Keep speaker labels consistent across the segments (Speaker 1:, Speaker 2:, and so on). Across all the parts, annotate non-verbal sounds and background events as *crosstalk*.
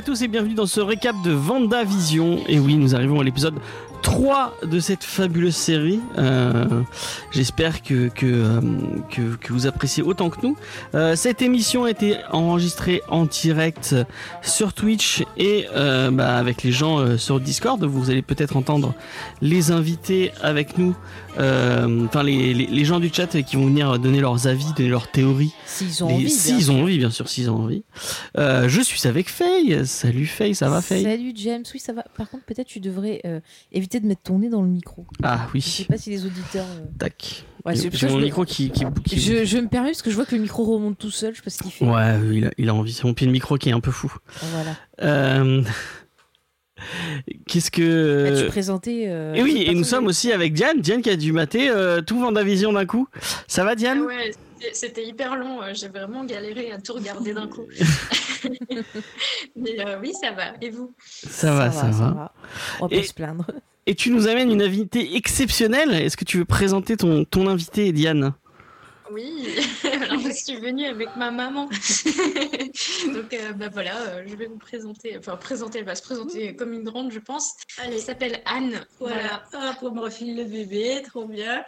Speaker 1: à tous et bienvenue dans ce récap de Vendavision. Et oui, nous arrivons à l'épisode 3 de cette fabuleuse série. Euh, J'espère que, que, euh, que, que vous appréciez autant que nous. Euh, cette émission a été enregistrée en direct sur Twitch et euh, bah, avec les gens sur Discord. Vous allez peut-être entendre les invités avec nous, enfin les, les, les gens du chat qui vont venir donner leurs avis, donner leurs théories.
Speaker 2: S'ils ont
Speaker 1: Les-
Speaker 2: envie.
Speaker 1: S'ils ont envie, bien sûr, s'ils ont envie. Je suis avec Faye. Salut Faye, ça va Faye?
Speaker 2: Salut James, oui ça va. Par contre peut-être tu devrais euh, éviter de mettre ton nez dans le micro.
Speaker 1: Ah
Speaker 2: Je sais
Speaker 1: oui,
Speaker 2: pas si les auditeurs... euh,
Speaker 1: tac.
Speaker 2: Ouais, c'est
Speaker 1: mon
Speaker 2: je me-
Speaker 1: micro qui... qui, qui-
Speaker 2: Je, je me permets parce que je vois que le micro remonte tout seul, je sais pas ce qu'il fait.
Speaker 1: Ouais, il a, il a envie. C'est mon pied de micro qui est un peu fou.
Speaker 2: Voilà.
Speaker 1: Euh, *laughs* Qu'est-ce que...
Speaker 2: As-tu présenté euh,
Speaker 1: Et oui,
Speaker 2: cette
Speaker 1: et nous sommes aussi avec Diane. Diane qui a dû mater euh, tout Vendavision d'un coup. Ça va Diane?
Speaker 3: Ah ouais, c'était- hyper long. J'ai vraiment galéré à tout regarder d'un coup. *laughs* *laughs* Mais euh, oui, ça va. Et vous?
Speaker 1: Ça, va, ça, va.
Speaker 2: On va
Speaker 1: Et-
Speaker 2: pas se plaindre.
Speaker 1: Et tu nous amènes une invitée exceptionnelle. Est-ce que tu veux présenter ton, ton invité, Diane?
Speaker 3: Oui, *laughs* alors je suis venue avec ma maman. *laughs* Donc euh, bah voilà, euh, je vais vous présenter. Enfin, présenter, elle va se présenter comme une grande, je pense. Elle s'appelle Anne.
Speaker 4: Voilà,
Speaker 3: Voilà.
Speaker 4: hop, on me refile le bébé, trop bien.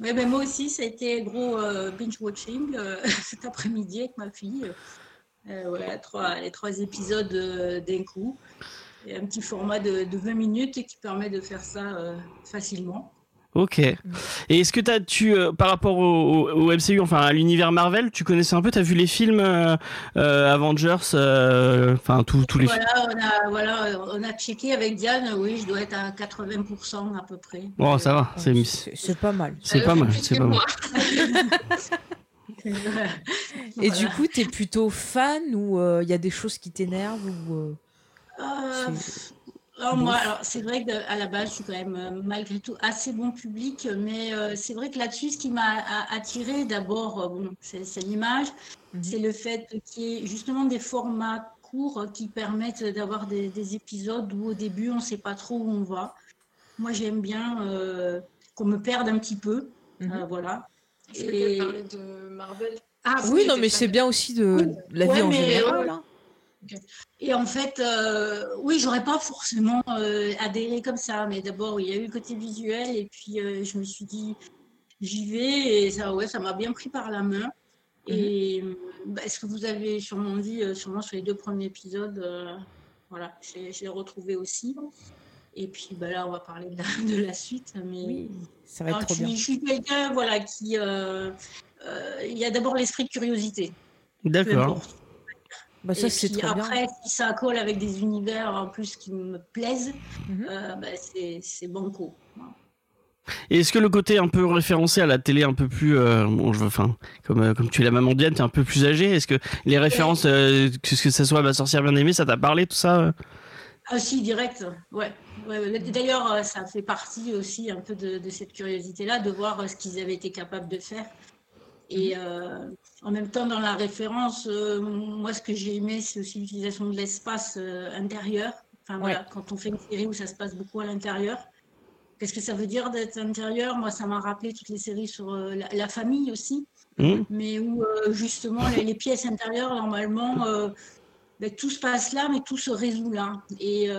Speaker 4: Ouais, ben moi aussi, ça a été gros euh, binge-watching euh, *laughs* cet après-midi avec ma fille. Euh, voilà, trois, les trois épisodes euh, d'un coup. Et un petit format de, de 20 minutes qui permet de faire ça euh, facilement.
Speaker 1: Ok. Et est-ce que t'as, tu, euh, par rapport au, au- au MCU, enfin à l'univers Marvel, tu connaissais un peu, t'as vu les films euh, euh, Avengers, enfin tous tous les.
Speaker 4: Voilà on, a, voilà, on a checké avec Diane, oui, je dois être à 80% à peu près.
Speaker 1: Bon, ça va, c'est
Speaker 2: pas mal.
Speaker 1: c'est pas mal, c'est pas mal. *laughs*
Speaker 2: Et
Speaker 4: Voilà.
Speaker 2: du coup, t'es plutôt fan ou il y a des choses qui t'énervent ou euh,
Speaker 4: Euh,
Speaker 2: c'est-
Speaker 4: alors moi, alors, c'est vrai qu'à la base, je suis quand même euh, malgré tout assez bon public, mais euh, c'est vrai que là-dessus, ce qui m'a attiré d'abord, euh, bon, c'est l'image,
Speaker 2: Mhm.
Speaker 4: c'est le fait qu'il y ait justement des formats courts qui permettent d'avoir des, des épisodes où au début, on ne sait pas trop où on va. Moi, j'aime bien euh, qu'on me perde un petit peu,
Speaker 2: Mhm.
Speaker 4: euh, voilà. Et-
Speaker 3: de Marvel.
Speaker 4: Ah,
Speaker 2: Oui, non, mais c'est bien aussi de la
Speaker 4: Ouais,
Speaker 2: vie en
Speaker 4: mais-
Speaker 2: général. hein.
Speaker 4: Et en fait, euh, oui, j'aurais pas forcément euh, adhéré comme ça, mais d'abord, il y a eu le côté visuel, et puis euh, je me suis dit, j'y vais, et ça, ouais, ça m'a bien pris par la main. Et bah, ce que vous avez sûrement dit, euh, sûrement sur les deux premiers épisodes, euh, voilà, j'ai j'ai retrouvé aussi. Et puis bah, là, on va parler de la, *laughs* de la suite, mais
Speaker 2: Oui, ça va
Speaker 4: alors,
Speaker 2: être trop
Speaker 4: je, suis,
Speaker 2: bien.
Speaker 4: je suis quelqu'un, voilà, qui, euh, euh, il y a d'abord l'esprit de curiosité. peu
Speaker 1: D'accord.
Speaker 2: Bah, ça,
Speaker 4: Et
Speaker 2: c'est
Speaker 4: puis
Speaker 2: trop bien.
Speaker 4: après, si ça colle avec des univers en plus qui me plaisent,
Speaker 2: Mhm.
Speaker 4: euh, bah, c'est c'est banco.
Speaker 1: Et est-ce que le côté un peu référencé à la télé, un peu plus, euh, bon, je veux, enfin, comme euh, comme tu es la maman Diane, t'es un peu plus âgée. Est-ce que les références, euh, que ce que ça soit ma sorcière bien aimée, ça t'a parlé tout ça
Speaker 4: Ah si, direct, ouais. ouais. D'ailleurs, ça fait partie aussi un peu de, de cette curiosité-là, de voir ce qu'ils avaient été capables de faire. Et euh, en même temps, dans la référence, euh, moi, ce que j'ai aimé, c'est aussi l'utilisation de l'espace euh, intérieur. Enfin, voilà, quand on fait une série où ça se passe beaucoup à l'intérieur. Qu'est-ce que ça veut dire d'être intérieur? Moi, ça m'a rappelé toutes les séries sur la, la famille aussi.
Speaker 1: Hmm
Speaker 4: mais où justement les, les pièces intérieures, normalement, ben, tout se passe là, mais tout se résout là. Et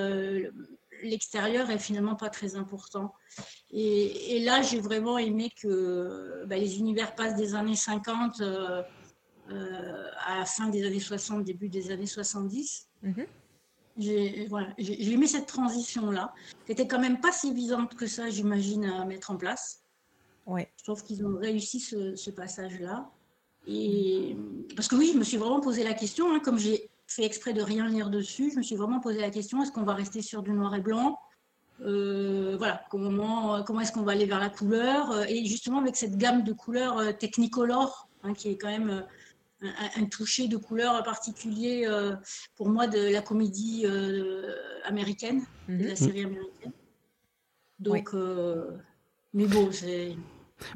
Speaker 4: l'extérieur est finalement pas très important. Et, et là, j'ai vraiment aimé que ben, les univers passent des années 50 euh, euh, à la fin des années 60, début des années 70.
Speaker 2: Mhm.
Speaker 4: J'ai voilà, aimé cette transition-là, qui était quand même pas si évidente que ça, j'imagine, à mettre en place.
Speaker 2: Ouais.
Speaker 4: Je trouve qu'ils ont réussi ce, ce passage-là. Et parce que oui, je me suis vraiment posé la question, hein, comme j'ai fait exprès de rien lire dessus, je me suis vraiment posé la question est-ce qu'on va rester sur du noir et blanc? Euh, Voilà, comment, comment est-ce qu'on va aller vers la couleur? Euh, Et justement, avec cette gamme de couleurs euh, Technicolor, hein, qui est quand même un, un toucher de couleur particulier euh, pour moi de la comédie euh, américaine, de
Speaker 2: Mhm.
Speaker 4: la série américaine. Donc, mais bon, c'est.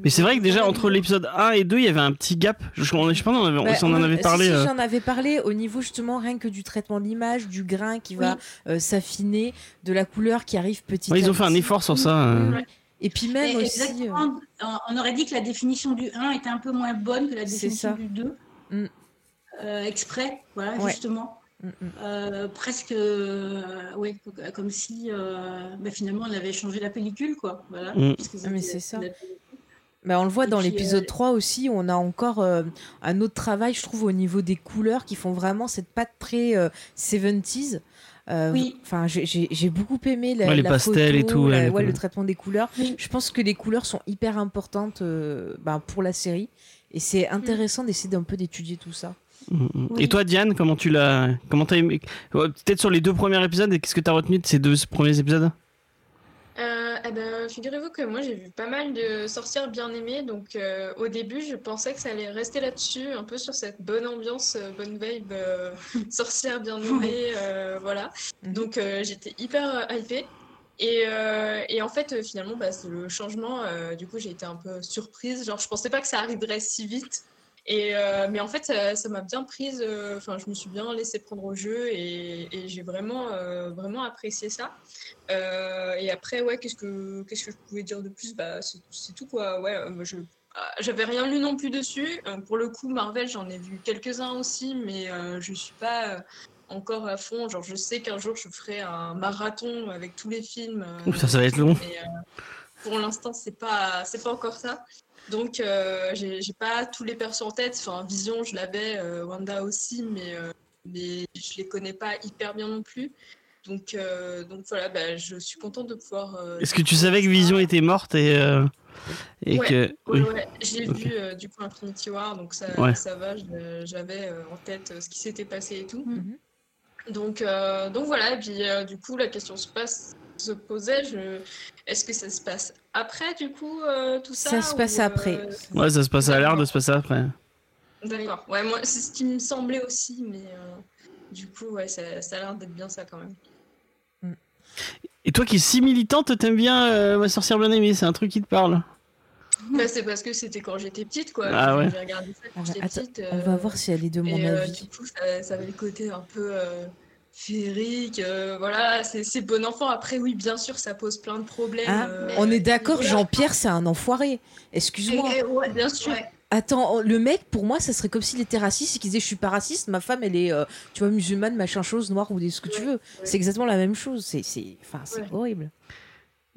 Speaker 1: Mais c'est vrai que déjà entre l'épisode 1 et 2, il y avait un petit gap. Je, je, pas, on, en avait- on en avait
Speaker 2: si,
Speaker 1: parlé.
Speaker 2: si,
Speaker 1: euh.
Speaker 2: J'en avais parlé au niveau justement rien que du traitement de l'image, du grain qui va euh, s'affiner, de la couleur qui arrive petit
Speaker 1: Ouais,
Speaker 2: à
Speaker 1: ils ont fait un effort sur ça. euh.
Speaker 2: Ouais. Et puis même aussi. euh,
Speaker 4: on aurait dit que la définition du 1 était un peu moins bonne que la définition
Speaker 2: ça.
Speaker 4: du 2.
Speaker 2: Mm.
Speaker 4: Euh, exprès, voilà,
Speaker 2: Ouais.
Speaker 4: justement.
Speaker 2: mm, mm.
Speaker 4: Euh, presque, euh, ouais, co- comme si euh, bah, finalement on avait changé la pellicule, quoi. Voilà,
Speaker 1: Mm.
Speaker 2: Ah, mais c'est ça.
Speaker 4: la pellicule.
Speaker 2: Bah, on le voit
Speaker 4: Et
Speaker 2: dans l'épisode
Speaker 4: euh,
Speaker 2: 3 aussi, on a encore euh, un autre travail, je trouve, au niveau des couleurs qui font vraiment cette patte très euh, 70s. Euh,
Speaker 4: Oui.
Speaker 2: Enfin, j'ai- beaucoup aimé la,
Speaker 1: Ouais, les
Speaker 2: la
Speaker 1: pastels et tout, ouais,
Speaker 2: la- ouais, le traitement des couleurs.
Speaker 4: Oui.
Speaker 2: Je pense que les couleurs sont hyper importantes euh, bah, pour la série. Et c'est intéressant d'essayer d'un peu d'étudier tout ça.
Speaker 1: Mm, mm.
Speaker 4: Oui.
Speaker 1: Et toi, Diane, comment tu l'as. Comment t'as aimé Peut-être sur les deux premiers épisodes, qu'est-ce que t'as retenu de ces deux premiers épisodes?
Speaker 3: Euh, eh ben, figurez-vous que moi j'ai vu pas mal de sorcières bien aimées, donc euh, au début je pensais que ça allait rester là-dessus, un peu sur cette bonne ambiance, euh, bonne vibe, *laughs* sorcière bien aimée, euh, voilà.
Speaker 2: Mhm.
Speaker 3: Donc j'étais hyper hypée. Et, et en fait, finalement, bah, c'est le changement, du coup j'ai été un peu surprise, genre je pensais pas que ça arriverait si vite. Et, euh, mais en fait, ça m'a bien prise, euh, enfin je me suis bien laissée prendre au jeu et, et j'ai vraiment, euh, vraiment apprécié ça. Et après, ouais, qu'est-ce que qu'est-ce que je pouvais dire de plus? Bah, c'est tout quoi. Ouais, je ah, j'avais rien lu non plus dessus. Pour le coup, Marvel, j'en ai vu quelques-uns aussi, mais je suis pas encore à fond. Genre, je sais qu'un jour, je ferai un marathon avec tous les films.
Speaker 1: ça, ça va être long.
Speaker 3: mais, pour l'instant, c'est pas c'est pas encore ça. Donc, euh, j'ai pas tous les persos en tête. Enfin, Vision, je l'avais, euh, Wanda aussi, mais euh, mais je les connais pas hyper bien non plus. Donc, euh, donc voilà, bah, je suis contente de pouvoir. euh,
Speaker 1: Est-ce que tu savais que Vision était morte et, euh, et
Speaker 3: Ouais,
Speaker 1: que.
Speaker 3: Ouais,
Speaker 1: oui.
Speaker 3: ouais, j'ai vu euh, du coup Infinity War, donc ça,
Speaker 1: Ouais.
Speaker 3: ça va, j'avais euh, en tête euh, ce qui s'était passé et tout.
Speaker 2: Mhm.
Speaker 3: Donc, euh, donc voilà, et puis euh, du coup la question se, passe, se posait, je... est-ce que ça se passe après du coup euh, tout ça
Speaker 2: Ça se passe
Speaker 3: ou, euh,
Speaker 2: après.
Speaker 1: Ouais, ça se passe, a l'air de se passer après.
Speaker 3: D'accord, ouais, moi c'est ce qui me semblait aussi, mais euh, du coup ouais, ça, ça a l'air d'être bien ça quand même.
Speaker 1: Et toi qui es si militante, t'aimes bien euh, ma sorcière bien aimée, c'est un truc qui te parle?
Speaker 3: Bah, c'est parce que c'était quand j'étais petite quoi,
Speaker 1: Ah ouais.
Speaker 3: j'ai regardé ça quand
Speaker 2: Ah,
Speaker 3: j'étais
Speaker 2: attends,
Speaker 3: petite.
Speaker 2: On va voir si elle est de mon
Speaker 3: Et euh,
Speaker 2: avis.
Speaker 3: du coup, ça, ça avait le côté un peu euh, féerique. euh, voilà, c'est bon enfant. Après, oui, bien sûr, ça pose plein de problèmes.
Speaker 2: Ah,
Speaker 3: euh,
Speaker 2: on est d'accord,
Speaker 3: voilà.
Speaker 2: Jean-Pierre, c'est un enfoiré. Excuse-moi.
Speaker 4: Ouais,
Speaker 3: Bien sûr.
Speaker 4: ouais.
Speaker 2: Attends, le mec, pour moi, ça serait comme s'il était raciste et qu'il disait je suis pas raciste, ma femme, elle est, euh, tu vois, musulmane, machin chose, noire ou des- ce que tu
Speaker 3: Ouais,
Speaker 2: veux. C'est exactement la même chose. C'est, c'est, enfin, horrible.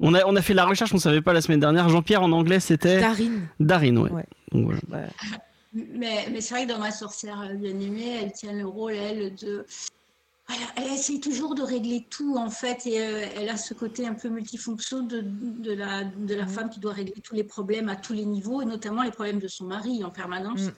Speaker 1: on a, on a fait la recherche, on savait pas la semaine dernière. Jean-Pierre en anglais c'était
Speaker 2: Darine.
Speaker 1: Darin, ouais.
Speaker 2: Ouais.
Speaker 1: Donc, voilà.
Speaker 2: Ouais.
Speaker 4: Mais, mais c'est vrai que dans ma sorcière bien aimée, elle tient le rôle, elle, de. Voilà, elle essaye toujours de régler tout, en fait, et euh, elle a ce côté un peu multifonction de, de la, de la
Speaker 2: Mhm.
Speaker 4: femme qui doit régler tous les problèmes à tous les niveaux, et notamment les problèmes de son mari en permanence,
Speaker 2: Mhm.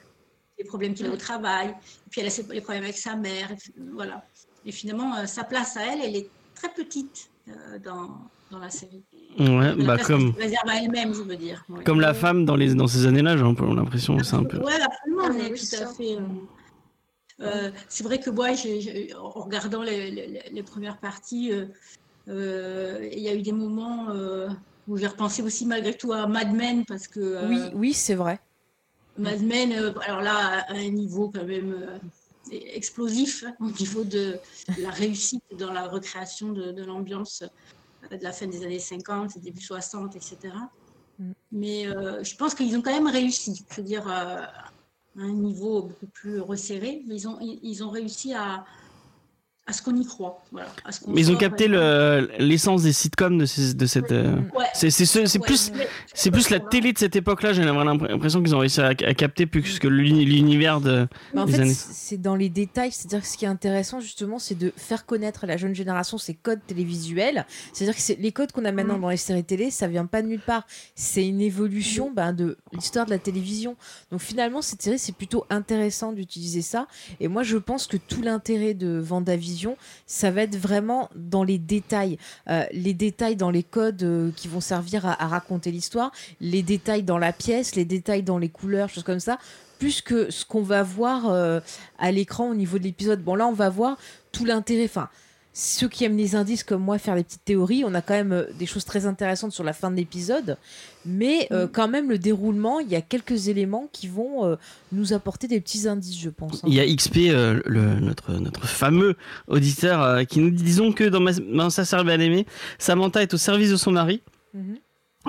Speaker 4: les problèmes qu'il a au travail, et puis elle a ses- les problèmes avec sa mère, et voilà. Et finalement, euh, sa place à elle, elle est très petite euh, dans, dans la série.
Speaker 1: Ouais,
Speaker 4: La
Speaker 1: bah comme,
Speaker 4: réserve à elle-même, je veux dire. ouais.
Speaker 1: comme la femme dans, les, dans ces années-là, j'ai un peu l'impression, c'est un peu.
Speaker 4: Ouais, absolument,
Speaker 3: Ah, oui,
Speaker 4: tout à fait. Euh, c'est vrai que moi, en regardant les, les- les premières parties, euh, euh, il y a eu des moments où j'ai repensé aussi malgré tout à Mad Men parce que
Speaker 2: Oui, oui, c'est vrai.
Speaker 4: Mad Men, alors là, à un niveau quand même explosif, hein, au niveau de la réussite dans la recréation de, de l'ambiance de la fin des années 50, début 60, etc.
Speaker 2: Mm.
Speaker 4: Mais euh, je pense qu'ils ont quand même réussi, je veux dire, euh, un niveau beaucoup plus resserré, mais ils ont, ils ont réussi à, à ce qu'on y croit. Voilà, à ce qu'on
Speaker 1: Mais ils ont capté le- l'essence des sitcoms de, ces- de cette. euh,
Speaker 4: Ouais,
Speaker 1: C'est c'est ce- c'est
Speaker 4: ouais,
Speaker 1: plus,
Speaker 4: mais-
Speaker 1: c'est plus la télé de cette époque-là, j'ai vraiment l'impression qu'ils ont réussi à, à capter plus que l'uni- l'univers de.
Speaker 2: Mais en
Speaker 1: Des
Speaker 2: fait,
Speaker 1: années.
Speaker 2: c'est dans les détails. C'est-à-dire que ce qui est intéressant, justement, c'est de faire connaître à la jeune génération ces codes télévisuels. C'est-à-dire que c'est- les codes qu'on a maintenant
Speaker 4: Mm.
Speaker 2: dans les séries télé, ça vient pas de nulle part. C'est une évolution ben, de l'histoire de la télévision. Donc finalement, cette série, c'est plutôt intéressant d'utiliser ça. Et moi, je pense que tout l'intérêt de Vendavision, ça va être vraiment dans les détails. Euh, les détails dans les codes euh, qui vont servir à, raconter l'histoire, les détails dans la pièce, les détails dans les couleurs, choses comme ça plus que ce qu'on va voir euh, à l'écran au niveau de l'épisode. Bon, là, on va voir tout l'intérêt. Enfin, ceux qui aiment les indices comme moi faire les petites théories, on a quand même euh, des choses très intéressantes sur la fin de l'épisode. Mais euh, quand même, le déroulement, il y a quelques éléments qui vont euh, nous apporter des petits indices, je pense. hein.
Speaker 1: Il y a XP, euh, le, notre, notre fameux auditeur, qui nous dit disons que dans, ma, dans sa série bien aimée, Samantha est au service de son mari.
Speaker 2: Mhm.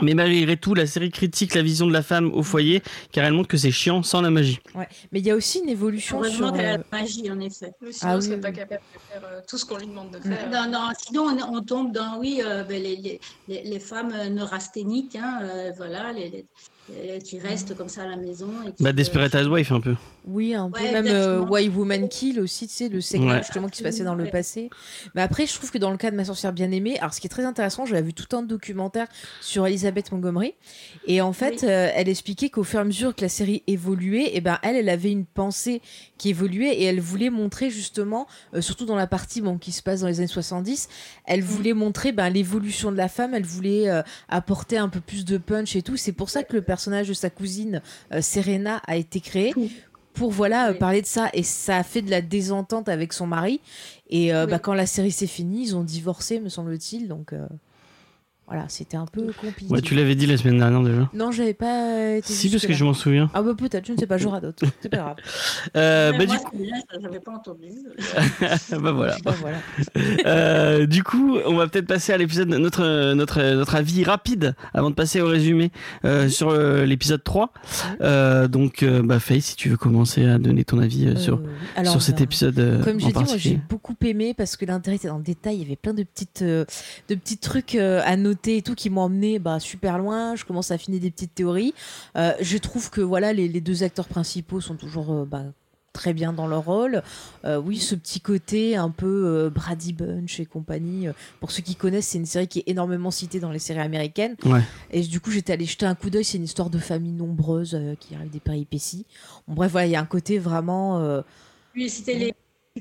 Speaker 1: Mais malgré tout, la série critique la vision de la femme au foyer, car elle montre que c'est chiant sans la magie.
Speaker 2: Ouais. Mais il y a aussi une évolution
Speaker 4: Heureusement
Speaker 2: sur.
Speaker 4: qu'elle a
Speaker 2: euh,
Speaker 4: la magie, en effet.
Speaker 3: Nous, sinon,
Speaker 2: Ah
Speaker 3: on serait
Speaker 2: oui,
Speaker 3: pas
Speaker 2: oui.
Speaker 3: capable de faire euh, tout ce qu'on lui demande de faire?
Speaker 4: Non, non, sinon on, on tombe dans, oui, euh, ben, les, les, les, les femmes neurasthéniques, hein, euh, voilà, les- qui restent comme ça à la maison. Et qui,
Speaker 1: Bah,
Speaker 4: euh,
Speaker 1: Desperate Housewife, un peu.
Speaker 2: Oui, un peu
Speaker 4: Ouais,
Speaker 2: même euh. Why Woman Kill aussi, tu sais, le segment
Speaker 1: Ouais.
Speaker 2: justement qui se passait dans le
Speaker 4: Ouais.
Speaker 2: passé. Mais après, je trouve que dans le cas de Ma sorcière bien aimée, alors ce qui est très intéressant, j'avais vu tout un documentaire sur Elizabeth Montgomery, et en fait,
Speaker 4: Oui.
Speaker 2: euh, elle expliquait qu'au fur et à mesure que la série évoluait, et ben elle, elle avait une pensée qui évoluait et elle voulait montrer justement, euh, surtout dans la partie bon, qui se passe dans les années 70, elle voulait montrer ben, l'évolution de la femme, elle voulait euh, apporter un peu plus de punch et tout. C'est pour ça que le personnage de sa cousine euh, Serena a été créé
Speaker 4: Tout.
Speaker 2: pour voilà euh, parler de ça et ça a fait de la désentente avec son mari et euh,
Speaker 4: Oui.
Speaker 2: bah, quand la série s'est finie ils ont divorcé me semble-t-il donc euh, voilà c'était un peu compliqué
Speaker 1: Ouais, tu l'avais dit la semaine dernière déjà.
Speaker 2: non j'avais pas été
Speaker 1: Si, parce que je m'en souviens.
Speaker 2: ah bah peut-être je ne sais pas je radote c'est pas grave *laughs*
Speaker 1: Euh, bah,
Speaker 4: moi,
Speaker 1: du coup,
Speaker 4: n'avais pas entendu. *laughs*
Speaker 1: bah voilà.
Speaker 2: Bah, voilà *laughs*
Speaker 1: Euh, du coup, on va peut-être passer à l'épisode, notre, notre, notre avis rapide avant de passer au résumé euh, sur euh, l'épisode 3. Euh, donc, bah, Faye, si tu veux commencer à donner ton avis euh, sur,
Speaker 2: alors,
Speaker 1: sur cet épisode
Speaker 2: Comme j'ai dit, moi j'ai beaucoup aimé parce que l'intérêt était dans le détail. Il y avait plein de petites, de petits trucs à noter et tout qui m'ont emmené bah, super loin. Je commence à affiner des petites théories. Euh, je trouve que voilà, les, les deux acteurs principaux sont toujours euh, bah, très bien dans leur rôle. Euh, oui, ce petit côté un peu euh, Brady Bunch et compagnie. euh, pour ceux qui connaissent, c'est une série qui est énormément citée dans les séries américaines.
Speaker 1: Ouais.
Speaker 2: Et du coup, j'étais allée jeter un coup d'œil. C'est une histoire de famille nombreuse euh, qui arrive des péripéties. Bon, bref, voilà, il y a un côté vraiment. euh,
Speaker 4: Lui, c'était les.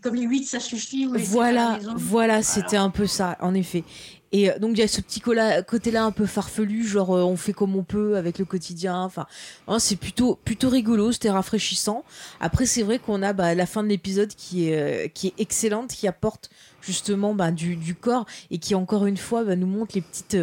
Speaker 4: Comme les 8, ça suffit. ou les
Speaker 2: voilà, voilà, c'était un peu ça, en effet. Et euh, donc il y a ce petit côté-là un peu farfelu, genre euh, on fait comme on peut avec le quotidien. Enfin, hein, c'est plutôt plutôt rigolo, c'était rafraîchissant. Après, c'est vrai qu'on a bah, la fin de l'épisode qui est euh, qui est excellente, qui apporte justement bah, du, du corps et qui encore une fois bah, nous montre les petites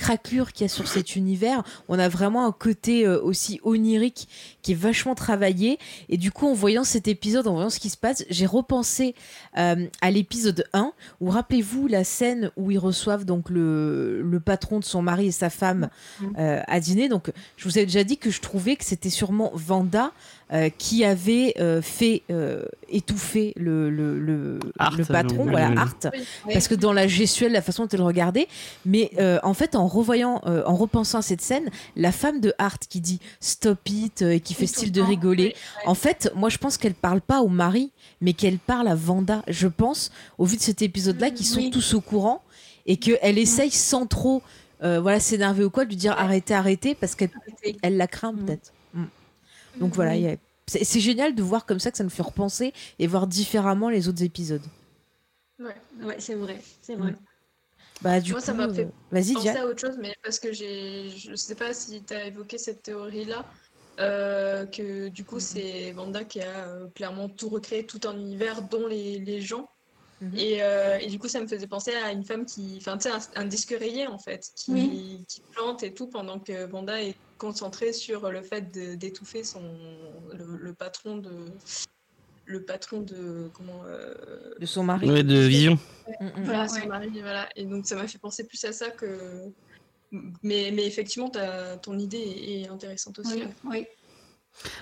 Speaker 2: craquelures qu'il y a sur cet univers. On a vraiment un côté euh, aussi onirique qui est vachement travaillé. Et du coup, en voyant cet épisode, en voyant ce qui se passe, j'ai repensé euh, à l'épisode 1 où rappelez-vous la scène où ils reçoivent donc le, le patron de son mari et sa femme
Speaker 4: Mhm.
Speaker 2: euh, à dîner. Donc je vous avais déjà dit que je trouvais que c'était sûrement Vanda euh, qui avait euh, fait euh, étouffer le, le, le,
Speaker 1: Art,
Speaker 2: le patron, voilà,
Speaker 1: oui, oui.
Speaker 2: Art.
Speaker 4: Oui.
Speaker 2: Parce que dans la gestuelle, la façon dont elle regardait, mais euh, en fait, en revoyant, euh, en repensant à cette scène, la femme de Hart qui dit stop it euh, et qui fait style
Speaker 4: le
Speaker 2: de rigoler, en fait, moi je pense qu'elle parle pas au mari, mais qu'elle parle à Vanda. Je pense, au vu de cet épisode-là, qu'ils sont
Speaker 4: Oui.
Speaker 2: tous au courant et qu'elle essaye sans trop euh, voilà, s'énerver ou quoi, de lui dire arrêtez, arrêtez, parce qu'elle elle la craint
Speaker 4: Mm.
Speaker 2: peut-être. Mm. Donc voilà, c'est génial de voir comme ça que ça nous fait repenser et voir différemment les autres épisodes.
Speaker 3: Ouais.
Speaker 4: Ouais, c'est vrai, c'est vrai.
Speaker 2: Bah du
Speaker 3: Moi,
Speaker 2: coup,
Speaker 3: ça m'a fait
Speaker 2: euh,
Speaker 3: penser à autre chose, mais parce que j'ai, je sais pas si tu as évoqué cette théorie-là, euh, que du coup, c'est Vanda qui a euh, clairement tout recréé, tout un univers, dont les, les gens.
Speaker 2: Mhm.
Speaker 3: Et, euh, et du coup, ça me faisait penser à une femme qui, enfin, tu sais, un, un disque rayé en fait, qui,
Speaker 4: Oui.
Speaker 3: qui plante et tout, pendant que Vanda est concentrée sur le fait d'étouffer son, le, le patron de, le patron de, comment, euh,
Speaker 2: De son mari.
Speaker 1: Ouais, de vision.
Speaker 2: Mm, mm.
Speaker 3: voilà,
Speaker 4: Ouais.
Speaker 3: son mari, voilà. Et donc ça m'a fait penser plus à ça que. Mais, mais effectivement, ta- ton idée est, est intéressante aussi.
Speaker 4: Oui.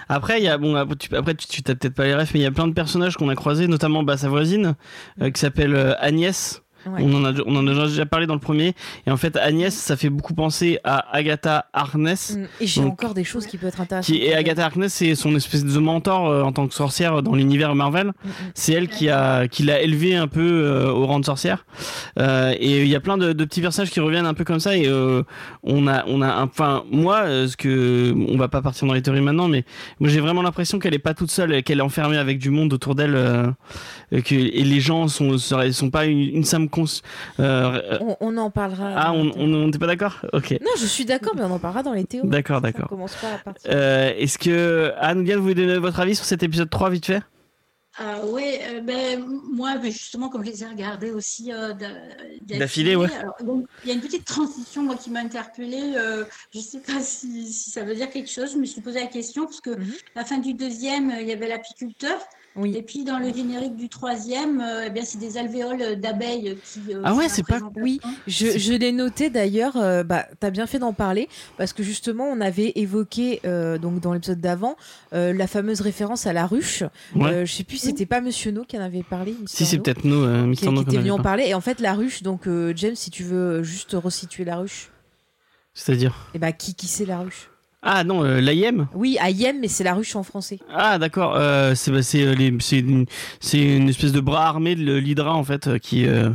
Speaker 1: Après, il y a bon, après, tu, après, tu, tu t'as peut-être pas les refs, mais il y a plein de personnages qu'on a croisés, notamment bah, sa voisine, euh, qui s'appelle euh, Agnès.
Speaker 2: Ouais.
Speaker 1: On, en a, on en a déjà parlé dans le premier. Et en fait, Agnès, ça fait beaucoup penser à Agatha Harkness.
Speaker 2: Mm. Et j'ai encore des choses qui peuvent être intéressantes.
Speaker 1: Qui, et Agatha Harkness, c'est son espèce de mentor euh, en tant que sorcière dans l'univers Marvel.
Speaker 2: Mm, mm.
Speaker 1: C'est elle qui a qui l'a élevée un peu euh, au rang de sorcière. Euh, et il y a plein de, de petits personnages qui reviennent un peu comme ça. Et euh, on a on a un- enfin moi euh, ce que on va pas partir dans les théories maintenant, mais moi j'ai vraiment l'impression qu'elle est pas toute seule, qu'elle est enfermée avec du monde autour d'elle, euh, et les gens sont sont pas une, une simple cons- euh,
Speaker 2: On, on en parlera.
Speaker 1: Ah, on n'était pas d'accord Ok.
Speaker 2: Non, je suis d'accord, mais on en parlera dans les théories.
Speaker 1: D'accord,
Speaker 2: On
Speaker 1: d'accord.
Speaker 2: commence pas la partie.
Speaker 1: Euh, Est-ce que Anne, bien, vous voulez donner votre avis sur cet épisode 3 vite fait?
Speaker 4: Ah oui, euh, ben, moi, ben, justement, comme je les ai regardés aussi euh, d'a-
Speaker 1: D'affilée, ouais.
Speaker 4: il y a une petite transition moi, qui m'a interpellée. euh, je ne sais pas si, si ça veut dire quelque chose. Je me suis posé la question parce que
Speaker 2: Mhm.
Speaker 4: la fin du deuxième, euh, il y avait l'apiculteur. Et
Speaker 2: Oui.
Speaker 4: puis dans le générique du troisième, euh, eh bien, c'est des alvéoles d'abeilles qui. euh,
Speaker 1: Ah ouais, c'est pas-
Speaker 2: Oui. Je, je l'ai noté d'ailleurs, euh, bah, t'as bien fait d'en parler, parce que justement, on avait évoqué, euh, donc dans l'épisode d'avant, euh, la fameuse référence à la ruche.
Speaker 1: Ouais.
Speaker 2: Euh, je sais plus, c'était pas Monsieur No qui en avait parlé
Speaker 1: Si, c'est
Speaker 2: No,
Speaker 1: peut-être nous, euh,
Speaker 2: Qui,
Speaker 1: Mister
Speaker 2: qui
Speaker 1: No,
Speaker 2: était
Speaker 1: qu'on
Speaker 2: venu en
Speaker 1: pas.
Speaker 2: parler. Et en fait, la ruche, donc euh, James, si tu veux juste resituer la ruche,
Speaker 1: C'est-à-dire?
Speaker 2: Et bah qui, qui c'est la ruche?
Speaker 1: Ah non, euh, l'AIM
Speaker 2: Oui, Yem, mais c'est la ruche en français.
Speaker 1: Ah d'accord, euh, c'est bah, c'est euh, les- c'est une, c'est une espèce de bras armé de l'Hydra en fait, euh, qui euh,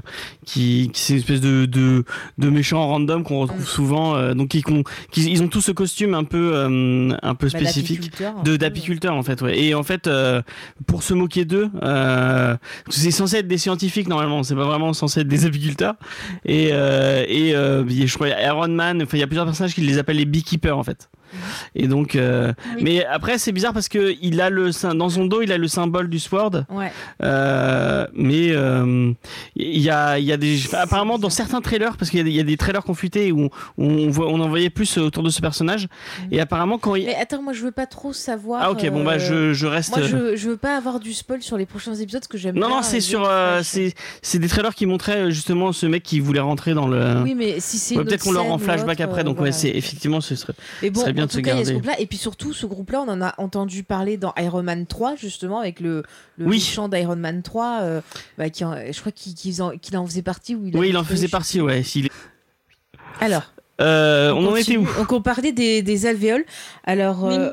Speaker 1: qui, qui- c'est une espèce de de, de méchant random qu'on retrouve souvent. euh, donc ils, qu'on- qui- ils ont tous ce costume un peu euh, un peu
Speaker 2: Bah,
Speaker 1: spécifique.
Speaker 2: d'apiculteur, un
Speaker 1: de d'apiculteurs en fait ouais. et en fait euh, pour se moquer d'eux euh, c'est censé être des scientifiques normalement c'est pas vraiment censé être des apiculteurs et euh, et euh, je crois Iron Man enfin il y a plusieurs personnages qui les appellent les beekeepers en fait et donc euh,
Speaker 4: Oui.
Speaker 1: mais après c'est bizarre parce que il a le dans son dos il a le symbole du sword
Speaker 2: Ouais.
Speaker 1: euh, mais euh, il y a il y a des apparemment dans certains trailers parce qu'il y, a des- il y a des trailers confutés où, où on voit on en voyait plus autour de ce personnage et apparemment quand il
Speaker 2: Mais attends, moi je veux pas trop savoir.
Speaker 1: ah ok bon bah je, je reste
Speaker 2: Moi je, je veux pas avoir du spoil sur les prochains épisodes parce que j'aime
Speaker 1: non
Speaker 2: bien
Speaker 1: non c'est sur c'est c'est des trailers qui montraient justement ce mec qui voulait rentrer dans le
Speaker 2: Oui, mais si c'est.
Speaker 1: Ouais, peut-être qu'on leur en
Speaker 2: ou
Speaker 1: flashback
Speaker 2: autre,
Speaker 1: après donc
Speaker 2: voilà.
Speaker 1: ouais c'est effectivement ce serait
Speaker 2: bon,
Speaker 1: serait bien
Speaker 2: en
Speaker 1: de
Speaker 2: tout
Speaker 1: se
Speaker 2: cas, il y a ce groupe-là. Et puis surtout, ce groupe-là, on en a entendu parler dans Iron Man 3, justement, avec le, le
Speaker 1: Oui.
Speaker 2: méchant d'Iron Man 3, euh, bah, qui en- je crois qu'il en, faisait partie. Où il
Speaker 1: oui il en faisait partie ouais est-
Speaker 2: Alors,
Speaker 1: Euh, on en était où
Speaker 2: Donc, on parlait des, des alvéoles. Alors,
Speaker 4: Oui,
Speaker 2: euh,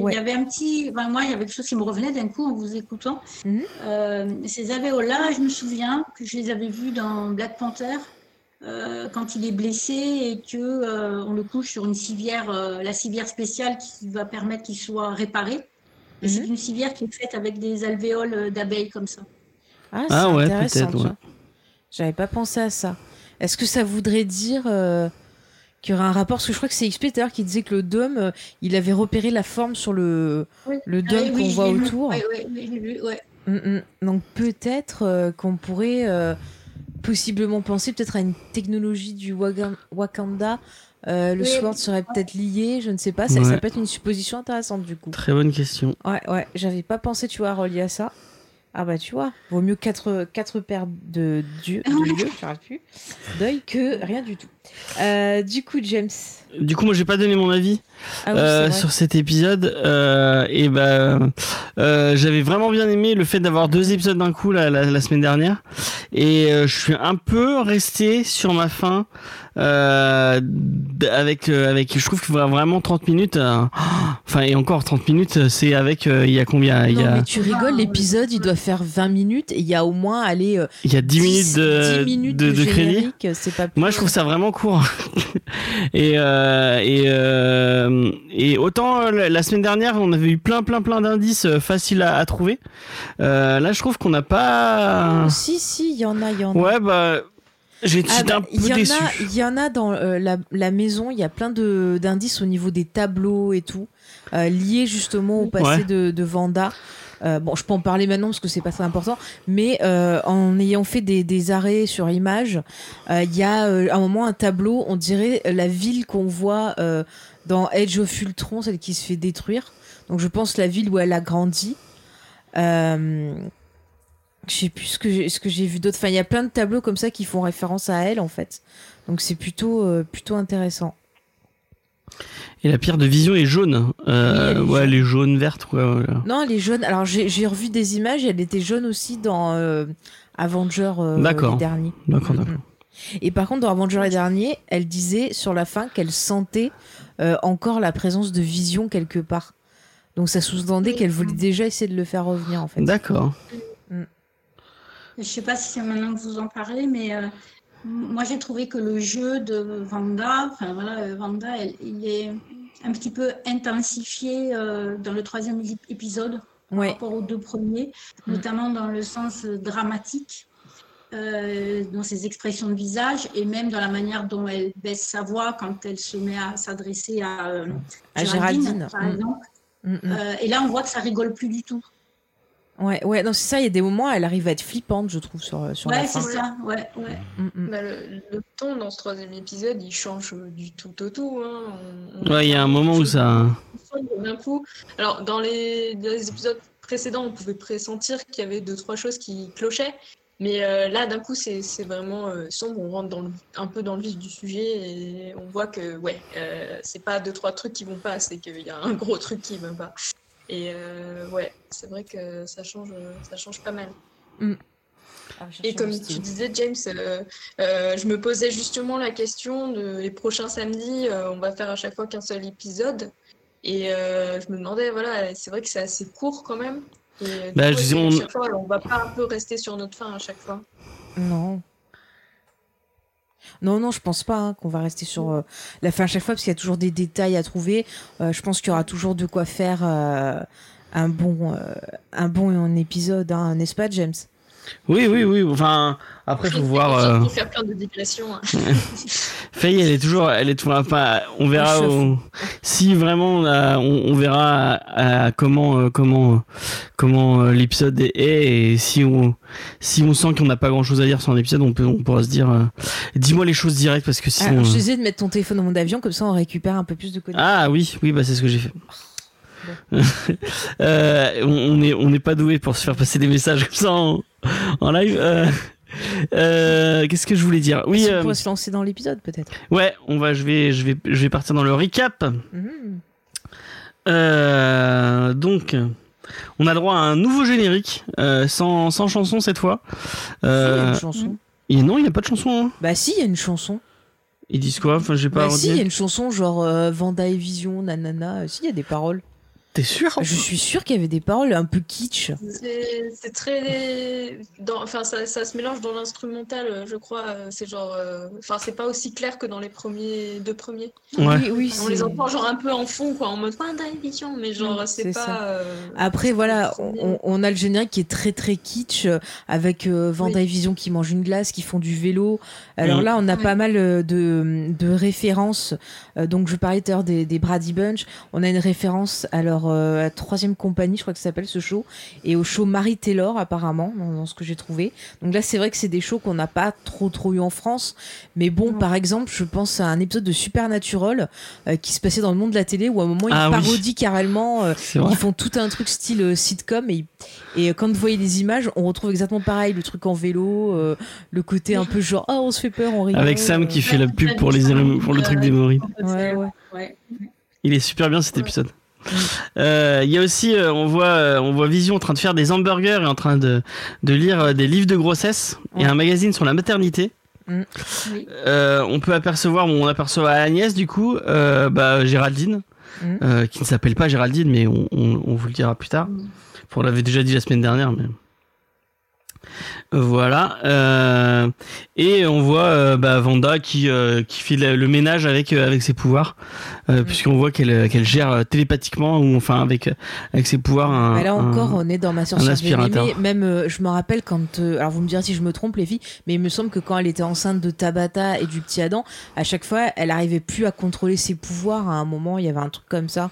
Speaker 2: ouais.
Speaker 4: il y avait un petit. ben, moi, il y avait quelque chose qui me revenait d'un coup en vous écoutant.
Speaker 2: Mhm.
Speaker 4: Euh, ces alvéoles-là, je me souviens que je les avais vus dans Black Panther euh, quand il est blessé et que euh, on le couche sur une civière, euh, la civière spéciale qui va permettre qu'il soit réparé. Et c'est
Speaker 2: Mhm.
Speaker 4: une civière qui est faite avec des alvéoles d'abeilles comme ça.
Speaker 2: ah,
Speaker 1: Ah
Speaker 2: c'est
Speaker 1: ouais,
Speaker 2: intéressant.
Speaker 1: peut-être, ouais.
Speaker 2: J'avais pas pensé à ça. Est-ce que ça voudrait dire euh, qu'il y aurait un rapport? Parce que je crois que c'est XP d'ailleurs qui disait que le dôme, euh, il avait repéré la forme sur le,
Speaker 4: Oui.
Speaker 2: le dôme
Speaker 4: Ah oui,
Speaker 2: qu'on voit
Speaker 4: l'ai vu.
Speaker 2: autour.
Speaker 4: Oui, oui, vu.
Speaker 2: Mm, mm. Donc peut-être euh, qu'on pourrait euh, possiblement penser peut-être à une technologie du Wagan- Wakanda. Euh, le
Speaker 4: Oui.
Speaker 2: sword serait peut-être lié, je ne sais pas. Ça, peut être une supposition intéressante du coup.
Speaker 1: très bonne question
Speaker 2: Ouais, ouais, j'avais pas pensé, tu vois, à relier à ça. Ah bah tu vois, vaut mieux quatre, quatre paires de dieux, de dieux, j'arrête plus, d'œil que rien du tout. Euh, du coup, James.
Speaker 1: Du coup moi j'ai pas donné mon avis
Speaker 2: Ah oui,
Speaker 1: euh, sur cet épisode euh, et ben euh, j'avais vraiment bien aimé le fait d'avoir deux épisodes d'un coup la, la, la semaine dernière et euh, je suis un peu resté sur ma fin euh, avec euh, avec je trouve que vraiment 30 minutes euh, enfin et encore 30 minutes euh, c'est avec euh, il y a combien il y a
Speaker 2: mais tu rigoles, l'épisode il doit faire 20 minutes et il y a au moins aller euh,
Speaker 1: il y a 10 minutes de
Speaker 2: 10 minutes
Speaker 1: de, de crédit
Speaker 2: pas
Speaker 1: Moi, je trouve ça vraiment court. *laughs* et euh, et euh, et autant la semaine dernière, on avait eu plein plein plein d'indices faciles à, à trouver. Euh, là, je trouve qu'on n'a pas.
Speaker 2: Oh, si si, il y en a, il y en a.
Speaker 1: Ouais, bah. J'ai-
Speaker 2: Ah bah,
Speaker 1: un peu
Speaker 2: il y en
Speaker 1: déçu.
Speaker 2: a, il y en a dans euh, la, la maison, il y a plein de d'indices au niveau des tableaux et tout, euh, liés justement au passé
Speaker 1: Ouais.
Speaker 2: de, de Vanda. Euh, bon, je peux en parler maintenant parce que c'est pas très important, mais euh, en ayant fait des, des arrêts sur image, euh, il y a euh, à un moment un tableau, on dirait la ville qu'on voit euh, dans Edge of Ultron, celle qui se fait détruire. Donc je pense la ville où elle a grandi. Euh, je sais plus ce que j'ai, ce que j'ai vu d'autre. Enfin, il y a plein de tableaux comme ça qui font référence à elle en fait. Donc c'est plutôt euh, plutôt intéressant.
Speaker 1: Et la pierre de vision est jaune. Euh,
Speaker 2: Oui, elle est
Speaker 1: ouais,
Speaker 2: jaune.
Speaker 1: elle est jaune verte. Ouais.
Speaker 2: Non, elle est jaune. Alors j'ai, j'ai revu des images. et Elle était jaune aussi dans euh, Avenger euh,
Speaker 1: D'accord.
Speaker 2: les derniers.
Speaker 1: D'accord,
Speaker 2: Mm,
Speaker 1: d'accord.
Speaker 2: Et par contre, dans Avenger les derniers, elle disait sur la fin qu'elle sentait euh, encore la présence de Vision quelque part. Donc ça sous-entendait qu'elle voulait déjà essayer de le faire revenir en fait.
Speaker 1: D'accord.
Speaker 4: Je sais pas si c'est maintenant que vous en parlez, mais euh, moi j'ai trouvé que le jeu de Vanda, enfin voilà, euh, Vanda, elle- il est un petit peu intensifié euh, dans le troisième ép- épisode par
Speaker 2: Ouais.
Speaker 4: rapport aux deux premiers,
Speaker 2: Mm.
Speaker 4: notamment dans le sens dramatique. euh, dans ses expressions de visage et même dans la manière dont elle baisse sa voix quand elle se met à s'adresser à,
Speaker 2: À
Speaker 4: Géraldine,
Speaker 2: Géraldine,
Speaker 4: par exemple.
Speaker 2: Mm, mm.
Speaker 4: Et là, on voit que ça rigole plus du tout.
Speaker 2: Ouais, ouais, non, c'est ça, il y a des moments, elle arrive à être flippante, je trouve, sur, sur la
Speaker 4: Ouais,
Speaker 2: fin.
Speaker 4: c'est ça. Ouais, ouais.
Speaker 2: Mm, mm.
Speaker 3: Bah, le, le ton dans ce troisième épisode, il change du tout au tout. hein. On- on-
Speaker 1: Ouais, il y a un moment où ça.
Speaker 3: d'un coup. Alors, dans les, dans les épisodes précédents, on pouvait pressentir qu'il y avait deux, trois choses qui clochaient. Mais euh, là, d'un coup, c'est c'est vraiment euh, sombre. On rentre dans le- un peu dans le vif du sujet et on voit que, ouais, euh, c'est pas deux, trois trucs qui vont pas, c'est qu'il y a un gros truc qui va pas. Et euh, ouais, c'est vrai que ça change, ça change pas mal.
Speaker 2: Ah,
Speaker 3: Et comme tu disais, James, euh, euh, je me posais justement la question de les prochains samedis, euh, on va faire à chaque fois qu'un seul épisode. Et euh, je me demandais, voilà, c'est vrai que c'est assez court quand même. Et,
Speaker 1: Bah,
Speaker 3: coup,
Speaker 1: on-
Speaker 3: chaque fois, on va pas un peu rester sur notre fin à chaque fois?
Speaker 2: Non. Non, non, je pense pas hein, qu'on va rester sur euh, la fin à chaque fois parce qu'il y a toujours des détails à trouver. Euh, je pense qu'il y aura toujours de quoi faire euh, un bon, euh, un bon épisode, hein, n'est-ce pas, James?
Speaker 1: Oui, oui, oui. Enfin, après, faut voir. *laughs* euh,
Speaker 3: Faut faire plein de digressions. hein. *laughs*
Speaker 1: Faye, elle est toujours, elle est toujours. Enfin, on verra au- si vraiment on, a- on- on verra à- à comment euh, comment euh, comment euh, l'épisode est et si on si on sent qu'on n'a pas grand chose à dire sur un épisode, on peut on pourra se dire. euh, Dis-moi les choses directes parce que
Speaker 2: ah,
Speaker 1: sinon.
Speaker 2: Je
Speaker 1: euh,
Speaker 2: te disais de mettre ton téléphone dans mon avion, comme ça on récupère un peu plus de connexion.
Speaker 1: Ah oui, oui, bah c'est ce que j'ai fait. Euh, on on est on n'est pas doué pour se faire passer des messages comme ça en, en live. Euh, euh, Qu'est-ce que je voulais dire? Oui,
Speaker 2: on pourrait se lancer dans l'épisode peut-être.
Speaker 1: ouais, on va, je vais, je vais, je vais partir dans le recap.
Speaker 2: Mhm.
Speaker 1: Donc, on a droit à un nouveau générique, sans, sans chanson cette fois.
Speaker 2: Il y a une chanson.
Speaker 1: et non, il n'y a pas de chanson. hein.
Speaker 2: Bah si, il y a une chanson.
Speaker 1: Ils disent quoi? Enfin, j'ai pas
Speaker 2: Bah si, il y a une chanson genre euh, Vanda et Vision, nanana. Si, il y a des paroles.
Speaker 1: T'es sûr
Speaker 2: Je suis sûre qu'il y avait des paroles un peu kitsch.
Speaker 3: C'est très. Dans, enfin, ça, ça se mélange dans l'instrumental, euh, je crois. euh, C'est genre. euh, Enfin, c'est pas aussi clair que dans les premiers, deux premiers.
Speaker 1: Ouais.
Speaker 2: Oui, oui,
Speaker 3: On les entend genre un peu en fond, quoi, en mode mais genre c'est pas.
Speaker 2: ça.
Speaker 3: euh,
Speaker 2: Après, voilà, on, on a le générique qui est très très kitsch, avec euh, Vanda et Vision qui mangent une glace, qui font du vélo. Alors
Speaker 1: Mm.
Speaker 2: là, on a
Speaker 3: Oui.
Speaker 2: pas mal de, de références. Donc, je parlais tout à l'heure des, des Brady Bunch. On a une référence à leur euh, troisième compagnie, je crois que ça s'appelle ce show, et au show Mary Taylor, apparemment, dans, dans ce que j'ai trouvé. Donc là, c'est vrai que c'est des shows qu'on n'a pas trop trop eu en France. Mais bon, par exemple, je pense à un épisode de Supernatural euh, qui se passait dans le monde de la télé où à un moment, ils
Speaker 1: Ah oui.
Speaker 2: parodient carrément. euh, ils font tout un truc style euh, sitcom et, et quand vous voyez les images, on retrouve exactement pareil, le truc en vélo, euh, le côté un peu genre oh on se fait peur, on rigole.
Speaker 1: Avec Sam qui fait la pub pour les pour le truc des Maurice.
Speaker 2: Ouais, ouais.
Speaker 4: Ouais.
Speaker 1: Il est super bien cet
Speaker 3: Ouais.
Speaker 1: épisode. Euh, Il y a aussi, euh, on voit, euh, on voit Vision en train de faire des hamburgers et en train de, de lire des livres de grossesse et un magazine sur la maternité.
Speaker 4: Oui.
Speaker 1: Euh, on peut apercevoir, bon, on aperçoit Agnès du coup, euh, bah, Géraldine, euh, qui ne s'appelle pas Géraldine, mais on, on- on vous le dira plus tard.
Speaker 4: Mhm.
Speaker 1: On l'avait déjà dit la semaine dernière, mais voilà. Euh, et on voit euh, bah, Vanda qui euh, qui fait le ménage avec avec ses pouvoirs,
Speaker 2: Mhm.
Speaker 1: puisqu'on voit qu'elle qu'elle gère télépathiquement ou enfin avec avec ses pouvoirs. Un,
Speaker 2: Mais là
Speaker 1: un-
Speaker 2: encore, on est dans ma
Speaker 1: aspirateur.
Speaker 2: bien-aimée. Même, je me rappelle quand. alors, vous me direz si je me trompe, les filles, mais il me semble que quand elle était enceinte de Tabata et du petit Adam, à chaque fois, elle arrivait plus à contrôler ses pouvoirs. À un moment, il y avait un truc comme ça.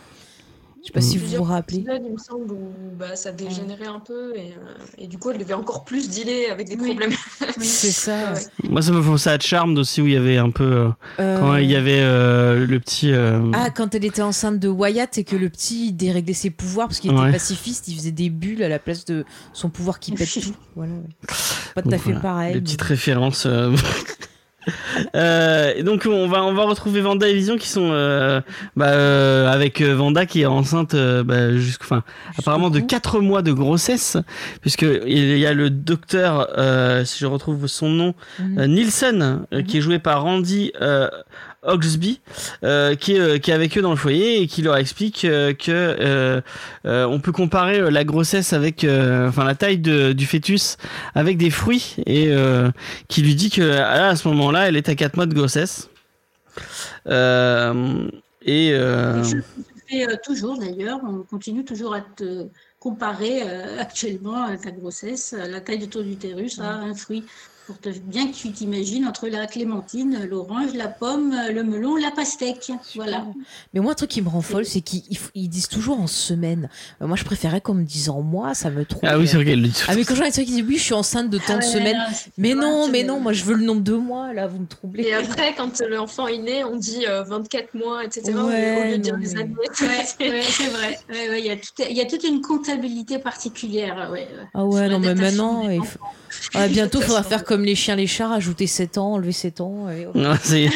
Speaker 2: Je sais pas
Speaker 1: Mm.
Speaker 2: si vous
Speaker 3: plusieurs
Speaker 2: vous rappelez.
Speaker 3: il me semble, où bah, ça dégénérait un peu et, euh, et du coup elle devait encore plus dealer avec des
Speaker 4: Oui.
Speaker 3: problèmes. *laughs*
Speaker 2: C'est ça.
Speaker 3: Ouais.
Speaker 1: Moi, ça me fait penser à Charmed aussi où il y avait un peu euh,
Speaker 2: Euh,
Speaker 1: quand il y avait euh, le petit. euh,
Speaker 2: Ah, quand elle était enceinte de Wyatt et que le petit il déréglait ses pouvoirs parce qu'il était
Speaker 1: Ouais.
Speaker 2: pacifiste, il faisait des bulles à la place de son pouvoir qui pète tout. Voilà. ouais. *laughs* Pas tout à fait
Speaker 1: voilà,
Speaker 2: pareil.
Speaker 1: Des
Speaker 2: mais-
Speaker 1: petites références. *laughs* *laughs* euh. Et donc on va on va retrouver Vanda et Vision qui sont euh, bah, euh, avec euh, Vanda qui est enceinte euh, bah, jusqu'au enfin apparemment de
Speaker 2: bout.
Speaker 1: 4 mois de grossesse puisque il y a le docteur euh, si je retrouve son nom
Speaker 2: Mhm.
Speaker 1: Nielsen euh,
Speaker 2: Mhm.
Speaker 1: qui est joué par Randy euh, Oxby euh, qui est euh, qui est avec eux dans le foyer et qui leur explique euh, que euh, on peut comparer la grossesse avec enfin la taille du fœtus avec des fruits et qui lui dit que ah, à ce moment-là elle est à 4 mois de grossesse et
Speaker 4: fait euh, toujours d'ailleurs, on continue toujours à te comparer actuellement ta grossesse, la taille de ton utérus à un fruit. Pour te, bien que tu t'imagines entre la clémentine, l'orange, la pomme, le melon, la pastèque. Voilà.
Speaker 2: Mais moi, un truc qui me rend folle, c'est qu'ils disent toujours en semaine. Euh, moi, je préférais qu'on me dise en mois, ça me trouve.
Speaker 1: Ah oui, c'est vrai qu'elle le dit.
Speaker 2: Ah, mais quand j'entends qui dit oui, je suis enceinte de tant de
Speaker 4: Ah ouais,
Speaker 2: semaines. Mais non, mais non, moi je veux le nombre de mois, là, vous me troublez.
Speaker 3: Et après, quand l'enfant est né, on dit euh, 24 mois, etc. au lieu-
Speaker 2: Ouais,
Speaker 3: au lieu de dire les années.
Speaker 4: Ouais, ouais, c'est vrai. Ouais, ouais, Il y, a tout- y a toute une comptabilité particulière.
Speaker 2: Ah ouais, non, mais maintenant, il faut- Ah, bientôt, il *laughs* faudra faire comme les chiens, les chats, rajouter 7 ans, enlever 7 ans. et-
Speaker 1: Non, *laughs* c'est-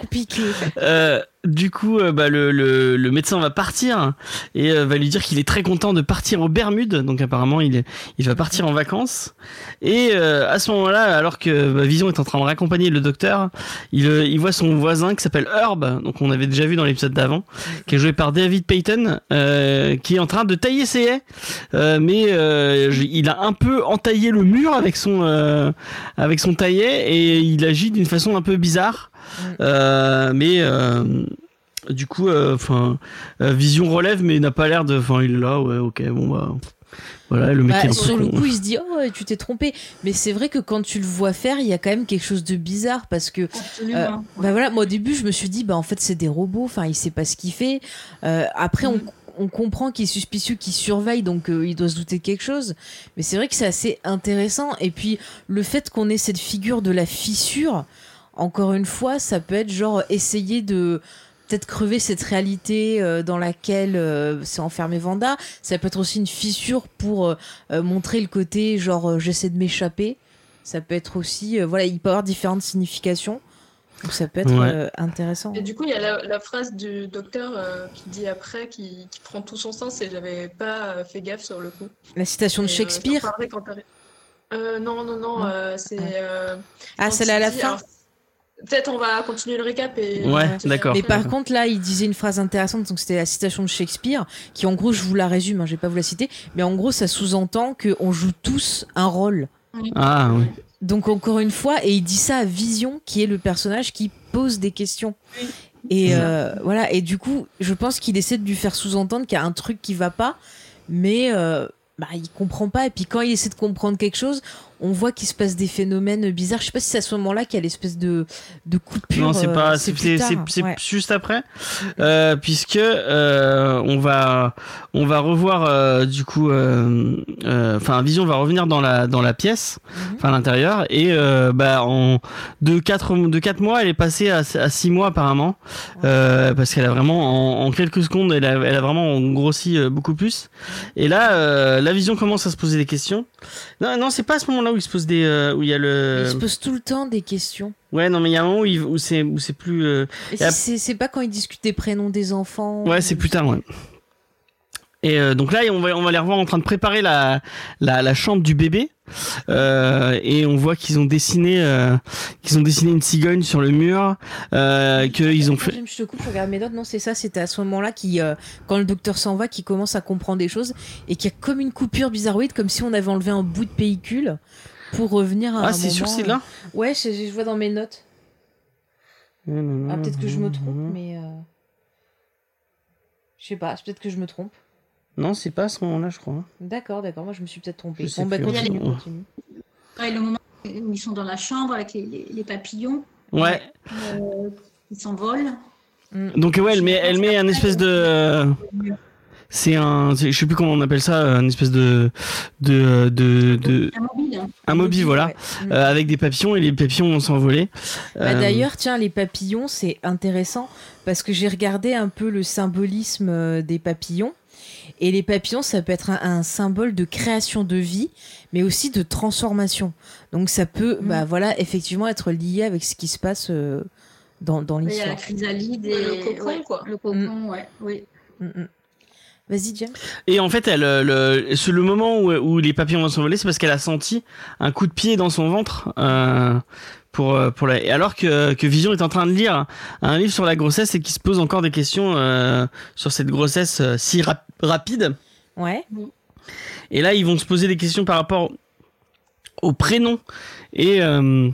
Speaker 2: compliqué.
Speaker 1: Euh, du coup, euh, bah, le, médecin va partir et euh, va lui dire qu'il est très content de partir aux Bermudes. Donc apparemment, il, va partir en vacances. Et euh, à ce moment-là, alors que bah, Vision est en train de raccompagner le docteur, il, il voit son voisin qui s'appelle Herb, donc on avait déjà vu dans l'épisode d'avant, qui est joué par David Payton, qui est en train de tailler ses haies. Mais il a un peu entaillé le mur avec son, avec son taillet et il agit d'une façon un peu bizarre. Euh, mais euh, du coup, enfin, Vision relève, mais il n'a pas l'air de. Enfin, il est là, ouais, ok, bon bah. Voilà, le mec
Speaker 2: Bah,
Speaker 1: est un
Speaker 2: sur
Speaker 1: peu
Speaker 2: le
Speaker 1: con.
Speaker 2: coup, il se dit Oh, tu t'es trompé. Mais c'est vrai que quand tu le vois faire, il y a quand même quelque chose de bizarre parce que
Speaker 4: Absolument.
Speaker 2: Bah voilà, moi au début je me suis dit bah en fait c'est des robots, enfin il sait pas ce qu'il fait. Euh, après on, on comprend qu'il est suspicieux, qu'il surveille, donc euh, il doit se douter de quelque chose. Mais c'est vrai que c'est assez intéressant. Et puis le fait qu'on ait cette figure de la fissure, encore une fois, ça peut être genre essayer de peut-être crever cette réalité euh, dans laquelle euh, s'est enfermé Vanda. Ça peut être aussi une fissure pour euh, euh, montrer le côté genre euh, j'essaie de m'échapper. Ça peut être aussi, euh, voilà, il peut avoir différentes significations. Donc ça peut être
Speaker 1: Ouais.
Speaker 2: euh, intéressant.
Speaker 3: Et du coup, il y a la, la phrase du docteur euh, qui dit après, qui, qui prend tout son sens, et j'avais pas fait gaffe sur le coup.
Speaker 2: La citation de
Speaker 3: Et,
Speaker 2: Shakespeare?
Speaker 3: quand. Euh, non, non, non,
Speaker 2: Non.
Speaker 3: euh, c'est. euh,
Speaker 2: ah, celle-là à la
Speaker 3: dit-
Speaker 2: fin?
Speaker 3: alors, Peut-être on va continuer le récap et.
Speaker 1: Ouais, d'accord.
Speaker 2: Mais par contre, là, il disait une phrase intéressante, donc c'était la citation de Shakespeare, qui en gros, je vous la résume, hein, je vais pas vous la citer, mais en gros, ça sous-entend qu'on joue tous un rôle.
Speaker 1: Ah, oui.
Speaker 2: Donc encore une fois, et il dit ça à Vision, qui est le personnage qui pose des questions. Et euh, voilà, et du coup, je pense qu'il essaie de lui faire sous-entendre qu'il y a un truc qui va pas, mais euh, bah, il comprend pas. Et puis quand il essaie de comprendre quelque chose, on voit qu'il se passe des phénomènes bizarres. Je sais pas si c'est à ce moment-là qu'il y a l'espèce de, de coupure.
Speaker 1: Non, c'est
Speaker 2: euh,
Speaker 1: pas, c'est
Speaker 2: ouais.
Speaker 1: juste après, euh, puisque euh, on va, on va revoir euh, du coup, enfin, Vision va revenir dans la dans la pièce,
Speaker 2: Mhm.
Speaker 1: enfin à l'intérieur, et bah en de quatre de quatre mois, elle est passée à, à six mois apparemment, parce qu'elle a vraiment en, en quelques secondes, elle a, elle a vraiment grossi beaucoup plus. Et là, la Vision commence à se poser des questions. Non, non, c'est pas à ce moment-là où il se pose des, euh, où il y a le.
Speaker 2: Il se pose tout le temps des questions.
Speaker 1: Ouais, non, mais il y a un moment où, il- où c'est où c'est plus. euh,
Speaker 2: c'est c'est pas quand il discute des prénoms des enfants.
Speaker 1: Ouais, c'est plus tard, ouais. Et euh, donc là, on va, on va les revoir en train de préparer la, la, la chambre du bébé. Euh, et on voit qu'ils ont dessiné, euh, qu'ils ont dessiné une cigogne sur le mur, euh, qu'ils ont fait.
Speaker 2: Je te coupe, je regarde mes notes. Non, c'est ça. C'était à ce moment-là qui, quand le docteur s'en va, qui commence à comprendre des choses et qu'il y a comme une coupure bizarroïde, comme si on avait enlevé un bout de pellicule pour revenir à un
Speaker 1: Ah, c'est sûr,
Speaker 2: moment,
Speaker 1: c'est
Speaker 2: euh,
Speaker 1: là.
Speaker 2: Ouais, je, je vois dans mes notes. Ah, peut-être que je me trompe, mais. euh, Je sais pas, peut-être que je me trompe.
Speaker 1: Non, c'est pas à ce moment-là, je crois.
Speaker 2: D'accord, d'accord, moi je me suis peut-être trompée. Bon, bah continue,
Speaker 1: Ouais.
Speaker 2: continue.
Speaker 4: Ouais, le moment où ils sont dans la chambre avec les, les- les papillons
Speaker 1: Ouais.
Speaker 4: euh, qui s'envolent.
Speaker 1: Donc ouais, elle met, elle met un espèce de. C'est un, je sais plus comment on appelle ça, un espèce de, de, de, de
Speaker 4: Un mobile.
Speaker 1: un mobile, voilà,
Speaker 2: ouais. Mm.
Speaker 1: euh, avec des papillons et les papillons vont s'envoler.
Speaker 2: Bah,
Speaker 1: Euh,
Speaker 2: D'ailleurs, tiens, les papillons, c'est intéressant parce que j'ai regardé un peu le symbolisme euh, des papillons. Et les papillons, ça peut être un, un symbole de création de vie, mais aussi de transformation. Donc ça peut,
Speaker 4: Mm.
Speaker 2: bah voilà, effectivement être lié avec ce qui se passe euh, dans, dans
Speaker 4: Il y a la
Speaker 2: l'histoire.
Speaker 4: chrysalide et
Speaker 3: Le cocon,
Speaker 4: ouais,
Speaker 3: quoi.
Speaker 4: Le cocon, ouais, oui.
Speaker 2: Mm, mm. Vas-y, James.
Speaker 1: Et en fait, elle, euh, le, ce- le moment où, où les papillons vont s'envoler, c'est parce qu'elle a senti un coup de pied dans son ventre. Euh, pour, euh, pour la... et alors que, que Vision est en train de lire un livre sur la grossesse et qui se pose encore des questions euh, sur cette grossesse si rap- rapide.
Speaker 2: Ouais.
Speaker 1: Et là, ils vont se poser des questions par rapport au prénom et, euh,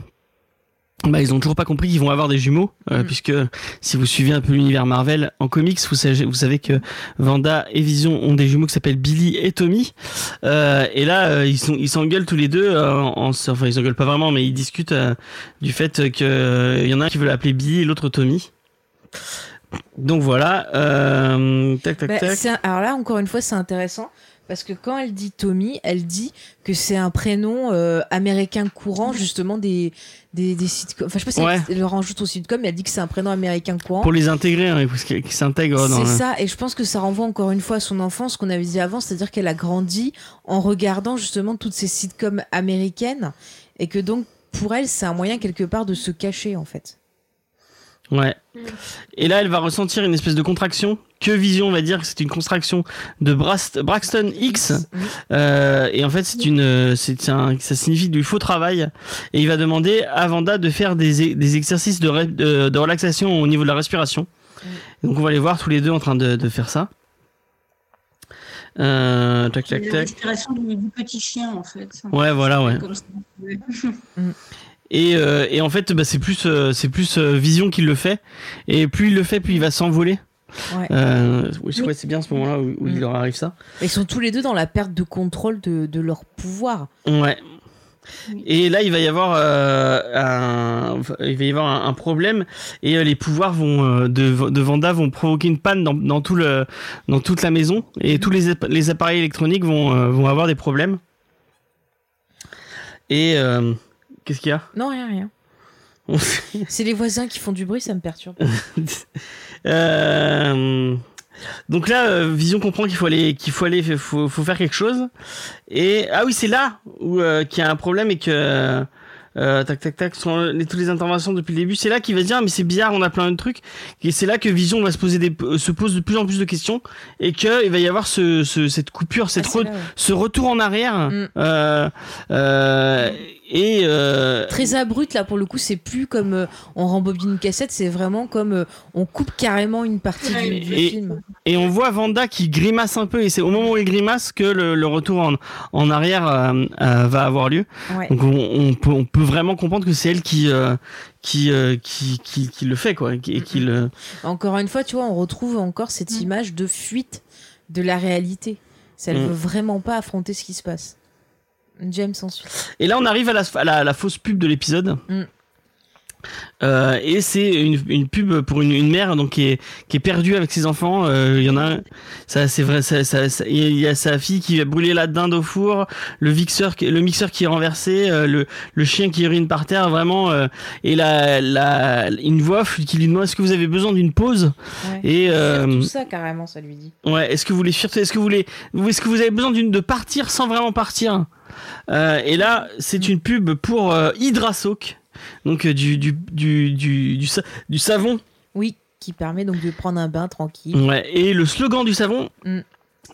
Speaker 1: bah, ils ont toujours pas compris qu'ils vont avoir des jumeaux, euh,
Speaker 2: Mm.
Speaker 1: puisque si vous suivez un peu l'univers Marvel en comics, vous savez, vous savez que Vanda et Vision ont des jumeaux qui s'appellent Billy et Tommy. Euh, et là, euh, ils sont, ils s'engueulent tous les deux. euh, en, en- enfin, ils s'engueulent pas vraiment, mais ils discutent euh, du fait que euh, il y en a un qui veut l'appeler Billy et l'autre Tommy. Donc voilà. Euh, tac tac
Speaker 2: Bah,
Speaker 1: tac.
Speaker 2: un- alors là, encore une fois, c'est intéressant parce que quand elle dit Tommy, elle dit que c'est un prénom euh, américain courant, justement des des, des sitcoms. Enfin, je sais pas si
Speaker 1: Ouais.
Speaker 2: elle le rajoute au sitcom, mais elle dit que c'est un prénom américain courant.
Speaker 1: Pour les intégrer, hein, parce qu'ils s'intègrent.
Speaker 2: C'est
Speaker 1: le-
Speaker 2: ça, et je pense que ça renvoie encore une fois à son enfance, qu'on avait dit avant, c'est-à-dire qu'elle a grandi en regardant justement toutes ces sitcoms américaines, et que donc pour elle, c'est un moyen quelque part de se cacher en fait.
Speaker 1: Ouais.
Speaker 3: Mm.
Speaker 1: Et là, elle va ressentir une espèce de contraction que Vision va dire que c'est une contraction de Brast- Braxton X. Euh, et en fait, c'est une, c'est un, ça signifie du faux travail. Et il va demander à Vanda de faire des, des exercices de, ré- de, de relaxation au niveau de la respiration. Donc on va les voir tous les deux en train de, de faire ça. Euh, tac, tac,
Speaker 4: La
Speaker 1: tac.
Speaker 4: respiration du, du petit chien, en fait.
Speaker 1: Ouais, voilà, ouais.
Speaker 4: Comme ça. Ouais.
Speaker 1: Et, euh, et en fait, bah, c'est plus, euh, c'est plus euh, Vision qui le fait. Et plus il le fait, plus il va s'envoler.
Speaker 2: Ouais.
Speaker 1: Euh, je crois que c'est bien ce moment-là où, où il
Speaker 2: Mm.
Speaker 1: leur arrive ça.
Speaker 2: Ils sont tous les deux dans la perte de contrôle de, de leur pouvoir.
Speaker 1: Ouais. Et là, il va y avoir euh, un, il va y avoir un, un problème et euh, les pouvoirs vont euh, de, de Vanda vont provoquer une panne dans, dans tout le dans toute la maison et tous les, les appareils électroniques vont vont avoir des problèmes. Et qu'est-ce qu'il y a?
Speaker 2: Non, rien, rien. *laughs* C'est les voisins qui font du bruit, ça me perturbe. *laughs*
Speaker 1: Euh, donc là, euh, Vision comprend qu'il faut aller, qu'il faut aller, faut, faut faire quelque chose. Et ah oui, c'est là où euh, qu'il y a un problème et que euh, tac tac tac sont les, toutes les interventions depuis le début. C'est là qu'il va se dire ah, mais c'est bizarre, on a plein de trucs. Et c'est là que Vision va se poser des, euh, se pose de plus en plus de questions et que il va y avoir ce, ce- cette coupure, cette
Speaker 2: Ah, c'est
Speaker 1: re-
Speaker 2: là, ouais.
Speaker 1: ce retour en arrière.
Speaker 2: Mm.
Speaker 1: Euh, euh, et euh,
Speaker 2: Très abrupt là pour le coup, c'est plus comme euh, on rembobine une cassette, c'est vraiment comme euh, on coupe carrément une partie du, du
Speaker 1: Et-
Speaker 2: film.
Speaker 1: Et on voit Vanda qui grimace un peu, et c'est au moment où il grimace que le, le retour en, en arrière euh, euh, va avoir lieu.
Speaker 2: Ouais.
Speaker 1: Donc on, on peut, on peut vraiment comprendre que c'est elle qui, euh, qui, euh, qui, qui, qui le fait, quoi. Et qui, le...
Speaker 2: Encore une fois, tu vois, on retrouve encore cette
Speaker 4: Mm.
Speaker 2: image de fuite de la réalité. Ça, elle
Speaker 1: Mm.
Speaker 2: veut vraiment pas affronter ce qui se passe. James ensuite.
Speaker 1: Et là, on arrive à la, à la, la fausse pub de l'épisode.
Speaker 2: Mm.
Speaker 1: Euh, et c'est une, une pub pour une, une mère donc qui est, qui est perdue avec ses enfants. Euh, Il y en a, ça c'est vrai, ça, ça- ça- il y a sa fille qui va brûler la dinde au four, le mixeur, qui- le mixeur qui est renversé, euh, le, le chien qui urine par terre, vraiment. et la, la, une voix qui lui demande est-ce que vous avez besoin d'une pause?
Speaker 2: Ouais.
Speaker 1: Et
Speaker 2: tout ça carrément, ça lui dit.
Speaker 1: Ouais, est-ce que vous voulez Est-ce que vous voulez Est-ce que vous avez besoin d'une de partir sans vraiment partir? Euh, Et là, c'est une pub pour euh, Hydra Soak, donc euh, du du du du du, sa- du savon.
Speaker 2: Oui, qui permet donc de prendre un bain tranquille.
Speaker 1: Ouais. Et le slogan du savon
Speaker 2: Mm.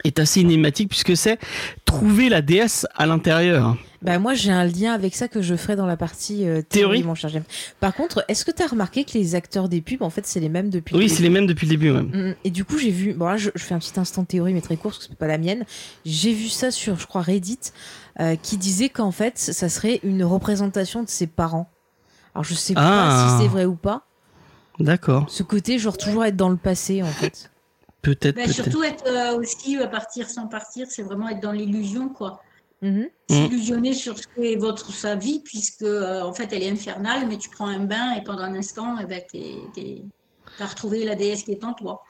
Speaker 1: est assez énigmatique puisque c'est trouver la déesse à l'intérieur.
Speaker 2: Bah moi j'ai un lien avec ça que je ferai dans la partie euh,
Speaker 1: Théorie.
Speaker 2: théorie, mon cher James. Par contre, est-ce que tu as remarqué que les acteurs des pubs, en fait, c'est les mêmes depuis le
Speaker 1: Oui, c'est les mêmes depuis le début. ouais.
Speaker 2: Mm, Et du coup, j'ai vu. Bon, là, je, je fais un petit instant théorie, mais très court, parce que c'est pas la mienne. J'ai vu ça sur, je crois, Reddit, euh, qui disait qu'en fait, ça serait une représentation de ses parents. Alors, je sais
Speaker 1: Ah.
Speaker 2: pas si c'est vrai ou pas.
Speaker 1: D'accord.
Speaker 2: Ce côté, genre, toujours être dans le passé, en fait.
Speaker 1: Peut-être.
Speaker 4: Bah, surtout être euh, aussi euh, partir sans partir, c'est vraiment être dans l'illusion, quoi.
Speaker 2: Mhm.
Speaker 1: Mm.
Speaker 4: S'illusionner sur ce qu'est votre sa vie, puisque euh, en fait elle est infernale, mais tu prends un bain et pendant un instant, eh ben, t'as retrouvé la déesse qui est en toi.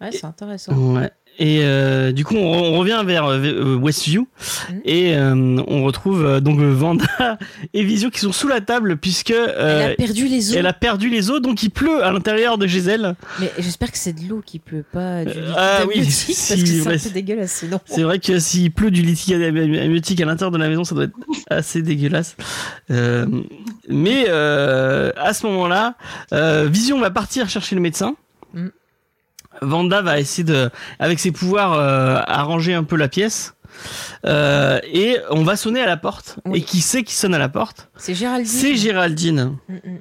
Speaker 2: Ouais, c'est intéressant.
Speaker 1: Ouais. Et euh, du coup, on, on revient vers euh, euh, Westview
Speaker 2: Mhm.
Speaker 1: et euh, on retrouve euh, donc Vanda *laughs* et Vision qui sont sous la table puisque
Speaker 2: Elle a perdu les os.
Speaker 1: elle a perdu les os, donc il pleut à l'intérieur de chez elle.
Speaker 2: Mais j'espère que c'est de l'eau qui pleut, pas du liquide
Speaker 1: ah oui, *laughs* si,
Speaker 2: parce que c'est
Speaker 1: ouais,
Speaker 2: un peu dégueulasse sinon.
Speaker 1: C'est vrai que s'il pleut du liquide amniotique à l'intérieur de la maison, ça doit être assez dégueulasse. Mais à ce moment-là, Vision va partir chercher le médecin.
Speaker 2: Mm.
Speaker 1: Vanda va essayer de, avec ses pouvoirs, euh, arranger un peu la pièce. Euh, et on va sonner à la porte.
Speaker 2: Oui.
Speaker 1: Et qui c'est qui sonne à la porte?
Speaker 2: C'est Géraldine.
Speaker 1: C'est Géraldine.
Speaker 2: Mm, mm.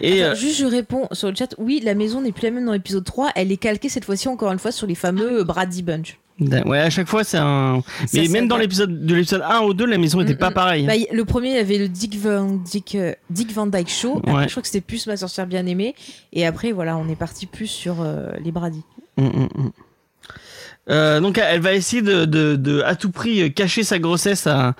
Speaker 1: Et
Speaker 2: Attends,
Speaker 1: euh,
Speaker 2: juste je réponds sur le chat. Oui, la maison n'est plus la même dans l'épisode 3. Elle est calquée cette fois-ci encore une fois sur les fameux Brady Bunch.
Speaker 1: Ouais, à chaque fois, c'est un. Mais
Speaker 2: Ça
Speaker 1: même dans l'épisode de l'épisode 1 au 2, la maison était
Speaker 2: Mm,
Speaker 1: pas
Speaker 2: mm.
Speaker 1: pareille.
Speaker 2: Bah, le premier, il y avait le Dick Van, Dick, euh, Dick Van Dyke Show. Après,
Speaker 1: Ouais.
Speaker 2: je crois que c'était plus Ma sorcière bien aimée. Et après, voilà, on est parti plus sur euh, les Brady.
Speaker 1: Mm, mm, mm. Euh, donc elle va essayer de, à tout prix euh, cacher sa grossesse à,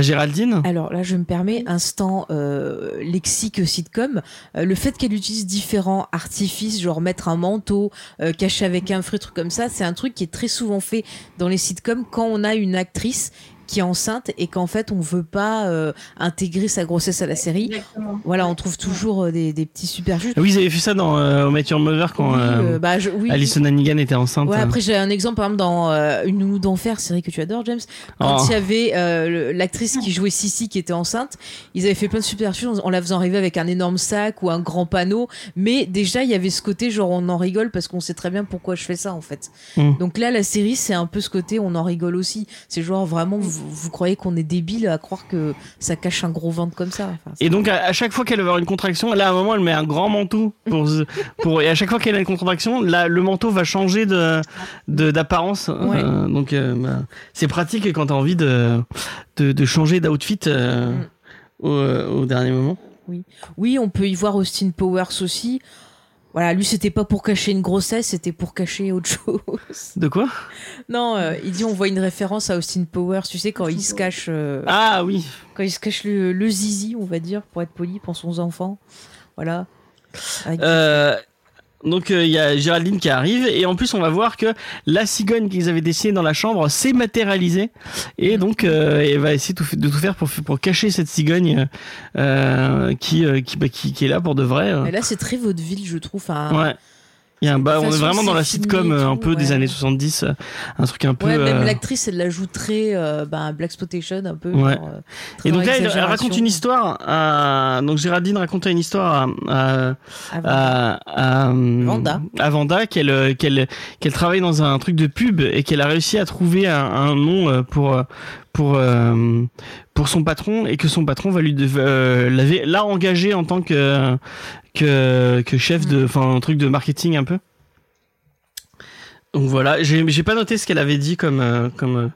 Speaker 1: Géraldine.
Speaker 2: Alors là, je me permets, instant euh, lexique sitcom, le fait qu'elle utilise différents artifices, genre mettre un manteau, caché avec un fruit, truc comme ça, c'est un truc qui est très souvent fait dans les sitcoms quand on a une actrice qui est enceinte et qu'en fait on veut pas euh, intégrer sa grossesse à la série.
Speaker 4: Exactement.
Speaker 2: Voilà, on trouve toujours euh, des, des petits superjus.
Speaker 1: Oui, ils avaient fait ça dans euh, Met Your Mother quand
Speaker 2: Oui,
Speaker 1: euh,
Speaker 2: bah, je- oui.
Speaker 1: Alison Hannigan était enceinte.
Speaker 2: Ouais, après j'ai un exemple par exemple dans euh, Une nounou d'enfer, série que tu adores James. Quand
Speaker 1: Oh.
Speaker 2: il y avait euh, l'actrice qui jouait Sissi qui était enceinte, ils avaient fait plein de supercheries en, en la faisant arriver avec un énorme sac ou un grand panneau, mais déjà il y avait ce côté genre on en rigole parce qu'on sait très bien pourquoi je fais ça en fait.
Speaker 1: Mm.
Speaker 2: Donc là la série c'est un peu ce côté on en rigole aussi. C'est genre vraiment vous, vous croyez qu'on est débile à croire que ça cache un gros ventre comme ça. Enfin,
Speaker 1: Et donc à, à chaque fois qu'elle va avoir une contraction, là à un moment elle met un grand manteau pour, pour et à chaque fois qu'elle a une contraction, là le manteau va changer de de- d'apparence. Euh, donc euh, bah, c'est pratique quand t'as envie de de, de changer d'outfit euh,
Speaker 2: Mm.
Speaker 1: au, au dernier moment.
Speaker 2: Oui, on peut y voir Austin Powers aussi. Voilà, lui c'était pas pour cacher une grossesse, c'était pour cacher autre chose.
Speaker 1: De quoi?
Speaker 2: Non, euh, il dit on voit une référence à Austin Powers, tu sais quand il se cache, euh,
Speaker 1: Ah oui.
Speaker 2: quand il se cache le, le zizi, on va dire, pour être poli, pour son enfant. Voilà.
Speaker 1: Euh, donc il y a Géraldine qui arrive et en plus on va voir que la cigogne qu'ils avaient dessinée dans la chambre s'est matérialisée et donc euh, elle va essayer de tout faire pour, pour cacher cette cigogne euh, qui, euh, qui, bah, qui qui est là pour de vrai. euh.
Speaker 2: Mais là c'est très vaudeville, je trouve. Enfin,
Speaker 1: Ouais. Il y a un, bah, on est vraiment dans la sitcom euh, un peu des années 70, euh, un truc un peu.
Speaker 2: ouais, même
Speaker 1: euh,
Speaker 2: l'actrice elle la joue très euh, ben, Black Spotation un peu.
Speaker 1: Ouais.
Speaker 2: genre,
Speaker 1: Et donc là, elle, raconte une histoire. À... Donc Géraldine racontait une histoire à, à, à, à,
Speaker 2: Vanda.
Speaker 1: à Vanda qu'elle qu'elle qu'elle travaille dans un truc de pub et qu'elle a réussi à trouver un, un nom pour pour euh, pour son patron et que son patron va lui euh, l'avait l'a engagé en tant que que que chef de enfin un truc de marketing un peu. Donc voilà, j'ai pas noté ce qu'elle avait dit comme euh, comme euh,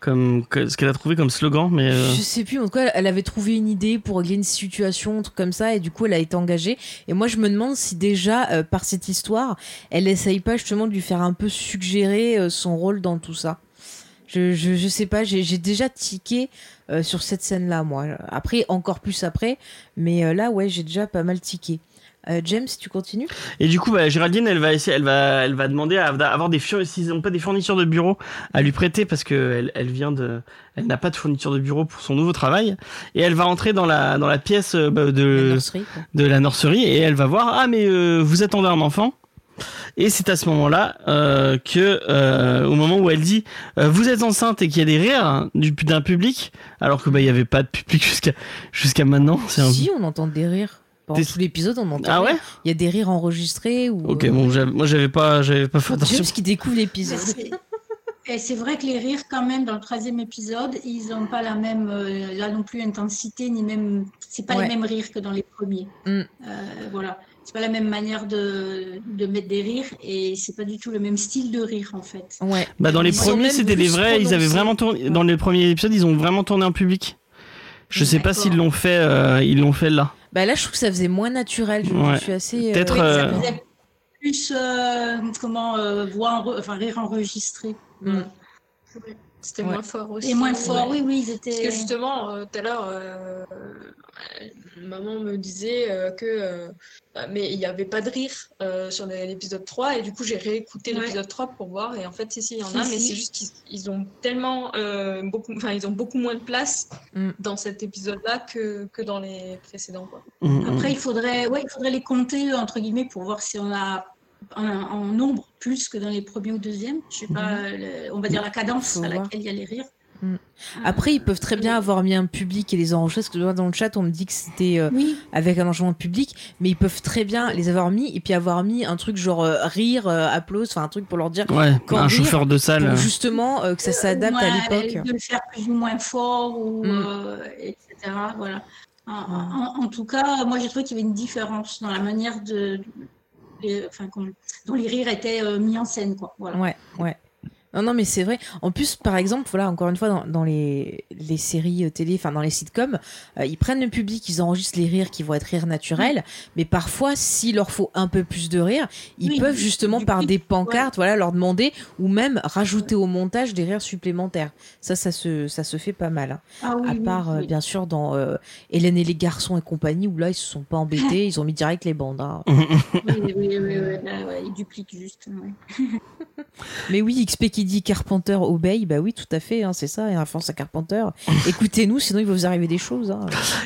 Speaker 1: comme ce qu'elle a trouvé comme slogan mais euh,
Speaker 2: Je sais plus, en tout cas, elle avait trouvé une idée pour régler une situation, un truc comme ça, et du coup, elle a été engagée. Et moi, je me demande si déjà, euh, par cette histoire, elle essaye pas justement de lui faire un peu suggérer euh, son rôle dans tout ça. Je, je, je sais pas, j'ai déjà tiqué euh, sur cette scène-là, moi. Après, encore plus après, mais euh, là, ouais, j'ai déjà pas mal tiqué. Euh, James, tu continues?
Speaker 1: Et du coup, bah, Géraldine, elle va essayer, elle va, elle va demander à avoir des s'ils n'ont pas des fournitures de bureau à lui prêter parce que elle, elle vient de, elle n'a pas de fourniture de bureau pour son nouveau travail. Et elle va entrer dans la, dans la pièce euh, bah,
Speaker 2: La
Speaker 1: de,
Speaker 2: nurserie,
Speaker 1: de la nurserie et elle va voir ah mais euh, vous attendez un enfant? Et c'est à ce moment-là euh, que euh, au moment où elle dit euh, vous êtes enceinte et qu'il y a des rires hein, du d'un public alors que bah il y avait pas de public *laughs* jusqu'à jusqu'à maintenant c'est un...
Speaker 2: Si, on entend des rires. Pendant tout l'épisode, on entend.
Speaker 1: ah ouais
Speaker 2: Il y a des rires enregistrés ou.
Speaker 1: ok
Speaker 2: euh,
Speaker 1: bon moi j'avais pas j'avais pas fait attention
Speaker 2: James qui découvre l'épisode.
Speaker 4: C'est- Et c'est vrai que les rires, quand même, dans le troisième épisode, ils n'ont pas la même, euh, là non plus, intensité, ni même. C'est pas
Speaker 2: Ouais.
Speaker 4: les mêmes rires que dans les premiers.
Speaker 2: Mm.
Speaker 4: Euh, voilà. C'est pas la même manière de, de mettre des rires et c'est pas du tout le même style de rire, en fait.
Speaker 2: Ouais.
Speaker 1: Bah dans les
Speaker 2: Ils
Speaker 1: premiers c'était des vrais, ils avaient vraiment tourné dans les premiers épisodes, ils ont vraiment tourné en public. Je sais pas s'ils l'ont fait euh, ils l'ont fait là.
Speaker 2: Bah là, je trouve que ça faisait moins naturel. Je,
Speaker 1: Ouais.
Speaker 2: je suis assez. euh,
Speaker 1: Peut-être, euh,
Speaker 4: ça faisait plus, euh, comment, euh, voix enre- enfin, rire enregistré.
Speaker 2: Mm.
Speaker 3: C'était
Speaker 2: Ouais.
Speaker 3: moins fort aussi.
Speaker 4: Et moins fort,
Speaker 3: Ouais.
Speaker 4: oui, oui, ils
Speaker 3: Parce que
Speaker 4: étaient.
Speaker 3: justement, tout à l'heure, maman me disait euh, que. euh, bah, mais il n'y avait pas de rire euh, sur les- l'épisode 3, et du coup, j'ai réécouté
Speaker 4: Ouais.
Speaker 3: l'épisode 3 pour voir, et en fait, si, si, il y en
Speaker 4: Si,
Speaker 3: a, mais
Speaker 4: si.
Speaker 3: c'est juste qu'ils ils ont tellement. euh, beaucoup, enfin, ils ont beaucoup moins de place
Speaker 2: Mm.
Speaker 3: dans cet épisode-là que, que dans les précédents. Quoi.
Speaker 1: Mm, mm.
Speaker 4: Après, il faudrait, ouais, il faudrait les compter, entre guillemets, pour voir si on a en, en nombre plus que dans les premiers ou deuxièmes. Je sais pas, le- on va dire la cadence
Speaker 2: Faut
Speaker 4: à
Speaker 2: voir.
Speaker 4: laquelle il y a les rires.
Speaker 2: Mm.
Speaker 4: Euh,
Speaker 2: Après, ils peuvent très bien avoir mis un public et les enregistrer. Parce que moi, dans le chat, on me dit que c'était euh,
Speaker 4: Oui,
Speaker 2: avec un enregistrement public, mais ils peuvent très bien les avoir mis et puis avoir mis un truc genre euh, rire, euh, applause, enfin un truc pour leur dire
Speaker 1: Ouais,
Speaker 2: Quand
Speaker 1: un
Speaker 2: rire,
Speaker 1: chauffeur de salle.
Speaker 2: pour justement euh, que ça s'adapte à
Speaker 4: Ouais,
Speaker 2: l'époque.
Speaker 4: De le faire plus ou moins fort, ou,
Speaker 2: Mm.
Speaker 4: euh, etc. Voilà. En, en- en tout cas, moi, j'ai trouvé qu'il y avait une différence dans la manière de, les- enfin, dont les rires étaient euh, mis en scène. Quoi. Voilà.
Speaker 2: Ouais, ouais. Non, non, mais c'est vrai. En plus, par exemple, voilà, encore une fois, dans, dans les, les séries euh, télé, enfin dans les sitcoms, euh, ils prennent le public, ils enregistrent les rires qui vont être rires naturels, mais parfois, s'il leur faut un peu plus de rire, ils
Speaker 4: Oui,
Speaker 2: peuvent justement par des pancartes, voilà, leur demander ou même rajouter au montage des rires supplémentaires. Ça, ça se, ça se fait pas mal. hein.
Speaker 4: Ah oui,
Speaker 2: à part, euh, bien sûr, dans euh, Hélène et les garçons et compagnie, où là, ils se sont pas embêtés, ils ont mis direct les bandes. hein.
Speaker 4: Oui, oui, oui, là, ouais, il duplique juste. ouais.
Speaker 2: Mais oui, XP qui dit Carpenter obey, bah oui, tout à fait, hein, c'est ça, et référence à Carpenter. *laughs* Écoutez-nous, sinon il va vous arriver des choses. hein.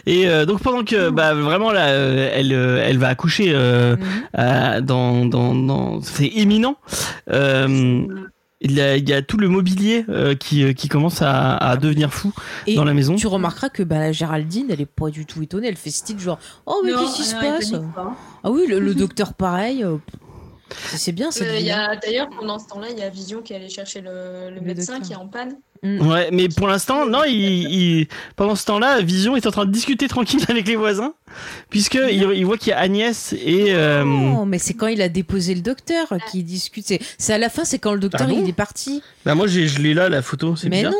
Speaker 1: Et euh, donc pendant que bah vraiment là, euh, elle euh, elle va accoucher euh,
Speaker 2: Mhm.
Speaker 1: euh, dans dans dans c'est imminent. Euh, il y a il y a tout le mobilier euh, qui qui commence à, à devenir fou
Speaker 2: Et
Speaker 1: dans la maison.
Speaker 2: tu remarqueras que bah, la Géraldine, elle est pas du tout étonnée, elle fait style genre Oh, mais qu'est-ce qui se passe? Ah oui, le, le docteur pareil, euh, c'est- c'est bien cette
Speaker 3: Euh, D'ailleurs, pendant ce temps-là, il y a Vision qui est allé chercher le, le
Speaker 2: Le
Speaker 3: médecin
Speaker 2: docteur.
Speaker 3: qui est en panne.
Speaker 1: Ouais, mais pour l'instant, non, il, il- pendant ce temps-là, Vision est en train de discuter tranquille avec les voisins, puisque il, il voit qu'il y a Agnès et euh,
Speaker 2: Non, mais c'est quand il a déposé le docteur qui discute. C'est- à la fin, c'est quand le docteur
Speaker 1: Ah bon
Speaker 2: il est parti.
Speaker 1: bah moi je l'ai là la photo, c'est
Speaker 2: Mais
Speaker 1: bizarre.
Speaker 2: non,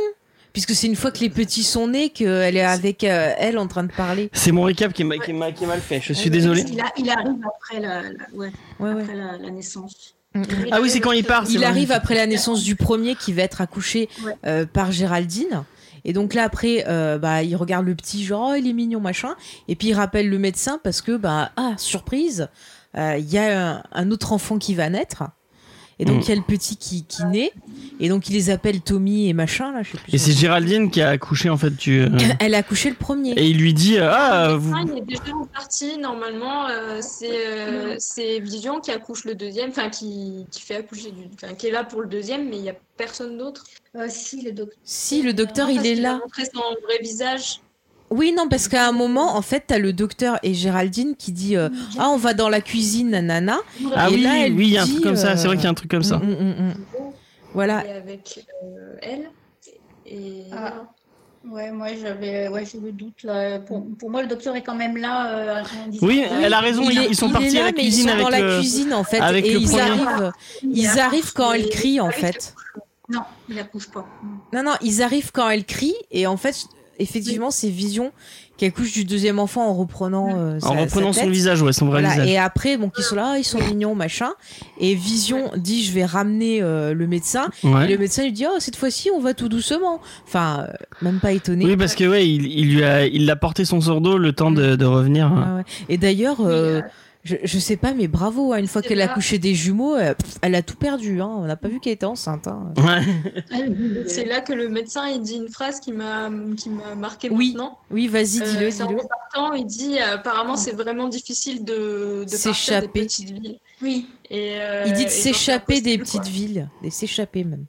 Speaker 2: puisque c'est une fois que les petits sont nés qu'elle est avec euh, elle en train de parler.
Speaker 1: C'est mon récap qui est, ma- qui est ma- qui est mal fait. Je suis
Speaker 2: Ouais,
Speaker 1: désolé.
Speaker 4: Il, a- il arrive après la, la- ouais,
Speaker 2: Ouais, ouais.
Speaker 4: après la, la naissance.
Speaker 2: Mm, mm.
Speaker 1: Ah oui, c'est quand il part.
Speaker 2: Il
Speaker 1: vrai.
Speaker 2: arrive après la naissance du premier qui va être accouché
Speaker 4: Ouais.
Speaker 2: euh, par Géraldine. Et donc là après, euh, bah, il regarde le petit genre oh, il est mignon machin. Et puis il rappelle le médecin parce que bah ah surprise, euh, il y a un, un autre enfant qui va naître. Et donc
Speaker 1: Mm.
Speaker 2: il y a le petit qui, qui naît. Et donc il les appelle Tommy et machin là. Je sais plus
Speaker 1: Et c'est. Géraldine qui a accouché en fait. Tu, euh, *laughs*
Speaker 2: Elle a accouché le premier.
Speaker 1: et il lui dit euh, ah vous.
Speaker 3: Ah, il est déjà en partie. Normalement, euh, c'est euh, c'est Vision qui accouche le deuxième, enfin qui, qui fait accoucher, du, enfin qui est là pour le deuxième, mais il n'y a personne d'autre.
Speaker 4: Euh, si, le docteur.
Speaker 2: Si le docteur il est
Speaker 3: qu'il a
Speaker 2: là.
Speaker 3: montré son vrai visage.
Speaker 2: Oui non parce qu'à un moment en fait t'as le docteur et Géraldine qui dit euh, ah on va dans la cuisine nanana.
Speaker 1: Ah
Speaker 2: Et
Speaker 1: oui,
Speaker 2: là, elle
Speaker 1: oui, il y a un
Speaker 2: dit,
Speaker 1: truc comme ça. C'est vrai
Speaker 2: euh,
Speaker 1: qu'il y a un truc comme ça.
Speaker 2: Mm, mm, mm, mm. Voilà.
Speaker 3: Et avec euh, elle. Et
Speaker 4: Ah. Ouais, moi j'avais ouais, j'ai le doute là. Pour, pour moi, le docteur est quand même là. euh,
Speaker 1: Oui, elle a raison.
Speaker 2: Il
Speaker 1: Ils,
Speaker 2: est-
Speaker 1: sont
Speaker 2: il
Speaker 1: partis
Speaker 2: là,
Speaker 1: à la cuisine
Speaker 2: ils sont
Speaker 1: avec
Speaker 2: dans la cuisine en fait
Speaker 1: avec
Speaker 2: et
Speaker 1: le
Speaker 2: ils
Speaker 1: premier.
Speaker 2: arrivent ils
Speaker 4: Il
Speaker 2: arrivent quand elle crie en fait.
Speaker 4: Non, il accouche pas.
Speaker 2: Non non, ils arrivent quand elle crie et en fait effectivement c'est Vision qui accouche du deuxième enfant en reprenant euh,
Speaker 1: En
Speaker 2: sa-
Speaker 1: reprenant
Speaker 2: sa
Speaker 1: son visage, ouais, son vrai
Speaker 2: Voilà,
Speaker 1: visage.
Speaker 2: et après, bon, qu'ils sont là, ils sont mignons, machin. Et Vision dit, je vais ramener euh, le médecin.
Speaker 1: Ouais.
Speaker 2: Et le médecin lui dit, oh, cette fois-ci, on va tout doucement. Enfin, euh, même pas étonné.
Speaker 1: Oui, parce que ouais, il, il lui a, il l'a porté son d'eau le temps de, de revenir.
Speaker 2: Ah ouais. Et d'ailleurs, euh,
Speaker 3: Oui, euh,
Speaker 2: je, je sais pas, mais bravo, hein, une fois
Speaker 3: C'est
Speaker 2: qu'elle a couché des jumeaux, euh, pff, elle a tout perdu. Hein. On n'a pas vu qu'elle était enceinte. Hein.
Speaker 1: Ouais.
Speaker 3: C'est là que le médecin il dit une phrase qui m'a qui m'a marqué
Speaker 2: Oui,
Speaker 3: maintenant.
Speaker 2: Oui, vas-y,
Speaker 3: Euh,
Speaker 2: dis-le,
Speaker 3: en repartant, il dit euh, apparemment c'est vraiment difficile de, de partir des
Speaker 2: S'échapper.
Speaker 3: petites villes.
Speaker 4: Oui,
Speaker 3: Et, euh,
Speaker 2: Il dit de s'échapper des petites
Speaker 3: quoi.
Speaker 2: villes, de s'échapper même.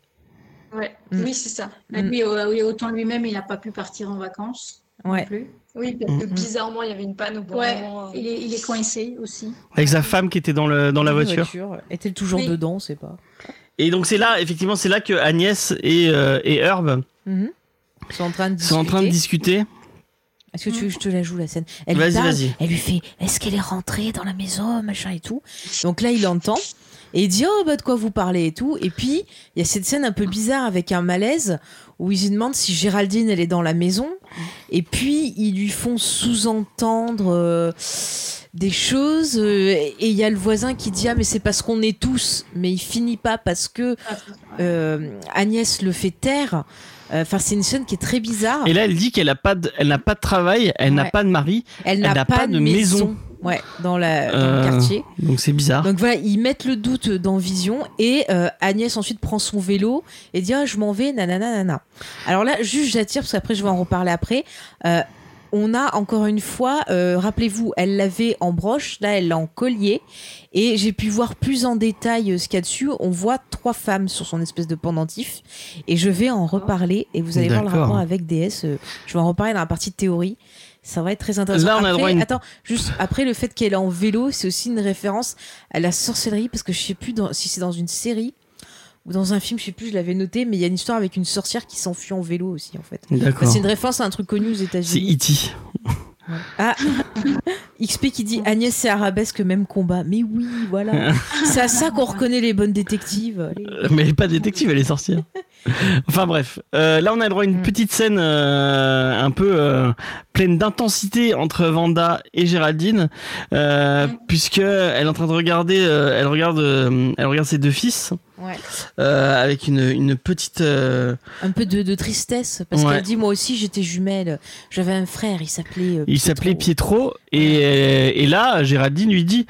Speaker 3: Ouais.
Speaker 2: Mm.
Speaker 3: Oui, c'est ça.
Speaker 2: Mm.
Speaker 4: lui, oui, autant lui-même, il n'a pas pu partir en vacances. non plus.
Speaker 3: Oui, parce que
Speaker 2: Mm.
Speaker 3: bizarrement, il y avait une panne au bon
Speaker 4: Ouais,
Speaker 3: moment. euh.
Speaker 4: il est, il est coincé aussi.
Speaker 1: Avec sa femme qui était dans, le, dans la voiture.
Speaker 2: Est-elle toujours
Speaker 4: Oui.
Speaker 2: dedans, c'est pas.
Speaker 1: Et donc c'est là, effectivement, c'est là que Agnès et, euh, et Herb
Speaker 2: Mhm. Ils sont en train de discuter.
Speaker 1: sont en train de discuter.
Speaker 2: Est-ce que tu veux que je te la joue la scène? Elle lui parle. Elle lui fait Est-ce qu'elle est rentrée dans la maison Machin et tout. Donc là, il entend. Et il dit Oh, bah de quoi vous parlez et tout. Et puis, il y a cette scène un peu bizarre avec un malaise où ils lui demandent si Géraldine, elle est dans la maison. Et puis, ils lui font sous-entendre euh, des choses. euh, et il y a le voisin qui dit Ah, mais c'est parce qu'on est tous. Mais il finit pas parce que euh, Agnès le fait taire. Euh, Enfin, c'est une scène qui est très bizarre.
Speaker 1: Et là, elle dit qu'elle n'a pas, de- elle n'a pas de travail, elle n'a pas de mari,
Speaker 2: Elle
Speaker 1: Elle
Speaker 2: n'a pas, de maison. Ouais, dans, la, dans
Speaker 1: Euh,
Speaker 2: le quartier.
Speaker 1: donc c'est bizarre.
Speaker 2: Donc voilà, ils mettent le doute dans Vision et euh, Agnès ensuite prend son vélo et dit ah, je m'en vais, nanana, nanana. Alors là, juste j'attire parce qu'après je vais en reparler après. Euh, on a encore une fois, euh, rappelez-vous, elle l'avait en broche, là elle l'a en collier et j'ai pu voir plus en détail ce qu'il y a dessus. On voit trois femmes sur son espèce de pendentif et je vais en reparler et vous allez voir le rapport avec DS. euh, je vais en reparler dans la partie théorie. Ça va être très intéressant.
Speaker 1: Là, on a
Speaker 2: Après,
Speaker 1: droit à une-
Speaker 2: Attends, juste après le fait qu'elle est en vélo, c'est aussi une référence à la sorcellerie parce que je sais plus dans- si c'est dans une série ou dans un film, je sais plus, je l'avais noté, mais il y a une histoire avec une sorcière qui s'enfuit en vélo aussi en fait. Enfin,
Speaker 1: D'accord.
Speaker 2: c'est une référence à un truc connu aux
Speaker 1: C'est
Speaker 2: États-Unis. Ah, *laughs* XP qui dit Agnès c'est arabesque, même combat. Mais oui, voilà. *laughs* c'est à ça qu'on reconnaît les bonnes détectives. Allez.
Speaker 1: Mais elle est pas détective, elle est sorcière. *laughs* enfin bref, Euh, là on a le droit à une
Speaker 2: Mm.
Speaker 1: petite scène euh, un peu euh, pleine d'intensité entre Vanda et Géraldine, puisque elle est en train de regarder, elle regarde, elle regarde ses deux fils
Speaker 2: Ouais.
Speaker 1: euh, avec une, une petite. euh,
Speaker 2: Un peu de, de tristesse, parce
Speaker 1: Ouais.
Speaker 2: qu'elle dit Moi aussi j'étais jumelle. J'avais un frère, il s'appelait. euh,
Speaker 1: il s'appelait
Speaker 2: Pietro.
Speaker 1: Et, et là Géraldine lui dit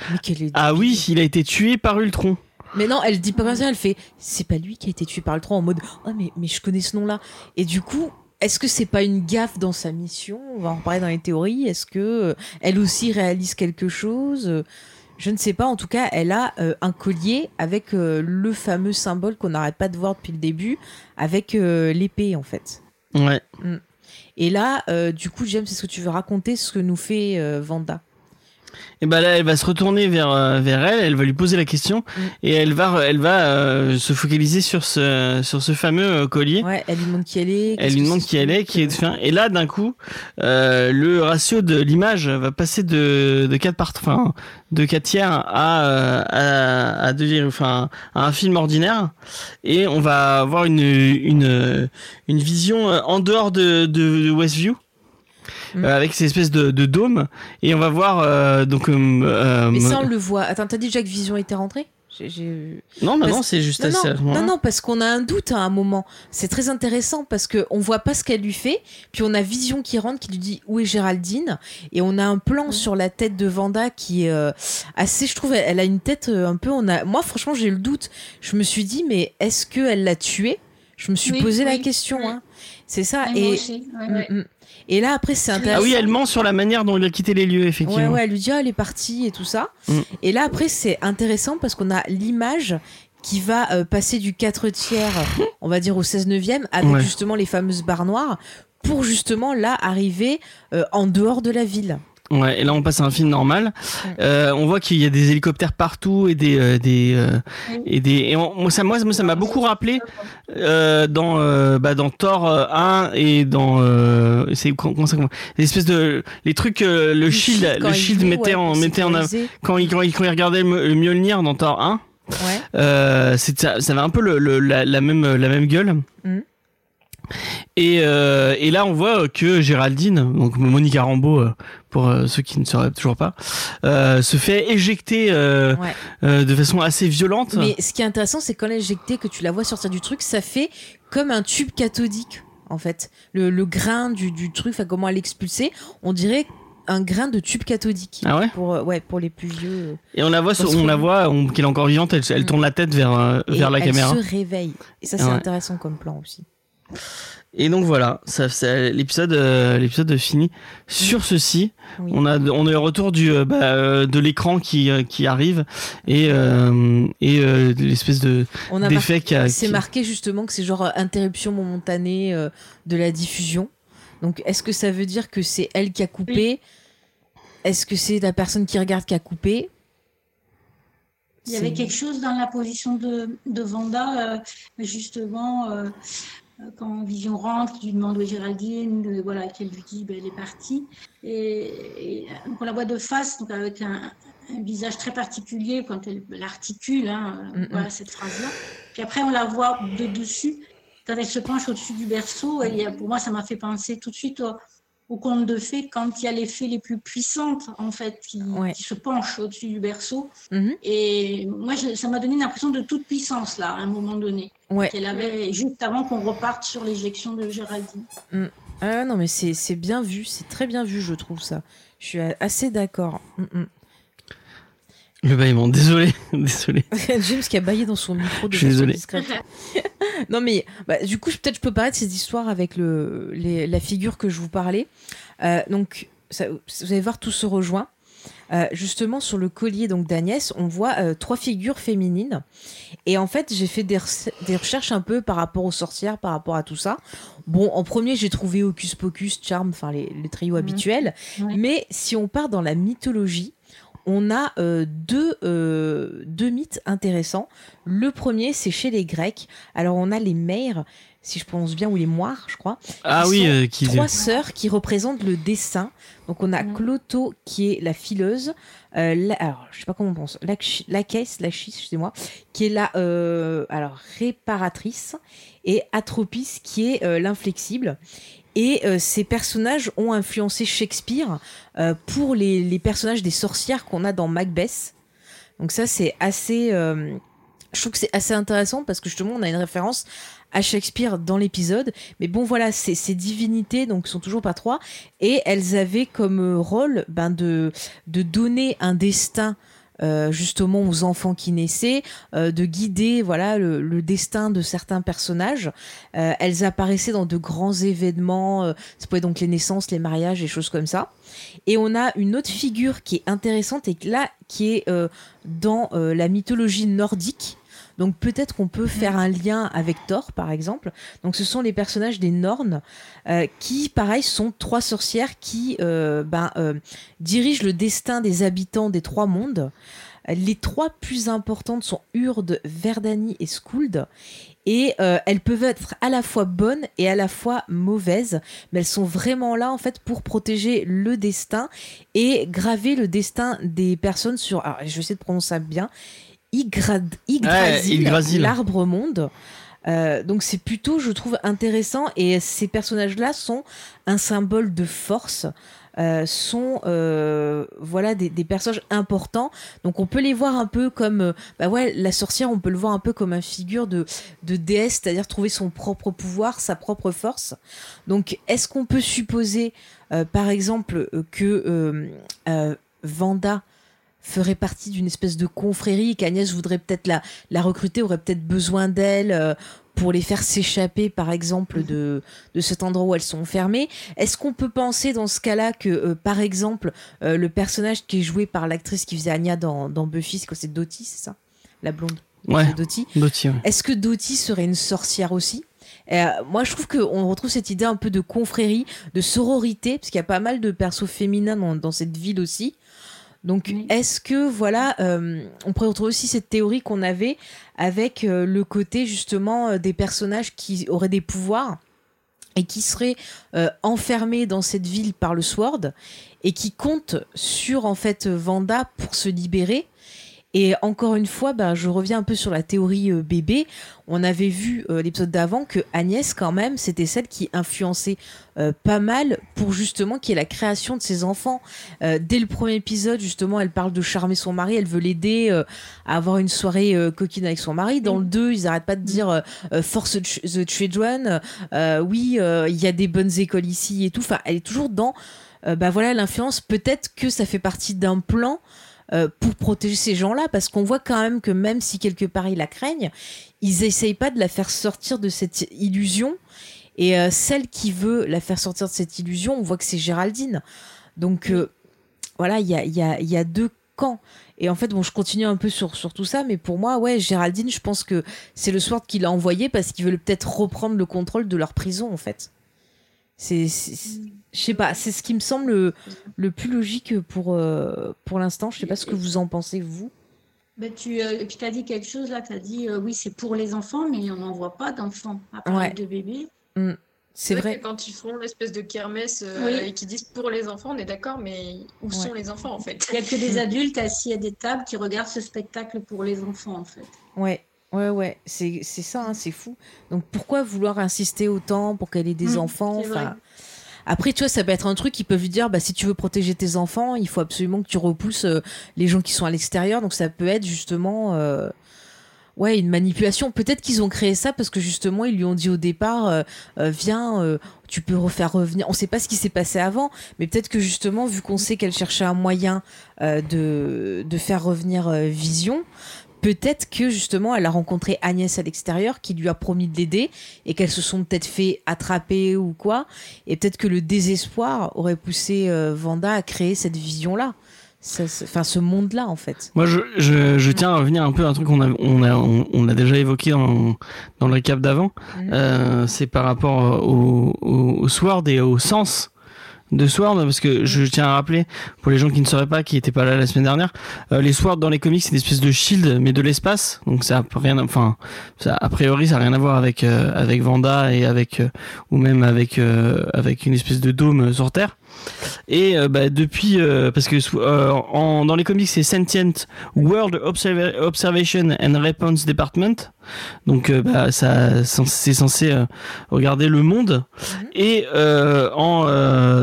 Speaker 1: ah oui il a été tué par Ultron.
Speaker 2: Mais non, elle dit pas comme ça, elle fait c'est pas lui qui a été tué par le tronc en mode oh mais mais je connais ce nom-là. Et du coup, est-ce que c'est pas une gaffe dans sa mission? On va en parler dans les théories. Est-ce que elle aussi réalise quelque chose? Je ne sais pas. En tout cas, elle a euh, un collier avec euh, le fameux symbole qu'on n'arrête pas de voir depuis le début, avec euh, l'épée en fait.
Speaker 1: Ouais.
Speaker 2: Et là, du coup, James, est-ce que tu veux raconter ce que nous fait Vanda?
Speaker 1: Et ben là, elle va se retourner vers euh, vers elle, elle va lui poser la question
Speaker 2: Mm.
Speaker 1: et elle va elle va euh, se focaliser sur ce sur ce fameux euh, collier.
Speaker 2: Ouais, elle lui demande qui elle est.
Speaker 1: Elle lui demande qui elle est, qui est fin. Et là, d'un coup, euh, le ratio de l'image va passer de de 4 par enfin de 4 tiers à euh, à, à deux- enfin à un film ordinaire et on va avoir une une une vision en dehors de de, de Westview.
Speaker 2: Mm.
Speaker 1: euh, avec ces espèces de, de dômes et on va voir euh, donc euh, euh,
Speaker 2: Mais ça, on le voit. Attends, t'as dit déjà que Vision était j'ai-
Speaker 1: non non
Speaker 2: parce-
Speaker 1: non c'est juste
Speaker 2: Non,
Speaker 1: assez
Speaker 2: non, non, non, parce qu'on a un doute à un moment. C'est très intéressant parce que on voit pas ce qu'elle lui fait, puis on a Vision qui rentre, qui lui dit où est Géraldine, et on a un plan sur la tête de Vanda qui est euh, assez, je trouve, elle, elle a une tête un peu. On a, moi, franchement, j'ai eu le doute. Je me suis dit, mais est-ce que elle l'a tué Je me suis
Speaker 4: Oui,
Speaker 2: posé la question.
Speaker 4: oui.
Speaker 2: hein. C'est ça.
Speaker 4: Ouais, moi
Speaker 2: et
Speaker 4: aussi, ouais.
Speaker 2: Mm, mm. Et là après, c'est intéressant.
Speaker 1: ah oui elle ment sur la manière dont il a quitté les lieux
Speaker 2: Ouais,
Speaker 1: effectivement
Speaker 2: ouais, elle lui dit, ah, elle est partie et tout ça.
Speaker 1: Mm.
Speaker 2: Et là, après, c'est intéressant parce qu'on a l'image qui va euh, passer du 4 tiers, on va dire, au 16 neuvième, avec
Speaker 1: Ouais.
Speaker 2: justement les fameuses barres noires, pour justement, là, arriver euh, en dehors de la ville.
Speaker 1: Ouais, et là on passe à un film normal. Euh, on voit qu'il y a des hélicoptères partout et des euh, des euh, et des et on- moi ça moi ça m'a beaucoup rappelé dans bah, dans Thor euh, 1 et dans c'est comment ça comment les espèces de les trucs euh, le, shield, le shield
Speaker 2: joue,
Speaker 1: mettait
Speaker 2: ouais,
Speaker 1: en mettait en quand il quand il, quand il regardait le, le Mjolnir dans Thor 1
Speaker 2: Ouais.
Speaker 1: ça, ça avait un peu le, le- la, la même la même gueule.
Speaker 2: Mhm.
Speaker 1: Et, euh, et là, on voit que Géraldine, donc Monica Rambeau, pour euh, ceux qui ne sauraient toujours pas, euh, se fait éjecter euh,
Speaker 2: Ouais.
Speaker 1: de façon assez violente.
Speaker 2: Mais ce qui est intéressant, c'est quand elle est éjectée, que tu la vois sortir du truc, ça fait comme un tube cathodique, en fait. Le, le grain du, du truc, enfin, comment elle expulsée, on dirait un grain de tube cathodique.
Speaker 1: Ah ouais?
Speaker 2: Pour, euh, ouais, pour les plus vieux.
Speaker 1: Et on la voit, on la voit, qu'elle est encore vivante. Elle, elle
Speaker 2: Mm.
Speaker 1: tourne la tête vers
Speaker 2: Et
Speaker 1: vers la
Speaker 2: elle
Speaker 1: caméra.
Speaker 2: se réveille. Et ça, c'est
Speaker 1: Ouais.
Speaker 2: intéressant comme plan aussi.
Speaker 1: Et donc voilà, ça, ça- l'épisode euh, l'épisode finit sur ceci.
Speaker 2: Oui.
Speaker 1: On a on a le retour du euh, bah, euh, de l'écran qui qui arrive et euh, et euh, de l'espèce de
Speaker 2: On a marqué-
Speaker 1: d'effet qui a.
Speaker 2: C'est
Speaker 1: qui-
Speaker 2: marqué justement que c'est genre interruption momentanée euh, de la diffusion. Donc est-ce que ça veut dire que c'est elle qui a coupé? Est-ce que c'est la personne qui regarde qui a coupé?
Speaker 4: Il y avait quelque chose dans la position de, de Vanda, euh, justement, euh, quand Vision rentre, il lui demande où est Géraldine, euh, voilà, qu'elle lui dit ben, elle est partie. Et, et, donc on la voit de face, donc avec un, un visage très particulier quand elle l'articule, hein, euh,
Speaker 2: Mm, mm.
Speaker 4: voilà, cette phrase-là. Puis après, on la voit de dessus, quand elle se penche au-dessus du berceau. Et pour moi, ça m'a fait penser tout de suite au, au conte de fées, quand il y a les fées les plus puissantes, en fait, qui,
Speaker 2: Ouais.
Speaker 4: qui se penchent au-dessus du berceau.
Speaker 2: Mhm.
Speaker 4: Et moi, je- ça m'a donné une impression de toute puissance, là, à un moment donné,
Speaker 2: Ouais.
Speaker 4: qu'elle avait juste avant qu'on reparte sur l'éjection de Géraldine.
Speaker 2: Ah non mais c'est bien vu, c'est très bien vu je trouve ça. Je suis assez d'accord. Mm,
Speaker 1: Le bâillement. Désolé, *laughs* désolé. *laughs*
Speaker 2: James qui a baillé dans son micro de
Speaker 1: Je suis désolé.
Speaker 2: discrète. *laughs* non mais bah, du coup peut-être je peux parler de ces histoires avec le, les- la figure que je vous parlais. Euh, donc ça- vous allez voir tout se rejoint. Euh, justement sur le collier donc d'Agnès, on voit euh, trois figures féminines. Et en fait, j'ai fait des, des recherches un peu par rapport aux sorcières, par rapport à tout ça. Bon, en premier, j'ai trouvé Hocus Pocus, Charm, enfin les, les trios
Speaker 4: Mhm.
Speaker 2: habituels.
Speaker 4: Ouais.
Speaker 2: Mais si on part dans la mythologie, on a euh, deux, euh, deux mythes intéressants. Le premier, c'est chez les Grecs. Alors, on a les mères si je prononce bien, ou les moires, je crois.
Speaker 1: Ah oui, euh, qui.
Speaker 2: Trois sœurs qui représentent le dessin. Donc on a. Cloto qui est la fileuse, euh, la- alors je sais pas comment on pense, la, la caisse, la excusez-moi, qui est la euh, alors réparatrice, et Atropis qui est euh, l'inflexible. Et euh, ces personnages ont influencé Shakespeare euh, pour les, personnages des sorcières qu'on a dans Macbeth. Donc ça c'est assez, euh, je trouve que c'est assez intéressant parce que justement on a une référence à Shakespeare dans l'épisode. Mais bon, voilà, ces, divinités, donc, sont toujours pas trois. Et elles avaient comme rôle ben, de, de donner un destin. Euh, justement aux enfants qui naissaient, euh, de guider voilà le, destin de certains personnages. Euh, elles apparaissaient dans de grands événements, ça pouvait donc les naissances, les mariages, les choses comme ça. Et on a une autre figure qui est intéressante et là qui est dans la mythologie nordique. Donc peut-être qu'on peut faire un lien avec Thor, par exemple. Donc ce sont les personnages des Nornes, euh, qui, pareil, sont trois sorcières qui euh, ben, euh, dirigent le destin des habitants des trois mondes. Les trois plus importantes sont Urde, Verdani et Skuld. Et euh, elles peuvent être à la fois bonnes et à la fois mauvaises, mais elles sont vraiment là en fait pour protéger le destin et graver le destin des personnes sur. Alors, je vais essayer de prononcer ça bien. Yggdrasil,
Speaker 1: Yggdrasil.
Speaker 2: l'arbre monde. Euh, donc c'est plutôt, je trouve, intéressant et ces personnages-là sont un symbole de force, euh, sont euh, voilà des, des personnages importants. Donc on peut les voir un peu comme, bah ouais, la sorcière, on peut le voir un peu comme une figure de, de déesse, c'est-à-dire trouver son propre pouvoir, sa propre force. Donc est-ce qu'on peut supposer, par exemple, que Vanda ferait partie d'une espèce de confrérie, qu'Agnès voudrait peut-être la, la recruter, aurait peut-être besoin d'elle euh, pour les faire s'échapper, par exemple, de, de cet endroit où elles sont enfermées. Est-ce qu'on peut penser dans ce cas-là que, euh, par exemple, euh, le personnage qui est joué par l'actrice qui faisait Anya dans, dans Buffy, c'est Dottie, c'est ça? La blonde?
Speaker 1: Ouais,
Speaker 2: Dottie.
Speaker 1: Dottie, ouais.
Speaker 2: Est-ce que Dottie serait une sorcière aussi? Euh, moi, je trouve qu'on retrouve cette idée un peu de confrérie, de sororité, parce qu'il y a pas mal de persos féminins dans, dans cette ville aussi. Donc,
Speaker 4: Oui.
Speaker 2: est-ce que, voilà, euh, on pourrait retrouver aussi cette théorie qu'on avait avec euh, le côté justement euh, des personnages qui auraient des pouvoirs et qui seraient euh, enfermés dans cette ville par le Sword et qui comptent sur en fait Vanda pour se libérer. Et encore une fois, bah, je reviens un peu sur la théorie euh, bébé. On avait vu euh, l'épisode d'avant que Agnès, quand même, c'était celle qui influençait euh, pas mal pour justement qu'il y ait la création de ses enfants. Euh, dès le premier épisode, justement, elle parle de charmer son mari, elle veut l'aider à avoir une soirée coquine avec son mari. Dans le 2, ils arrêtent pas de dire Force the ch- the children, oui, il y a des bonnes écoles ici et tout. Enfin, elle est toujours dans, bah voilà, l'influence. Peut-être que ça fait partie d'un plan euh, pour protéger ces gens-là, parce qu'on voit quand même que même si quelque part ils la craignent, ils essayent pas de la faire sortir de cette illusion. Et euh, celle qui veut la faire sortir de cette illusion, on voit que c'est Géraldine. Donc euh, voilà, il y a, deux camps. Et en fait, bon, je continue un peu sur, tout ça, mais pour moi, ouais, Géraldine, je pense que c'est le Sword qui l'a envoyé parce qu'ils veulent peut-être reprendre le contrôle de leur prison, en fait. C'est, je sais pas, c'est ce qui me semble le, le plus logique pour, euh, pour l'instant. Je sais pas ce que vous en pensez, vous.
Speaker 4: Ben, tu euh, et puis as dit quelque chose là, tu as dit euh, oui, c'est pour les enfants, mais on n'en voit pas d'enfants, à part
Speaker 2: Ouais.
Speaker 4: de bébés.
Speaker 2: C'est vrai.
Speaker 3: que quand ils font l'espèce de kermesse euh,
Speaker 4: Oui.
Speaker 3: et qu'ils disent pour les enfants, on est d'accord, mais où
Speaker 2: Ouais.
Speaker 3: sont les enfants en fait?
Speaker 4: Il n'y a que des *laughs* adultes assis à des tables qui regardent ce spectacle pour les enfants, en fait.
Speaker 2: Ouais, ouais, ouais. C'est c'est ça, hein, c'est fou. Donc pourquoi vouloir insister autant pour qu'elle ait des
Speaker 4: Mm,
Speaker 2: enfants? Après, tu vois, ça peut être un truc qui peuvent lui dire, bah, si tu veux protéger tes enfants, il faut absolument que tu repousses euh, les gens qui sont à l'extérieur. Donc ça peut être justement, euh, ouais, une manipulation. Peut-être qu'ils ont créé ça parce que justement, ils lui ont dit au départ, euh, euh, viens, euh, tu peux refaire revenir. On sait pas ce qui s'est passé avant, mais peut-être que justement, vu qu'on sait qu'elle cherchait un moyen euh, de, de faire revenir euh, Vision, peut-être que justement elle a rencontré Agnès à l'extérieur qui lui a promis de l'aider et qu'elles se sont peut-être fait attraper ou quoi et peut-être que le désespoir aurait poussé euh, Vanda à créer cette vision là enfin ce monde là en fait
Speaker 1: Moi, je, je, je tiens à revenir un peu à un truc qu'on a, on a, on, on a déjà évoqué dans, dans le récap d'avant.
Speaker 2: Mhm.
Speaker 1: Euh, c'est par rapport au, au, au Sword et au sens. De Sword parce que je tiens à rappeler pour les gens qui ne sauraient pas qui n'étaient pas là la semaine dernière euh, les Sword dans les comics c'est une espèce de shield mais de l'espace. Donc ça a rien enfin a priori ça a rien à voir avec euh, avec Vanda et avec euh, ou même avec euh, avec une espèce de dôme sur Terre et euh, bah, depuis euh, parce que euh, en, dans les comics c'est Sentient World Observa- Observation and Response Department donc bah, ça c'est censé regarder le monde
Speaker 2: Mhm.
Speaker 1: et en,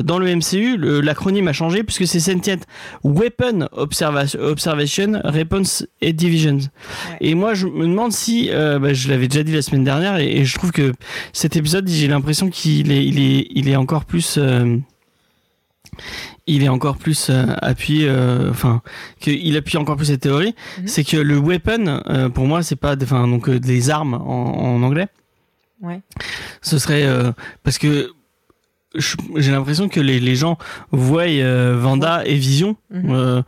Speaker 1: dans le MCU, l'acronyme a changé puisque c'est Sentient Weapon Observa- Observation Response et Divisions. Et moi, je me demande si, bah, je l'avais déjà dit la semaine dernière, et, et je trouve que cet épisode, j'ai l'impression qu'il est, il est, il est encore plus. Il est encore plus euh, appuyé, euh, enfin, qu'il appuie encore plus cette théorie,
Speaker 2: Mhm.
Speaker 1: c'est que le weapon, euh, pour moi, c'est pas, des- enfin, donc des armes en, en anglais.
Speaker 2: Ouais.
Speaker 1: Ce serait parce que j'ai l'impression que les, les gens voient euh, Vanda et Vision
Speaker 2: Mhm.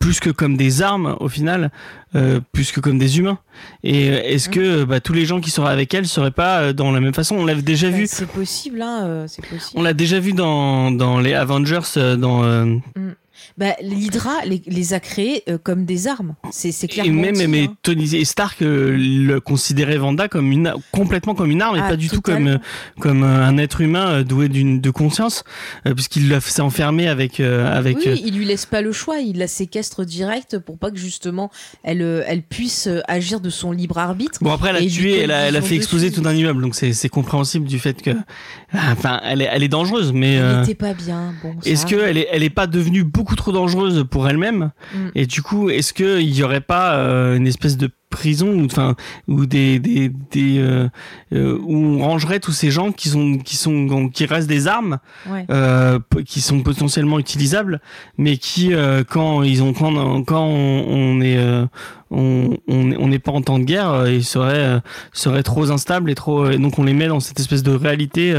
Speaker 1: Plus que comme des armes au final, euh, plus que comme des humains. Et euh, est-ce que bah, tous les gens qui seraient avec elle seraient pas euh, dans la même façon? On l'avait déjà
Speaker 2: Bah,
Speaker 1: vu.
Speaker 2: c'est possible, hein, euh, c'est possible.
Speaker 1: On l'a déjà vu dans, dans les Avengers, euh, dans euh,
Speaker 2: Bah, l'Hydra les, les a créés euh, comme des armes. C'est c'est
Speaker 1: et même
Speaker 2: dit,
Speaker 1: mais
Speaker 2: hein.
Speaker 1: Tony et Stark euh, le considérait Vanda comme une complètement comme une arme et
Speaker 2: Ah,
Speaker 1: pas du tout comme euh, comme un être humain doué d'une de conscience puisqu'il s'est enfermé avec avec
Speaker 2: Oui, il lui laisse pas le choix, il la séquestre direct pour pas que justement elle, elle puisse agir de son libre arbitre.
Speaker 1: Bon après elle a tué, elle a, elle a
Speaker 2: vision
Speaker 1: fait exploser
Speaker 2: dessus.
Speaker 1: tout un immeuble, donc c'est compréhensible du fait que, enfin elle est elle est dangereuse, mais
Speaker 2: Elle
Speaker 1: euh,
Speaker 2: n'était pas bien. Bon,
Speaker 1: est-ce que
Speaker 2: arrive.
Speaker 1: elle est elle est pas devenue beaucoup trop dangereuse pour elle-même
Speaker 2: Mm.
Speaker 1: Et du coup est-ce que il y aurait pas euh, une espèce de prison ou enfin ou des des des euh, euh, où on rangerait tous ces gens qui sont qui sont qui restent des armes
Speaker 2: Ouais.
Speaker 1: euh, qui sont potentiellement utilisables, mais qui quand ils ont quand on- quand on, on est on on est- on n'est pas en temps de guerre, ils seraient seraient trop instables et trop et donc on les met dans cette espèce de réalité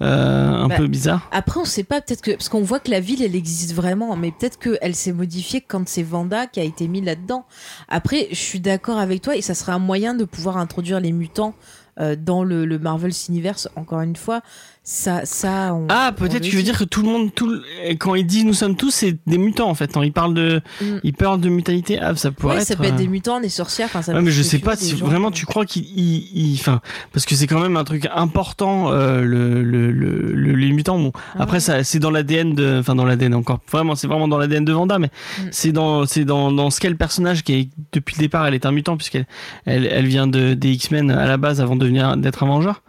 Speaker 1: un
Speaker 2: Bah,
Speaker 1: peu bizarre.
Speaker 2: Après, on sait pas, peut-être que. Parce qu'on voit que la ville, elle existe vraiment, mais peut-être qu'elle s'est modifiée quand c'est Vanda qui a été mis là-dedans. Après, je suis d'accord avec toi, et ça serait un moyen de pouvoir introduire les mutants euh, dans le, le Marvel Universe, encore une fois. Ça, ça on-
Speaker 1: Ah peut-être tu veux dire que tout le monde tout le- quand il dit nous sommes tous c'est des mutants en fait. Il parle de
Speaker 2: Mm.
Speaker 1: il parle de mutanité ah ça pourrait
Speaker 2: Ouais,
Speaker 1: être.
Speaker 2: ça peut être
Speaker 1: euh,
Speaker 2: des mutants, des sorcières. Enfin, ça
Speaker 1: Ouais, mais je sais pas si vraiment
Speaker 2: qui-
Speaker 1: tu crois qu'il, il- enfin, parce que c'est quand même un truc important euh, le, le, le, le- les mutants. Bon,
Speaker 2: Ah
Speaker 1: après
Speaker 2: ouais.
Speaker 1: ça, c'est dans l'ADN de, enfin dans l'ADN encore. Vraiment, c'est vraiment dans l'ADN de Vanda, mais
Speaker 2: Mm.
Speaker 1: c'est dans, c'est dans, dans ce qu'est personnage qui est depuis le départ, elle est un mutant puisqu'elle, elle, elle vient de des X-Men à la base avant de devenir d'être un Vengeur.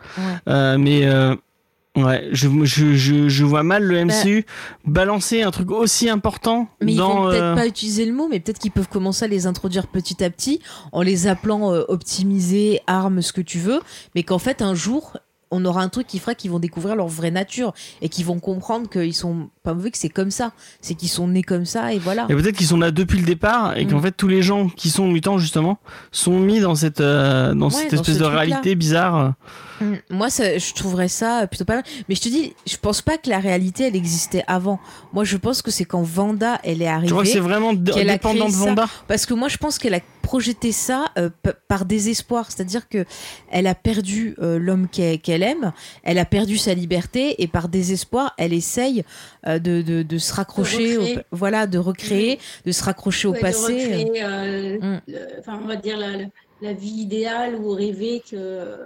Speaker 1: Euh, mais euh, Ouais, je, je, je, je vois mal le MCU balancer un truc aussi important
Speaker 2: Bah Mais ils
Speaker 1: dans.
Speaker 2: vont peut-être
Speaker 1: euh,
Speaker 2: pas utiliser le mot, mais peut-être qu'ils peuvent commencer à les introduire petit à petit en les appelant euh, optimisés, armes, ce que tu veux, mais qu'en fait un jour on aura un truc qui fera qu'ils vont découvrir leur vraie nature et qu'ils vont comprendre qu'ils sont pas mauvais, que c'est comme ça, c'est qu'ils sont nés comme ça et voilà.
Speaker 1: Et peut-être qu'ils sont là depuis le départ et qu'en
Speaker 2: Mm.
Speaker 1: fait tous les gens qui sont mutants justement sont mis dans cette euh, dans
Speaker 2: Ouais,
Speaker 1: cette
Speaker 2: dans
Speaker 1: espèce
Speaker 2: ce
Speaker 1: de réalité bizarre.
Speaker 2: Mm. Moi, ça, je trouverais ça plutôt pas mal. Mais je te dis, je pense pas que la réalité, elle existait avant. Moi, je pense que c'est quand Vanda, elle est arrivée.
Speaker 1: Tu crois que c'est vraiment
Speaker 2: qu'elle
Speaker 1: dépendant de. Vanda
Speaker 2: Parce que moi, je pense qu'elle a projeté ça euh, par désespoir. C'est-à-dire que elle a perdu euh, l'homme qu'elle aime, elle a perdu sa liberté, et par désespoir, elle essaye euh, de, de, de se raccrocher, au,
Speaker 4: recréer.
Speaker 2: voilà, de recréer, de se raccrocher au
Speaker 4: Ouais, de
Speaker 2: passé.
Speaker 4: recréer, euh,
Speaker 2: Mm.
Speaker 4: le- enfin, on va dire la, la- la vie idéale ou rêver que.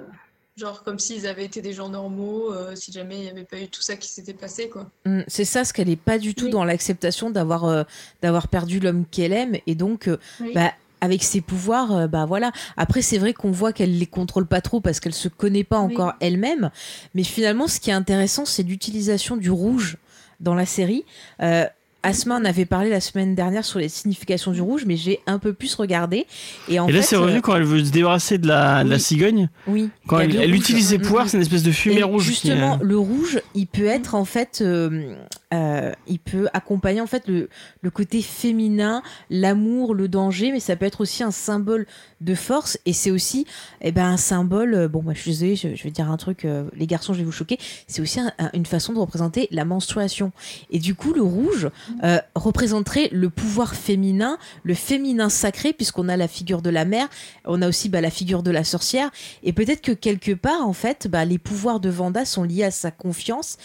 Speaker 3: Genre comme s'ils avaient été des gens normaux, euh, si jamais il n'y avait pas eu tout ça qui s'était passé, quoi.
Speaker 2: Mm, C'est ça, ce qu'elle est pas du tout
Speaker 4: Oui.
Speaker 2: dans l'acceptation d'avoir euh, d'avoir perdu l'homme qu'elle aime, et donc. euh,
Speaker 4: Oui.
Speaker 2: bah, avec ses pouvoirs, euh, bah voilà. Après, c'est vrai qu'on voit qu'elle les contrôle pas trop parce qu'elle se connaît pas
Speaker 4: Oui.
Speaker 2: encore elle-même. Mais finalement, ce qui est intéressant, c'est l'utilisation du rouge dans la série. Euh, Asma en avait parlé la semaine dernière sur les significations du rouge, mais j'ai un peu plus regardé. Et en
Speaker 1: Et là c'est revenu
Speaker 2: euh,
Speaker 1: quand elle veut se débarrasser de la, de la
Speaker 2: oui.
Speaker 1: cigogne.
Speaker 2: oui,
Speaker 1: Quand elle,
Speaker 2: le
Speaker 1: elle utilise ses
Speaker 2: Mm,
Speaker 1: pouvoirs,
Speaker 2: mm.
Speaker 1: c'est une espèce de fumée
Speaker 2: Et
Speaker 1: rouge. qui,
Speaker 2: Justement, le rouge, il peut être en fait, euh, euh, il peut accompagner en fait le, le côté féminin, l'amour, le danger, mais ça peut être aussi un symbole de force et c'est aussi, eh ben, un symbole. euh, Bon, moi, je suis désolée, je, je vais dire un truc, euh, les garçons, je vais vous choquer. C'est aussi un- un- une façon de représenter la menstruation. Et du coup, le rouge euh, représenterait le pouvoir féminin, le féminin sacré, puisqu'on a la figure de la mère, on a aussi bah, la figure de la sorcière. Et peut-être que quelque part, en fait, bah, les pouvoirs de Vanda sont liés à sa confiance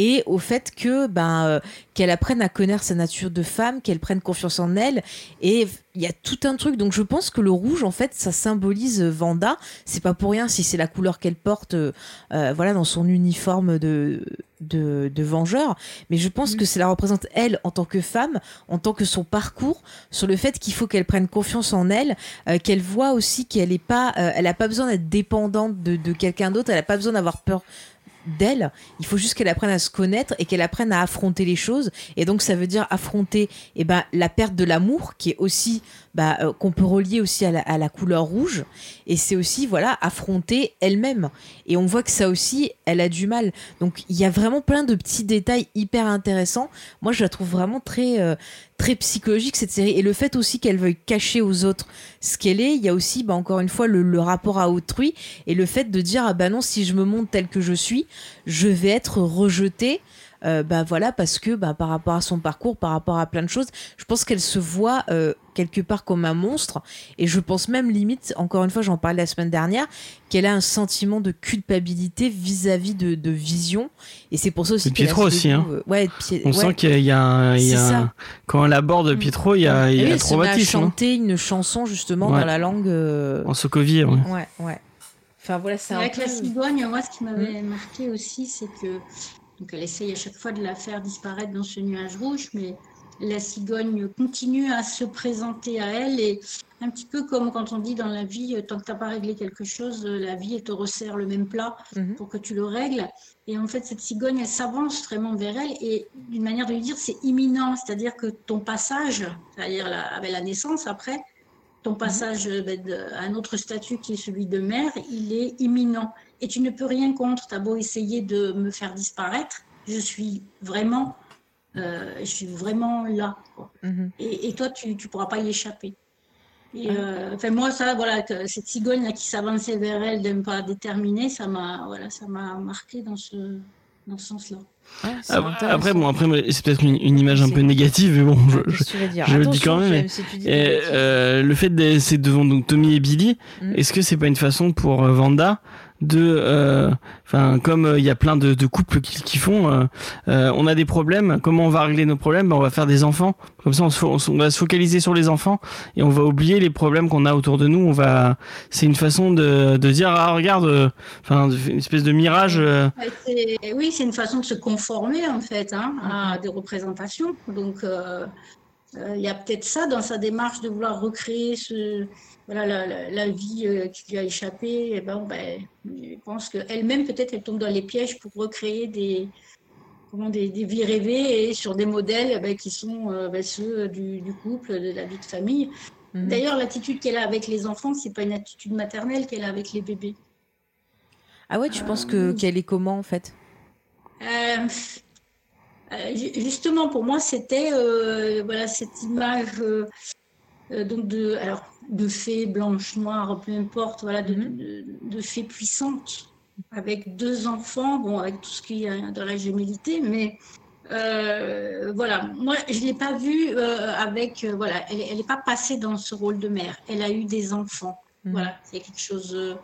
Speaker 2: et au fait que ben euh, qu'elle apprenne à connaître sa nature de femme, qu'elle prenne confiance en elle. Et il y a tout un truc. Donc je pense que le rouge en fait ça symbolise Vanda, c'est pas pour rien si c'est la couleur qu'elle porte euh, euh, voilà dans son uniforme de de, de vengeur, mais je pense
Speaker 4: Mm.
Speaker 2: que ça la représente elle en tant que femme, en tant que son parcours, sur le fait qu'il faut qu'elle prenne confiance en elle, euh, qu'elle voit aussi qu'elle est pas, euh, elle a pas besoin d'être dépendante de, de quelqu'un d'autre, elle a pas besoin d'avoir peur d'elle. Il faut juste qu'elle apprenne à se connaître et qu'elle apprenne à affronter les choses. Et donc ça veut dire affronter, eh ben la perte de l'amour, qui est aussi bah, euh, qu'on peut relier aussi à la, couleur rouge. Et c'est aussi voilà affronter elle-même. Et on voit que ça aussi, elle a du mal. Donc il y a vraiment plein de petits détails hyper intéressants. Moi, je la trouve vraiment très euh, très psychologique cette série et le fait aussi qu'elle veuille cacher aux autres ce qu'elle est il y a aussi bah, encore une fois le, le rapport à autrui et le fait de dire ah bah non si je me montre tel que je suis je vais être rejetée euh, bah voilà parce que bah, par rapport à son parcours par rapport à plein de choses je pense qu'elle se voit euh, quelque part comme un monstre et je pense même limite encore une fois j'en parlais la semaine dernière qu'elle a un sentiment de culpabilité vis-à-vis de, de Vision et c'est pour ça aussi
Speaker 1: Et Pietro aussi,
Speaker 2: dégoût, euh, ouais,
Speaker 1: On
Speaker 2: ouais.
Speaker 1: sent qu'il y a, un- il y a un- quand elle aborde Pietro, il y a, il y a
Speaker 2: elle se met à
Speaker 1: traumatisme. hein.
Speaker 2: chanter une chanson justement
Speaker 1: Ouais.
Speaker 2: dans la langue. euh,
Speaker 1: En Sokovie, ouais.
Speaker 2: Ouais, ouais. Enfin voilà, c'est un
Speaker 4: Avec
Speaker 2: peu-
Speaker 4: la cigogne, moi, ce qui m'avait marqué aussi, c'est que donc elle essaye à chaque fois de la faire disparaître dans ce nuage rouge, mais la cigogne continue à se présenter à elle et un petit peu comme quand on dit dans la vie, euh, tant que tu n'as pas réglé quelque chose, euh, la vie elle te resserre le même plat
Speaker 2: Mhm.
Speaker 4: pour que tu le règles. Et en fait, cette cigogne, elle s'avance vraiment vers elle et d'une manière de lui dire, c'est imminent, c'est-à-dire que ton passage, c'est-à-dire avec la naissance après, ton passage euh, ben, à un autre statut qui est celui de mère, il est imminent. Et tu ne peux rien contre. Tu as beau essayer de me faire disparaître, je suis vraiment, euh, je suis vraiment là. quoi.
Speaker 2: Mhm.
Speaker 4: Et, et toi, tu ne pourras pas y échapper. Et, euh, enfin, moi, ça, voilà, que cette cigogne là, qui s'avançait vers elle d'un pas déterminé, ça m'a voilà, ça m'a marqué dans ce, dans ce sens-là.
Speaker 2: Ouais, c'est
Speaker 1: Après, bon, après, c'est peut-être une, une image un peu négative, mais bon, je, je- le dis quand même,
Speaker 2: si
Speaker 1: Et, euh, le fait de c'est devant donc Tommy et Billy,
Speaker 2: Mm.
Speaker 1: est-ce que c'est pas une façon pour euh, Vanda de, euh, enfin comme euh, il y a plein de, couples qui, font, euh, on a des problèmes, comment on va régler nos problèmes? Ben, On va faire des enfants, comme ça on, va se focaliser sur les enfants et on va oublier les problèmes qu'on a autour de nous. On va, c'est une façon de, de dire ah regarde, enfin une espèce de mirage.
Speaker 4: Oui, c'est une façon de se conformer en fait hein, à des représentations. Donc, il y a peut-être ça dans sa démarche de vouloir recréer ce, voilà, la, la- la vie euh, qui lui a échappé. Et ben, ben, je pense qu'elle-même, peut-être, elle tombe dans les pièges pour recréer des, comment, des, des vies rêvées et sur des modèles eh ben, qui sont euh, ben, ceux du, du couple, de la vie de famille.
Speaker 2: Mhm.
Speaker 4: D'ailleurs, l'attitude qu'elle a avec les enfants, c'est pas une attitude maternelle qu'elle a avec les bébés.
Speaker 2: Ah ouais, tu penses que qu'elle est comment en fait?
Speaker 4: Euh, euh, ju- justement, pour moi, c'était euh, voilà cette image euh, euh, donc de alors de fée blanche, noire, peu importe, voilà, de,
Speaker 2: Mhm.
Speaker 4: de, de fée puissante avec deux enfants, bon, avec tout ce qu'il y a dans la gémilité, mais euh, voilà, moi, je l'ai pas vue euh, avec euh, voilà, elle n'est pas passée dans ce rôle de mère. Elle a eu des enfants.
Speaker 2: Mhm.
Speaker 4: Voilà, c'est quelque chose.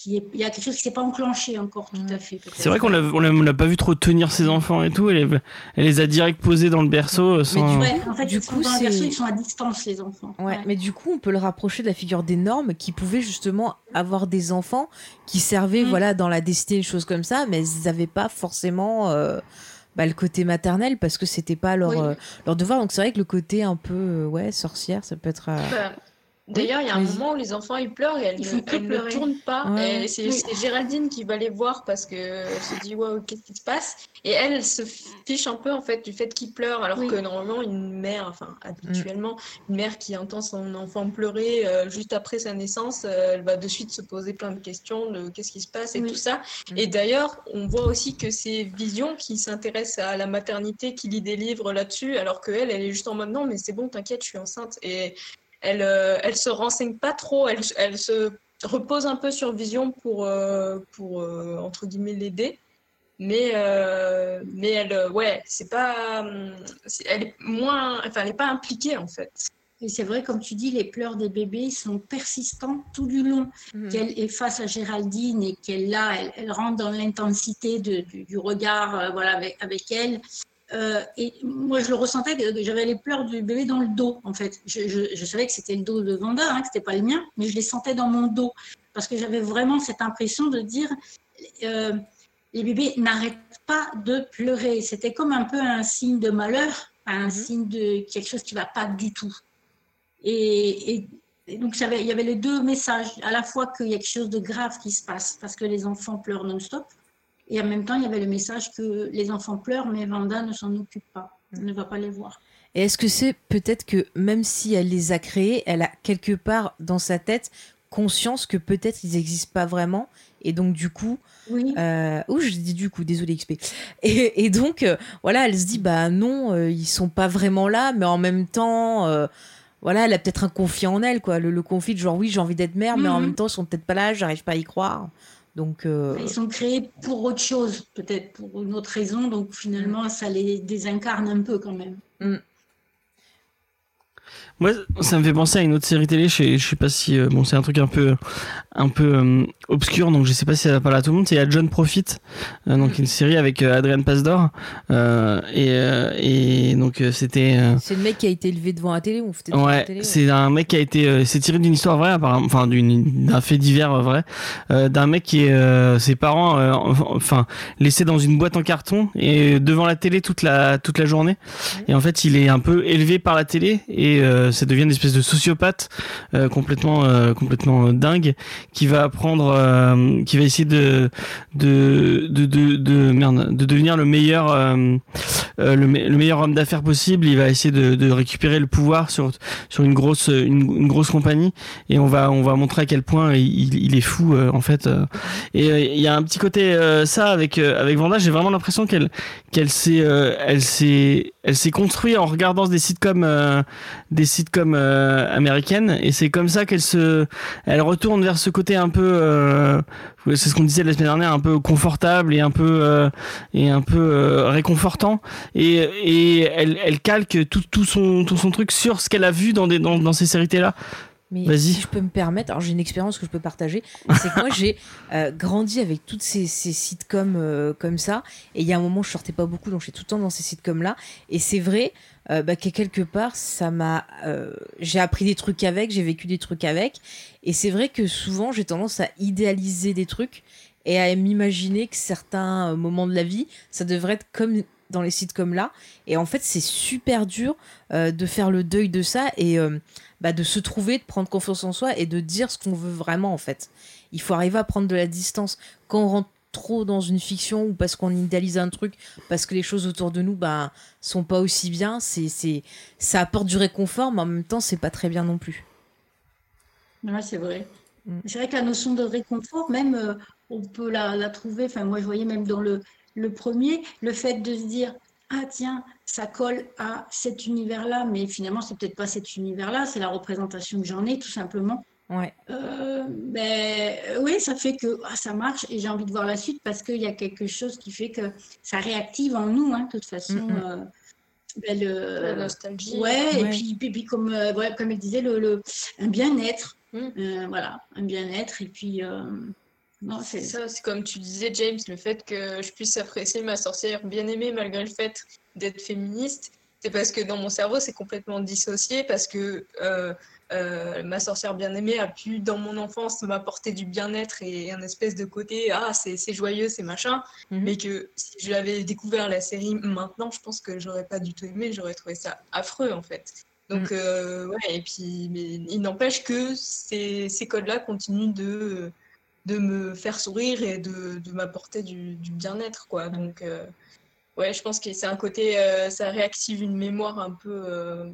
Speaker 4: Qui est, il y a quelque chose qui s'est pas enclenché encore tout à fait.
Speaker 1: C'est vrai qu'on l'a, on l'a, pas vu trop tenir ses enfants et tout. Elle, elle les a direct posés dans le berceau sans.
Speaker 2: du-
Speaker 4: Ouais, en fait,
Speaker 2: Du
Speaker 4: ils sont
Speaker 2: coup,
Speaker 4: dans le
Speaker 2: c'est-
Speaker 4: berceau, ils sont à distance, les enfants.
Speaker 2: Ouais, mais du coup, on peut le rapprocher de la figure des normes qui pouvaient justement avoir des enfants qui servaient
Speaker 4: Mm.
Speaker 2: voilà dans la destinée, des choses comme ça, mais ils n'avaient pas forcément euh, bah, le côté maternel parce que c'était pas leur,
Speaker 4: Oui.
Speaker 2: euh, leur devoir. Donc c'est vrai que le côté un peu euh, ouais sorcière, ça peut être. euh,
Speaker 3: Bah, D'ailleurs, il y a un moment où les enfants ils pleurent et elles, ne- elles tournent pas.
Speaker 2: Ouais.
Speaker 3: C'est
Speaker 4: Oui.
Speaker 3: Géraldine qui va les voir parce que elle se dit waouh qu'est-ce qui se passe? Et elle, elle se fiche un peu en fait du fait qu'ils pleurent alors
Speaker 4: Oui.
Speaker 3: que normalement une mère, enfin habituellement une mère qui entend son enfant pleurer euh, juste après sa naissance, euh, elle va de suite se poser plein de questions de qu'est-ce qui se passe? et tout ça.
Speaker 2: Mm.
Speaker 3: Et d'ailleurs, on voit aussi que c'est Vision qui s'intéresse à la maternité, qui lit des livres là-dessus, alors que elle, elle est juste en mode non mais c'est bon, t'inquiète, je suis enceinte et elle, euh, elle se renseigne pas trop, elle, elle se repose un peu sur Vision pour, euh, pour euh, entre guillemets, l'aider. Mais, mais elle, ouais, c'est pas, elle est moins, enfin, elle est pas impliquée en fait.
Speaker 4: Et c'est vrai, comme tu dis, les pleurs des bébés sont persistants tout du long.
Speaker 2: Mhm.
Speaker 4: Qu'elle est face à Géraldine et qu'elle là, elle, elle rentre dans l'intensité du, du regard euh, voilà, avec, avec elle. Euh, et moi, je le ressentais, j'avais les pleurs du bébé dans le dos, en fait. Je, je- je savais que c'était le dos de Vanda, hein, que c'était pas le mien, mais je les sentais dans mon dos. Parce que j'avais vraiment cette impression de dire, euh, les bébés n'arrêtent pas de pleurer. C'était comme un peu un signe de malheur, un
Speaker 2: Mhm.
Speaker 4: signe de quelque chose qui va pas du tout. Et, et- et donc, il y avait les deux messages, à la fois qu'il y a quelque chose de grave qui se passe parce que les enfants pleurent non-stop, et en même temps, il y avait le message que les enfants pleurent, mais Vanda ne s'en occupe pas, elle ne va pas les voir.
Speaker 2: Et est-ce que c'est peut-être que même si elle les a créés, elle a quelque part dans sa tête conscience que peut-être ils n'existent pas vraiment et donc du coup,
Speaker 4: Oui,
Speaker 2: euh... ouh, je dis du coup, désolé XP. *laughs* Et, et donc euh, voilà, elle se dit bah non, euh, ils sont pas vraiment là, mais en même temps, euh, voilà, elle a peut-être un conflit en elle quoi, le, le conflit de genre oui j'ai envie d'être mère, mais en
Speaker 4: Mhm.
Speaker 2: même temps ils sont peut-être pas là, j'arrive pas à y croire. Donc euh,
Speaker 4: ils sont créés pour autre chose, peut-être pour une autre raison, donc finalement, ça les désincarne un peu quand même.
Speaker 1: Moi, ça me fait penser à une autre série télé. Je sais, je sais pas si euh, bon, c'est un truc un peu, un peu euh, obscur, donc je sais pas si ça va parler à tout le monde. C'est à John Profit, euh, donc une série avec euh, Adrian Pasdor, euh, et, euh, et donc euh, c'était. euh,
Speaker 2: c'est le mec qui a été élevé devant la télé ou la
Speaker 1: Ouais,
Speaker 2: télé. ouais.
Speaker 1: c'est un mec qui a été, euh, c'est tiré d'une histoire vraie, apparemment, enfin d'un fait divers euh, vrai, euh, d'un mec qui est, euh, ses parents, euh, enfin, laissé dans une boîte en carton et devant la télé toute la toute la journée. Et en fait, il est un peu élevé par la télé et euh, ça devient une espèce de sociopathe euh, complètement euh, complètement euh, dingue qui va apprendre, euh, qui va essayer de de de de, de merde, de devenir le meilleur euh, euh, le, me- le meilleur homme d'affaires possible. Il va essayer de, récupérer le pouvoir sur sur une grosse une, grosse compagnie et on va on va montrer à quel point il, est fou euh, en fait euh. et euh, il y a un petit côté euh, ça avec euh, avec Vanda j'ai vraiment l'impression qu'elle qu'elle s'est euh, elle s'est elle s'est construite en regardant des sitcoms euh, des euh, américaines et c'est comme ça qu'elle se elle retourne vers ce côté un peu euh, c'est ce qu'on disait la semaine dernière un peu confortable et un peu euh, et un peu réconfortant. Et, et elle, elle calque tout, tout son tout son truc sur ce qu'elle a vu dans des dans, dans ces séries là
Speaker 2: Mais si je peux me permettre, alors j'ai une expérience que je peux partager, c'est que moi j'ai euh, grandi avec toutes ces, ces sitcoms euh, comme ça, et il y a un moment je sortais pas beaucoup, donc j'étais tout le temps dans ces sitcoms là, et c'est vrai euh, bah, que quelque part ça m'a, euh, j'ai appris des trucs avec, j'ai vécu des trucs avec, et c'est vrai que souvent j'ai tendance à idéaliser des trucs et à m'imaginer que certains euh, moments de la vie, ça devrait être comme dans les sitcoms là, et en fait c'est super dur de faire le deuil de ça et bah, de se trouver, de prendre confiance en soi et de dire ce qu'on veut vraiment en fait. Il faut arriver à prendre de la distance. Quand on rentre trop dans une fiction ou parce qu'on idéalise un truc, parce que les choses autour de nous bah, sont pas aussi bien, c'est, c'est, ça apporte du réconfort, mais en même temps c'est pas très bien non plus.
Speaker 4: Ouais, c'est vrai.
Speaker 2: Mm.
Speaker 4: C'est vrai que la notion de réconfort, même, euh, on peut la, la trouver, enfin, moi, je voyais même dans le, le premier, le fait de se dire, ah tiens, ça colle à cet univers-là, mais finalement, c'est peut-être pas cet univers-là, c'est la représentation que j'en ai, tout simplement.
Speaker 2: Ouais.
Speaker 4: Euh, ben, oui, ça fait que ah, ça marche et j'ai envie de voir la suite parce qu'il y a quelque chose qui fait que ça réactive en nous, hein, de toute façon.
Speaker 2: Mm, mm.
Speaker 4: euh, ben, le-
Speaker 3: La nostalgie.
Speaker 4: Ouais, et puis, puis, puis comme, euh, ouais, comme elle disait, le, le- un bien-être.
Speaker 3: Mm.
Speaker 4: Euh, voilà, un bien-être. Et puis, euh, non,
Speaker 3: C'est
Speaker 4: c'est
Speaker 3: ça, c'est comme tu disais, James, le fait que je puisse apprécier ma sorcière bien aimée malgré le fait d'être féministe, c'est parce que dans mon cerveau, c'est complètement dissocié, parce que euh, ma sorcière bien aimée a pu, dans mon enfance, m'apporter du bien-être et un espèce de côté, ah, c'est joyeux, c'est machin,
Speaker 2: Mhm.
Speaker 3: mais que si je l'avais découvert la série maintenant, je pense que j'aurais pas du tout aimé, j'aurais trouvé ça affreux, en fait. Donc, euh, ouais, et puis, mais il n'empêche que ces, ces codes-là continuent de de me faire sourire et de, de m'apporter du, du bien-être, quoi. Donc, euh, ouais, je pense que c'est un côté, ça réactive une mémoire un peu,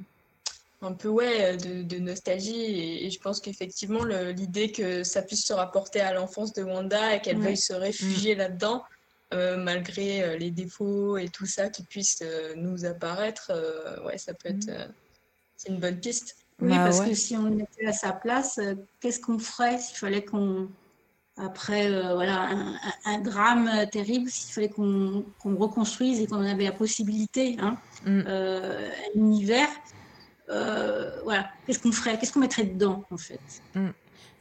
Speaker 3: un peu, ouais, de, de nostalgie. Et, et je pense qu'effectivement, l'idée que ça puisse se rapporter à l'enfance de Wanda et qu'elle
Speaker 4: Ouais.
Speaker 3: veuille se réfugier là-dedans, euh, malgré euh, les défauts et tout ça qui puissent euh, nous apparaître, euh, ouais, ça peut être, euh, c'est une bonne piste.
Speaker 4: Oui,
Speaker 2: Bah
Speaker 4: parce
Speaker 2: ouais.
Speaker 4: que si on était à sa place, euh, qu'est-ce qu'on ferait s'il fallait qu'on, après euh, voilà, un, drame terrible, s'il fallait qu'on qu'on reconstruise et qu'on avait la possibilité, hein,
Speaker 2: Mm.
Speaker 4: euh, un univers, euh, voilà, qu'est-ce qu'on ferait, qu'est-ce qu'on mettrait dedans en fait?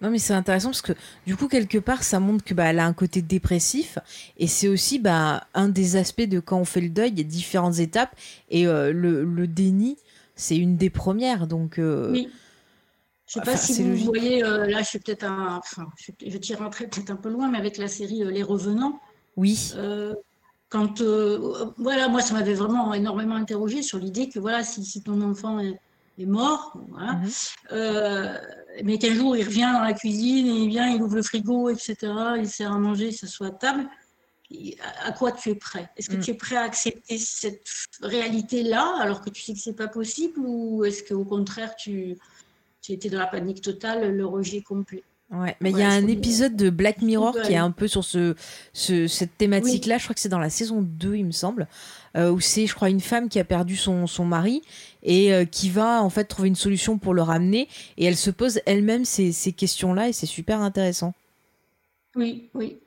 Speaker 2: Non, mais c'est intéressant parce que du coup, quelque part, ça montre que bah, elle a un côté dépressif et c'est aussi bah, un des aspects de quand on fait le deuil. Il y a différentes étapes et euh, le, le déni, c'est une des premières. Donc, euh,
Speaker 4: Oui. Je sais pas
Speaker 2: Enfin,
Speaker 4: si vous
Speaker 2: logique.
Speaker 4: voyez, là je suis peut-être un, enfin, je, je tire un trait peut-être un peu loin, mais avec la série Les Revenants,
Speaker 2: oui,
Speaker 4: quand, euh, voilà, moi ça m'avait vraiment énormément interrogé sur l'idée que voilà, si, si ton enfant est, est mort, voilà,
Speaker 2: Mhm.
Speaker 4: euh, mais qu'un jour il revient dans la cuisine, et il vient, il ouvre le frigo, etc., il sert à manger, il s'assoit à table, et à, à quoi tu es prêt? Est-ce que
Speaker 2: Mm.
Speaker 4: tu es prêt à accepter cette réalité-là alors que tu sais que c'est pas possible, ou est-ce qu'au contraire tu, tu étais dans la panique totale, le rejet complet?
Speaker 2: Ouais. Mais il y a un épisode de Black Mirror qui est un peu sur ce, ce- cette thématique-là. Je crois que c'est dans la saison 2, il me semble, euh, où c'est, je crois, une femme qui a perdu son, son mari et euh, qui va en fait trouver une solution pour le ramener. Et elle se pose elle-même ces, ces questions-là et c'est super intéressant.
Speaker 4: Oui, oui.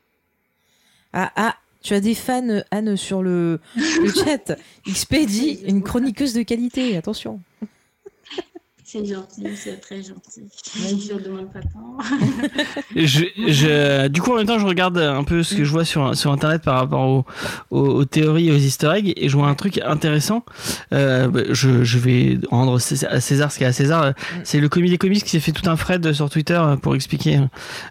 Speaker 2: Ah, ah, tu as des fans, Anne, sur le, le *laughs* chat. XP dit une chroniqueuse de qualité, attention.
Speaker 4: C'est gentil, c'est très gentil. Je ne demande pas tant. *laughs*
Speaker 1: Je, je- du coup, en même temps, je regarde un peu ce que je vois sur, sur Internet par rapport aux, aux- aux théories et aux easter eggs, et je vois un truc intéressant. Euh, bah, je, je vais rendre à César ce qu'il y a à César. Euh, C'est le comité comics qui s'est fait tout un thread sur Twitter euh, pour expliquer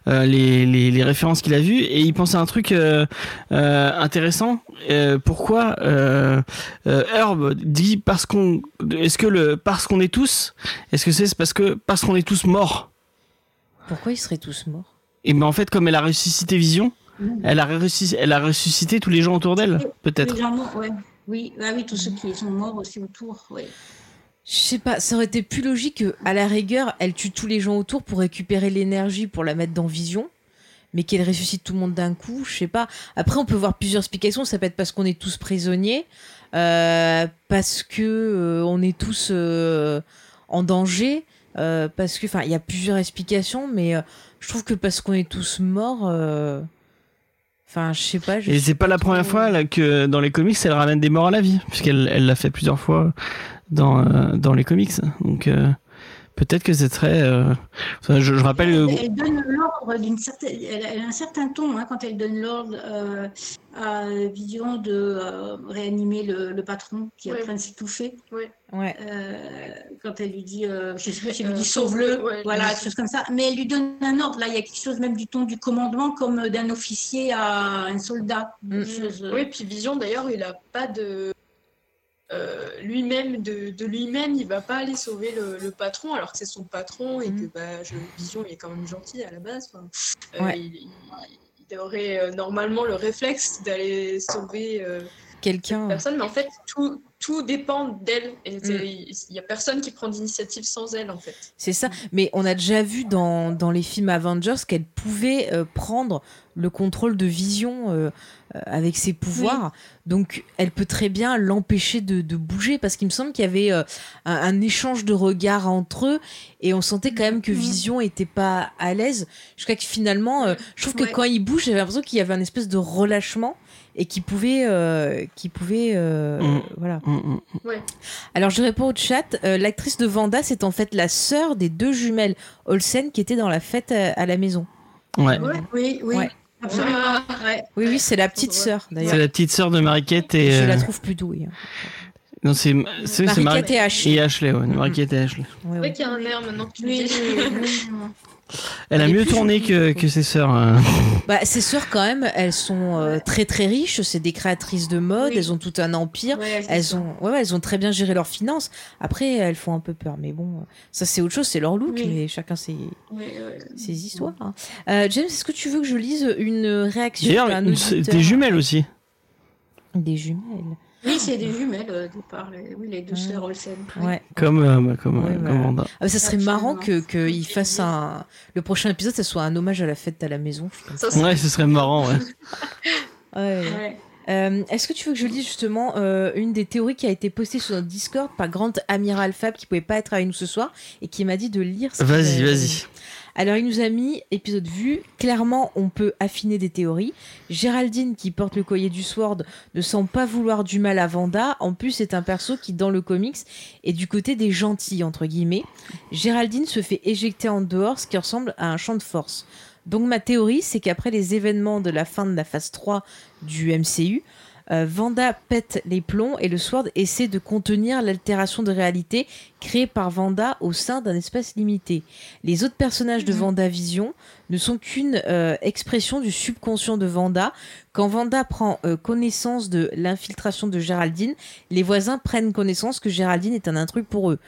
Speaker 1: euh, les, les, les références qu'il a vues, et il pensait à un truc euh, euh, intéressant. Euh, pourquoi euh, euh, Herb dit parce qu'on, est-ce que le parce qu'on est tous, est-ce que c'est parce que parce qu'on est tous morts?
Speaker 2: Pourquoi ils seraient tous morts?
Speaker 1: Et ben en fait, comme elle a ressuscité Vision, elle a, ressuscité, elle a ressuscité tous les gens autour d'elle, peut-être.
Speaker 4: Les gens morts, ouais. Oui, ah oui, tous ceux qui sont morts aussi autour. Ouais.
Speaker 2: Je sais pas, ça aurait été plus logique que, à la rigueur, elle tue tous les gens autour pour récupérer l'énergie pour la mettre dans Vision, mais qu'elle ressuscite tout le monde d'un coup, je sais pas. Après, on peut voir plusieurs explications. Ça peut être parce qu'on est tous prisonniers, euh, parce que euh, on est tous euh, en danger, euh, parce que, enfin, il y a plusieurs explications, mais euh, je trouve que parce qu'on est tous morts, euh, enfin, je sais pas. je
Speaker 1: Et c'est pas la première fois là, que dans les comics, elle ramène des morts à la vie, puisqu'elle elle l'a fait plusieurs fois dans, dans les comics. Donc peut-être que c'est très. euh, enfin, je, je rappelle.
Speaker 4: Elle, elle donne l'ordre d'une certaine. Elle, a- elle a un certain ton hein, quand elle donne l'ordre euh, à Vision de euh, réanimer le, le patron qui est en train de s'étouffer.
Speaker 2: Ouais.
Speaker 4: Euh, quand elle lui dit, euh, je sais pas si elle lui dit sauve-le,
Speaker 3: ouais,
Speaker 4: voilà, quelque chose comme ça. Mais elle lui donne un ordre. Là, il y a quelque chose même du ton du commandement, comme d'un officier à un soldat.
Speaker 2: Mm.
Speaker 4: Chose, euh,
Speaker 3: Oui, puis Vision, d'ailleurs, il a pas de. Euh, lui-même, de, de lui-même, il va pas aller sauver le, le patron, alors que c'est son patron et
Speaker 2: Mhm.
Speaker 3: que bah, je, Vision, il est quand même gentil à la base. euh,
Speaker 2: Ouais.
Speaker 3: il, il- il aurait euh, normalement le réflexe d'aller sauver
Speaker 2: Quelqu'un.
Speaker 3: personne, mais en fait, tout, tout dépend d'elle.
Speaker 2: Mm.
Speaker 3: il y a personne qui prend d'initiative sans elle, en fait.
Speaker 2: C'est ça. Mais on a déjà vu dans, dans les films Avengers qu'elle pouvait euh, prendre le contrôle de Vision euh, euh, avec ses pouvoirs. Donc, elle peut très bien l'empêcher de, de bouger parce qu'il me semble qu'il y avait euh, un, un échange de regards entre eux et on sentait quand même que
Speaker 4: Mhm.
Speaker 2: Vision était pas à l'aise. Jusqu'à que finalement, je trouve que quand il bouge, j'avais l'impression qu'il y avait un espèce de relâchement et qu'il pouvait, euh, qu'il pouvait, euh,
Speaker 1: Mhm.
Speaker 2: voilà.
Speaker 1: mm, mm.
Speaker 2: Alors je réponds au chat. Euh, L'actrice de Vanda, c'est en fait la sœur des deux jumelles Olsen qui étaient dans la fête à, à la maison.
Speaker 1: Ouais.
Speaker 4: Ouais, oui, oui,
Speaker 2: Ouais.
Speaker 4: absolument. Ouais.
Speaker 2: Oui, oui, c'est la petite sœur
Speaker 1: C'est
Speaker 2: d'ailleurs.
Speaker 1: la petite sœur de Mariquette et.
Speaker 2: Je
Speaker 1: euh,
Speaker 2: la trouve plus douée. hein.
Speaker 1: Non, c'est c'est c'est
Speaker 2: Mariquette
Speaker 1: Mari-
Speaker 2: et Ashley.
Speaker 1: et Ashley, ouais. Mariquette et Ashley.
Speaker 3: C'est vrai qu'il y a un air maintenant
Speaker 4: Oui, oui, oui, oui.
Speaker 1: Elle a
Speaker 2: Elle
Speaker 1: mieux tourné que, que ses sœurs. euh. *laughs*
Speaker 2: Bah, ces sœurs quand même, elles sont euh, très très riches. C'est des créatrices de mode.
Speaker 4: Oui.
Speaker 2: Elles ont tout un empire.
Speaker 4: Ouais,
Speaker 2: Elles ont, ouais, ouais, elles ont très bien géré leurs finances. Après, elles font un peu peur, mais bon, ça c'est autre chose, c'est leur look,
Speaker 4: Oui.
Speaker 2: mais chacun ses, ses histoires. hein. Euh, James, est-ce que tu veux que je lise une réaction
Speaker 1: D'ailleurs, des jumelles aussi.
Speaker 2: Des jumelles.
Speaker 4: Oui, c'est des jumelles euh, au départ, les, oui, les deux
Speaker 2: Ouais.
Speaker 4: sœurs Olsen.
Speaker 2: Ouais.
Speaker 1: Comme, euh, bah, comme,
Speaker 2: Ouais,
Speaker 1: euh, comme.
Speaker 2: Ah, ça serait
Speaker 4: Absolument.
Speaker 2: marrant que qu'il fasse un le prochain épisode, ça soit un hommage à la fête à la maison.
Speaker 3: Ça,
Speaker 1: Ouais, ce serait marrant, ouais. *laughs*
Speaker 2: Ouais.
Speaker 4: Ouais.
Speaker 2: Euh, Est-ce que tu veux que je lise justement euh, une des théories qui a été postée sur notre Discord par Grand Amiral Fab qui pouvait pas être avec nous ce soir et qui m'a dit de lire.
Speaker 1: Vas-y, vas-y.
Speaker 2: Alors, il nous a mis épisode vu. Clairement, on peut affiner des théories. Géraldine, qui porte le collier du Sword, ne semble pas vouloir du mal à Vanda. En plus, c'est un perso qui, dans le comics, est du côté des gentils, entre guillemets. Géraldine se fait éjecter en dehors, ce qui ressemble à un champ de force. Donc, ma théorie, c'est qu'après les événements de la fin de la phase 3 du MCU, euh, Vanda pète les plombs et le Sword essaie de contenir l'altération de réalité créée par Vanda au sein d'un espace limité. Les autres personnages de
Speaker 4: Mhm.
Speaker 2: Vendavision ne sont qu'une euh, expression du subconscient de Vanda. Quand Vanda prend euh, connaissance de l'infiltration de Géraldine, les voisins prennent connaissance que Géraldine est un intrus pour eux.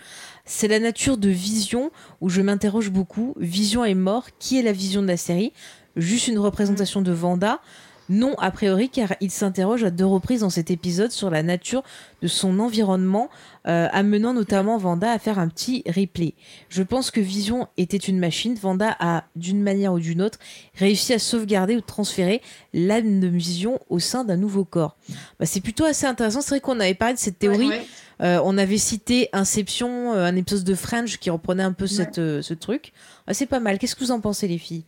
Speaker 2: C'est la nature de Vision où je m'interroge beaucoup. Vision est mort. Qui est la Vision de la série? Juste une représentation de Vanda non, a priori, car il s'interroge à deux reprises dans cet épisode sur la nature de son environnement, euh, amenant notamment Vanda à faire un petit replay. Je pense que Vision était une machine. Vanda a, d'une manière ou d'une autre, réussi à sauvegarder ou transférer l'âme de Vision au sein d'un nouveau corps. Bah, c'est plutôt assez intéressant. C'est vrai qu'on avait parlé de cette théorie.
Speaker 4: Ouais, ouais.
Speaker 2: Euh, on avait cité Inception, euh, un épisode de French qui reprenait un peu cette, ce truc. Ah, c'est pas mal. Qu'est-ce que vous en pensez, les filles?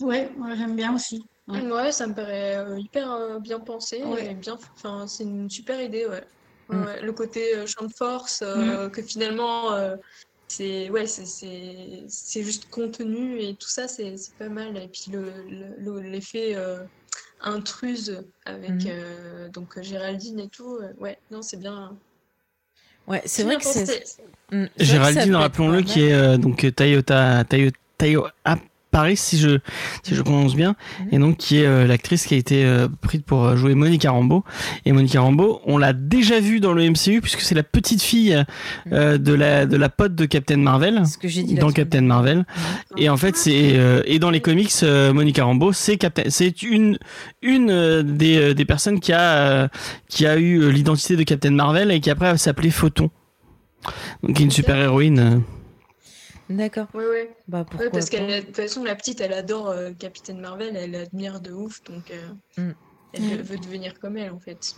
Speaker 4: Ouais, moi j'aime bien aussi. Ouais.
Speaker 3: Ouais, ça me paraît euh, hyper euh, bien pensé
Speaker 4: Ouais.
Speaker 3: et bien. Enfin, c'est une super idée, ouais.
Speaker 2: Mm.
Speaker 3: ouais. Le côté euh, champ de force, euh, que finalement, euh, c'est ouais, c'est- c'est c'est juste contenu et tout ça, c'est c'est pas mal. Et puis le le- le- l'effet euh, intruse avec euh, donc Géraldine et tout, euh, ouais, non, c'est bien.
Speaker 2: Ouais, c'est vrai que c'est. Mm,
Speaker 1: Géraldine, rappelons-le, qui est euh, donc Toyota, Tayo, Tayo à Paris, si je, si je prononce bien,
Speaker 2: Mhm.
Speaker 1: et donc qui est euh, l'actrice qui a été euh, prise pour euh, jouer Monica Rambeau. Et Monica Rambeau, on l'a déjà vue dans le MCU puisque c'est la petite fille euh, de la de la pote de Captain Marvel
Speaker 2: Ce que dit
Speaker 1: dans. Captain Marvel. Et en fait, c'est et dans les comics, Monica Rambeau, c'est Captain, c'est une une des, des personnes qui a qui a eu l'identité de Captain Marvel et qui après s'appelait Photon. Donc une super héroïne.
Speaker 2: D'accord.
Speaker 3: Ouais, ouais.
Speaker 2: Bah pourquoi
Speaker 3: Ouais, parce qu'elle, a- de toute façon, la petite, elle adore euh, Capitaine Marvel, elle l'admire de ouf, donc euh,
Speaker 2: Mm.
Speaker 3: elle
Speaker 4: Mm.
Speaker 3: veut devenir comme elle, en fait.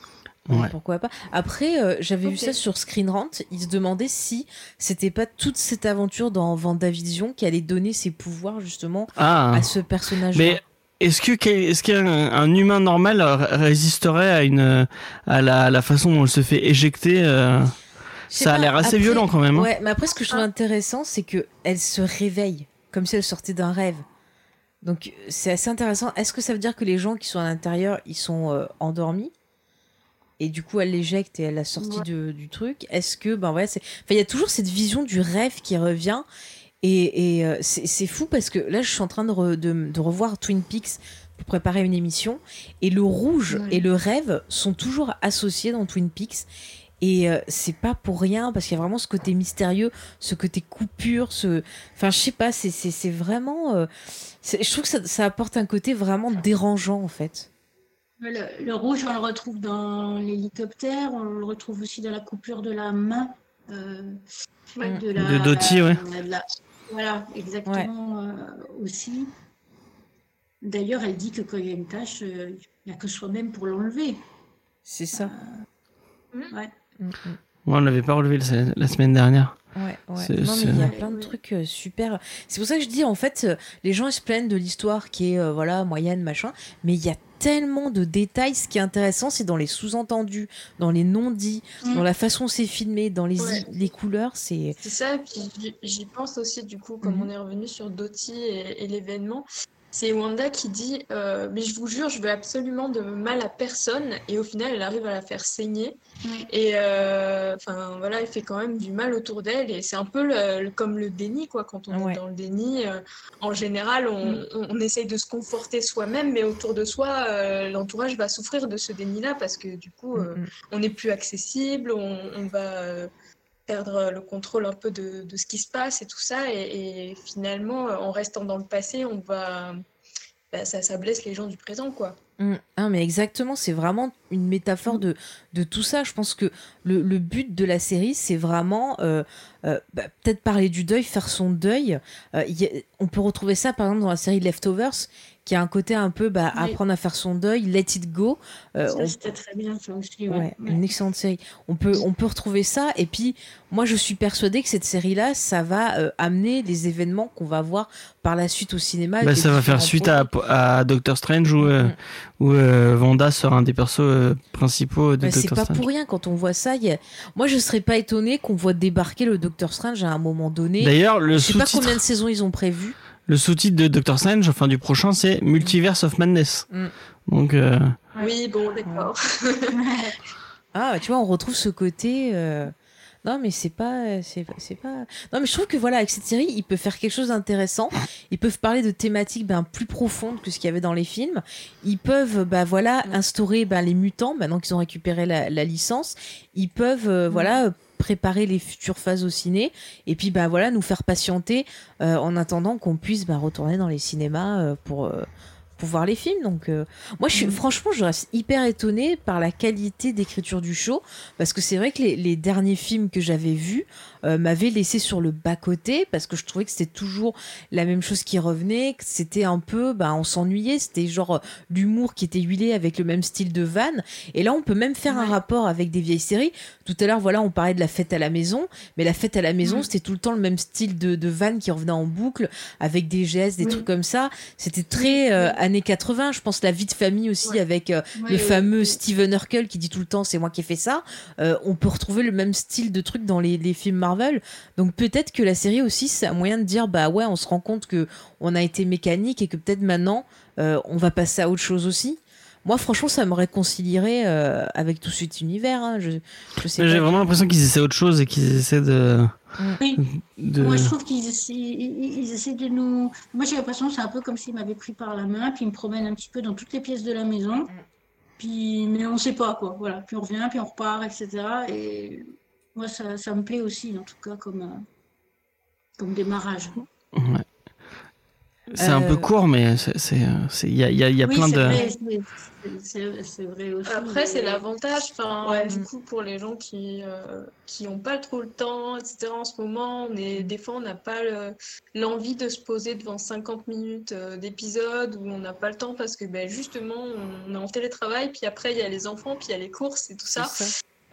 Speaker 2: Ouais,
Speaker 1: Ouais.
Speaker 2: Pourquoi pas Après, euh, j'avais vu ça sur Screen Rant. Il se demandait si c'était pas toute cette aventure dans Vendavision qui allait donner ses pouvoirs justement
Speaker 1: Ah.
Speaker 2: à ce personnage.
Speaker 1: Mais est-ce que est-ce qu'un un humain normal résisterait à une à la, à la façon dont elle se fait éjecter euh, Ça a l'air assez violent quand même. hein.
Speaker 2: Ouais, mais après, ce que je trouve
Speaker 3: Ah.
Speaker 2: intéressant, c'est que elle se réveille comme si elle sortait d'un rêve. Donc, c'est assez intéressant. Est-ce que ça veut dire que les gens qui sont à l'intérieur, ils sont euh, endormis? Et du coup, elle l'éjecte et elle a sorti
Speaker 3: Ouais.
Speaker 2: de- du truc. Est-ce que, ben ouais, c'est. Enfin, il y a toujours cette vision du rêve qui revient. Et, et, euh, c'est c'est fou parce que là, je suis en train de, re- de- de revoir Twin Peaks pour préparer une émission. Et le rouge
Speaker 4: Ouais.
Speaker 2: et le rêve sont toujours associés dans Twin Peaks. Et euh, c'est pas pour rien parce qu'il y a vraiment ce côté mystérieux, ce côté coupure, ce. Enfin, je sais pas, c'est- c'est c'est vraiment. euh, c'est- je trouve que ça, ça apporte un côté vraiment dérangeant en fait.
Speaker 4: Le, le rouge, on le retrouve dans l'hélicoptère, on le retrouve aussi dans la coupure de la main. euh,
Speaker 2: Ouais.
Speaker 4: de, la,
Speaker 1: De Dottie, ouais.
Speaker 4: de la- voilà, exactement euh, aussi. D'ailleurs, elle dit que quand il y a une tâche, euh, il n'y a que soi-même pour l'enlever.
Speaker 2: C'est ça.
Speaker 4: Ouais.
Speaker 2: Mm, mm.
Speaker 1: Moi, on l'avait pas relevé la, la semaine dernière.
Speaker 2: Ouais, ouais. Non, mais il y a plein de trucs euh, super. C'est pour ça que je dis, en fait, euh, les gens ils se plaignent de l'histoire qui est, euh, voilà, moyenne, machin. Mais il y a tellement de détails. Ce qui est intéressant, c'est dans les sous-entendus, dans les non-dits,
Speaker 4: Mm.
Speaker 2: dans la façon c'est filmé, dans les,
Speaker 3: Ouais.
Speaker 2: les couleurs. C'est.
Speaker 3: C'est ça, et puis j'y- pense aussi, du coup, comme
Speaker 2: Mhm.
Speaker 3: on est revenu sur et, et l'événement. C'est Wanda qui dit euh, Mais je vous jure, je veux absolument de mal à personne. Et au final, elle arrive à la faire saigner. Et euh, enfin, voilà, elle fait quand même du mal autour d'elle. Et c'est un peu le- le- comme le déni, quoi. Quand on
Speaker 2: Ouais.
Speaker 3: est dans le déni, euh, en général, on,
Speaker 4: Mm.
Speaker 3: on- on essaye de se conforter soi-même, mais autour de soi, l'entourage va souffrir de ce déni-là parce que du coup,
Speaker 2: Mm, mm.
Speaker 3: on n'est plus accessible, on, on va perdre le contrôle un peu de, ce qui se passe et tout ça. Et, finalement, euh, en restant dans le passé, on va, bah, ça, blesse les gens du présent, quoi.
Speaker 2: Mm. Ah, mais exactement, c'est vraiment une métaphore de, tout ça. Je pense que le, but de la série, c'est vraiment euh, euh, bah, peut-être parler du deuil, faire son deuil. Euh, on peut retrouver ça par exemple dans la série Leftovers, qui a un côté un peu bah,
Speaker 4: Oui.
Speaker 2: apprendre à faire son deuil, let it go. Euh,
Speaker 4: Ça,
Speaker 2: on-
Speaker 4: c'était très bien, ça aussi.
Speaker 2: Ouais,
Speaker 4: Ouais. Ouais.
Speaker 2: une excellente série. On peut, on peut retrouver ça. Et puis, moi, je suis persuadée que cette série-là, ça va euh, amener les événements qu'on va voir par la suite au cinéma.
Speaker 1: Bah, ça va faire suite à, Doctor Strange où, euh,
Speaker 2: Mm.
Speaker 1: où euh, Wanda sera un des persos euh, principaux de
Speaker 2: Bah, c'est
Speaker 1: Doctor
Speaker 2: pas
Speaker 1: Strange.
Speaker 2: pour rien quand on voit ça. il y a- Moi, je serais pas étonnée qu'on voit débarquer le Docteur Strange à un moment donné.
Speaker 1: D'ailleurs, le
Speaker 2: Je sais pas combien de saisons ils ont prévu.
Speaker 1: Le sous-titre de Doctor Strange, enfin du prochain, c'est Multiverse of Madness.
Speaker 2: Mm.
Speaker 1: Donc, euh,
Speaker 3: Oui, bon, d'accord. *laughs*
Speaker 2: Ah, tu vois, on retrouve ce côté. euh, Non, mais c'est pas, c'est, c'est pas. Non, mais je trouve que voilà, avec cette série, ils peuvent faire quelque chose d'intéressant. Ils peuvent parler de thématiques ben, plus profondes que ce qu'il y avait dans les films. Ils peuvent, bah voilà, instaurer ben, les mutants maintenant qu'ils ont récupéré la, la licence. Ils peuvent, euh, voilà. Préparer les futures phases au ciné et puis bah voilà nous faire patienter euh, en attendant qu'on puisse bah, retourner dans les cinémas euh, pour euh, pour voir les films. Donc moi je suis franchement je reste hyper étonnée par la qualité d'écriture du show parce que c'est vrai que les, les derniers films que j'avais vus euh, m'avaient laissé sur le bas côté parce que je trouvais que c'était toujours la même chose qui revenait que c'était un peu bah on s'ennuyait c'était genre euh, l'humour qui était huilé avec le même style de van et là on peut même faire un rapport avec des vieilles séries tout à l'heure voilà on parlait de la fête à la maison mais la fête à la maison
Speaker 4: Mm.
Speaker 2: c'était tout le temps le même style de, de van qui revenait en boucle avec des gestes des
Speaker 4: Oui.
Speaker 2: trucs comme ça c'était très euh, années 80 je pense la vie de famille aussi
Speaker 4: Ouais.
Speaker 2: avec euh,
Speaker 4: Ouais,
Speaker 2: le fameux. Steven Urkel qui dit tout le temps c'est moi qui ai fait ça. On peut retrouver le même style de truc dans les, les films Marvel. Donc peut-être que la série aussi c'est un moyen de dire bah ouais on se rend compte que on a été mécanique et que peut-être maintenant euh, on va passer à autre chose aussi. Moi franchement ça me réconcilierait euh, avec tout cet univers. hein. Je, je sais
Speaker 1: j'ai vraiment l'impression qu'ils essaient autre chose et qu'ils essaient de.
Speaker 4: Oui.
Speaker 1: de...
Speaker 4: Moi, je trouve qu'ils essaient, ils, ils essaient de nous. Moi, j'ai l'impression que c'est un peu comme s'ils m'avaient pris par la main, puis ils me promènent un petit peu dans toutes les pièces de la maison. Puis, mais on ne sait pas quoi. Voilà. Puis on revient, puis on repart, etc. Et moi, ça, ça me plaît aussi, en tout cas, comme, euh, comme démarrage.
Speaker 1: Ouais. C'est un
Speaker 2: Euh,
Speaker 1: peu court, mais c'est- c'est, euh, c'est- il y a, il y a- y a
Speaker 4: oui,
Speaker 1: plein de.
Speaker 4: vrai, c'est- vrai aussi.
Speaker 3: Après, c'est
Speaker 4: mais-
Speaker 3: l'avantage, enfin,
Speaker 4: Ouais.
Speaker 3: du coup, pour les gens qui euh, qui ont pas trop le temps, etc. En ce moment, on est, des fois, on n'a pas le- l'envie de se poser devant 50 minutes euh, d'épisode où on n'a pas le temps parce que, ben, justement, on est en télétravail, puis après, il y a les enfants, puis il y a les courses et tout ça.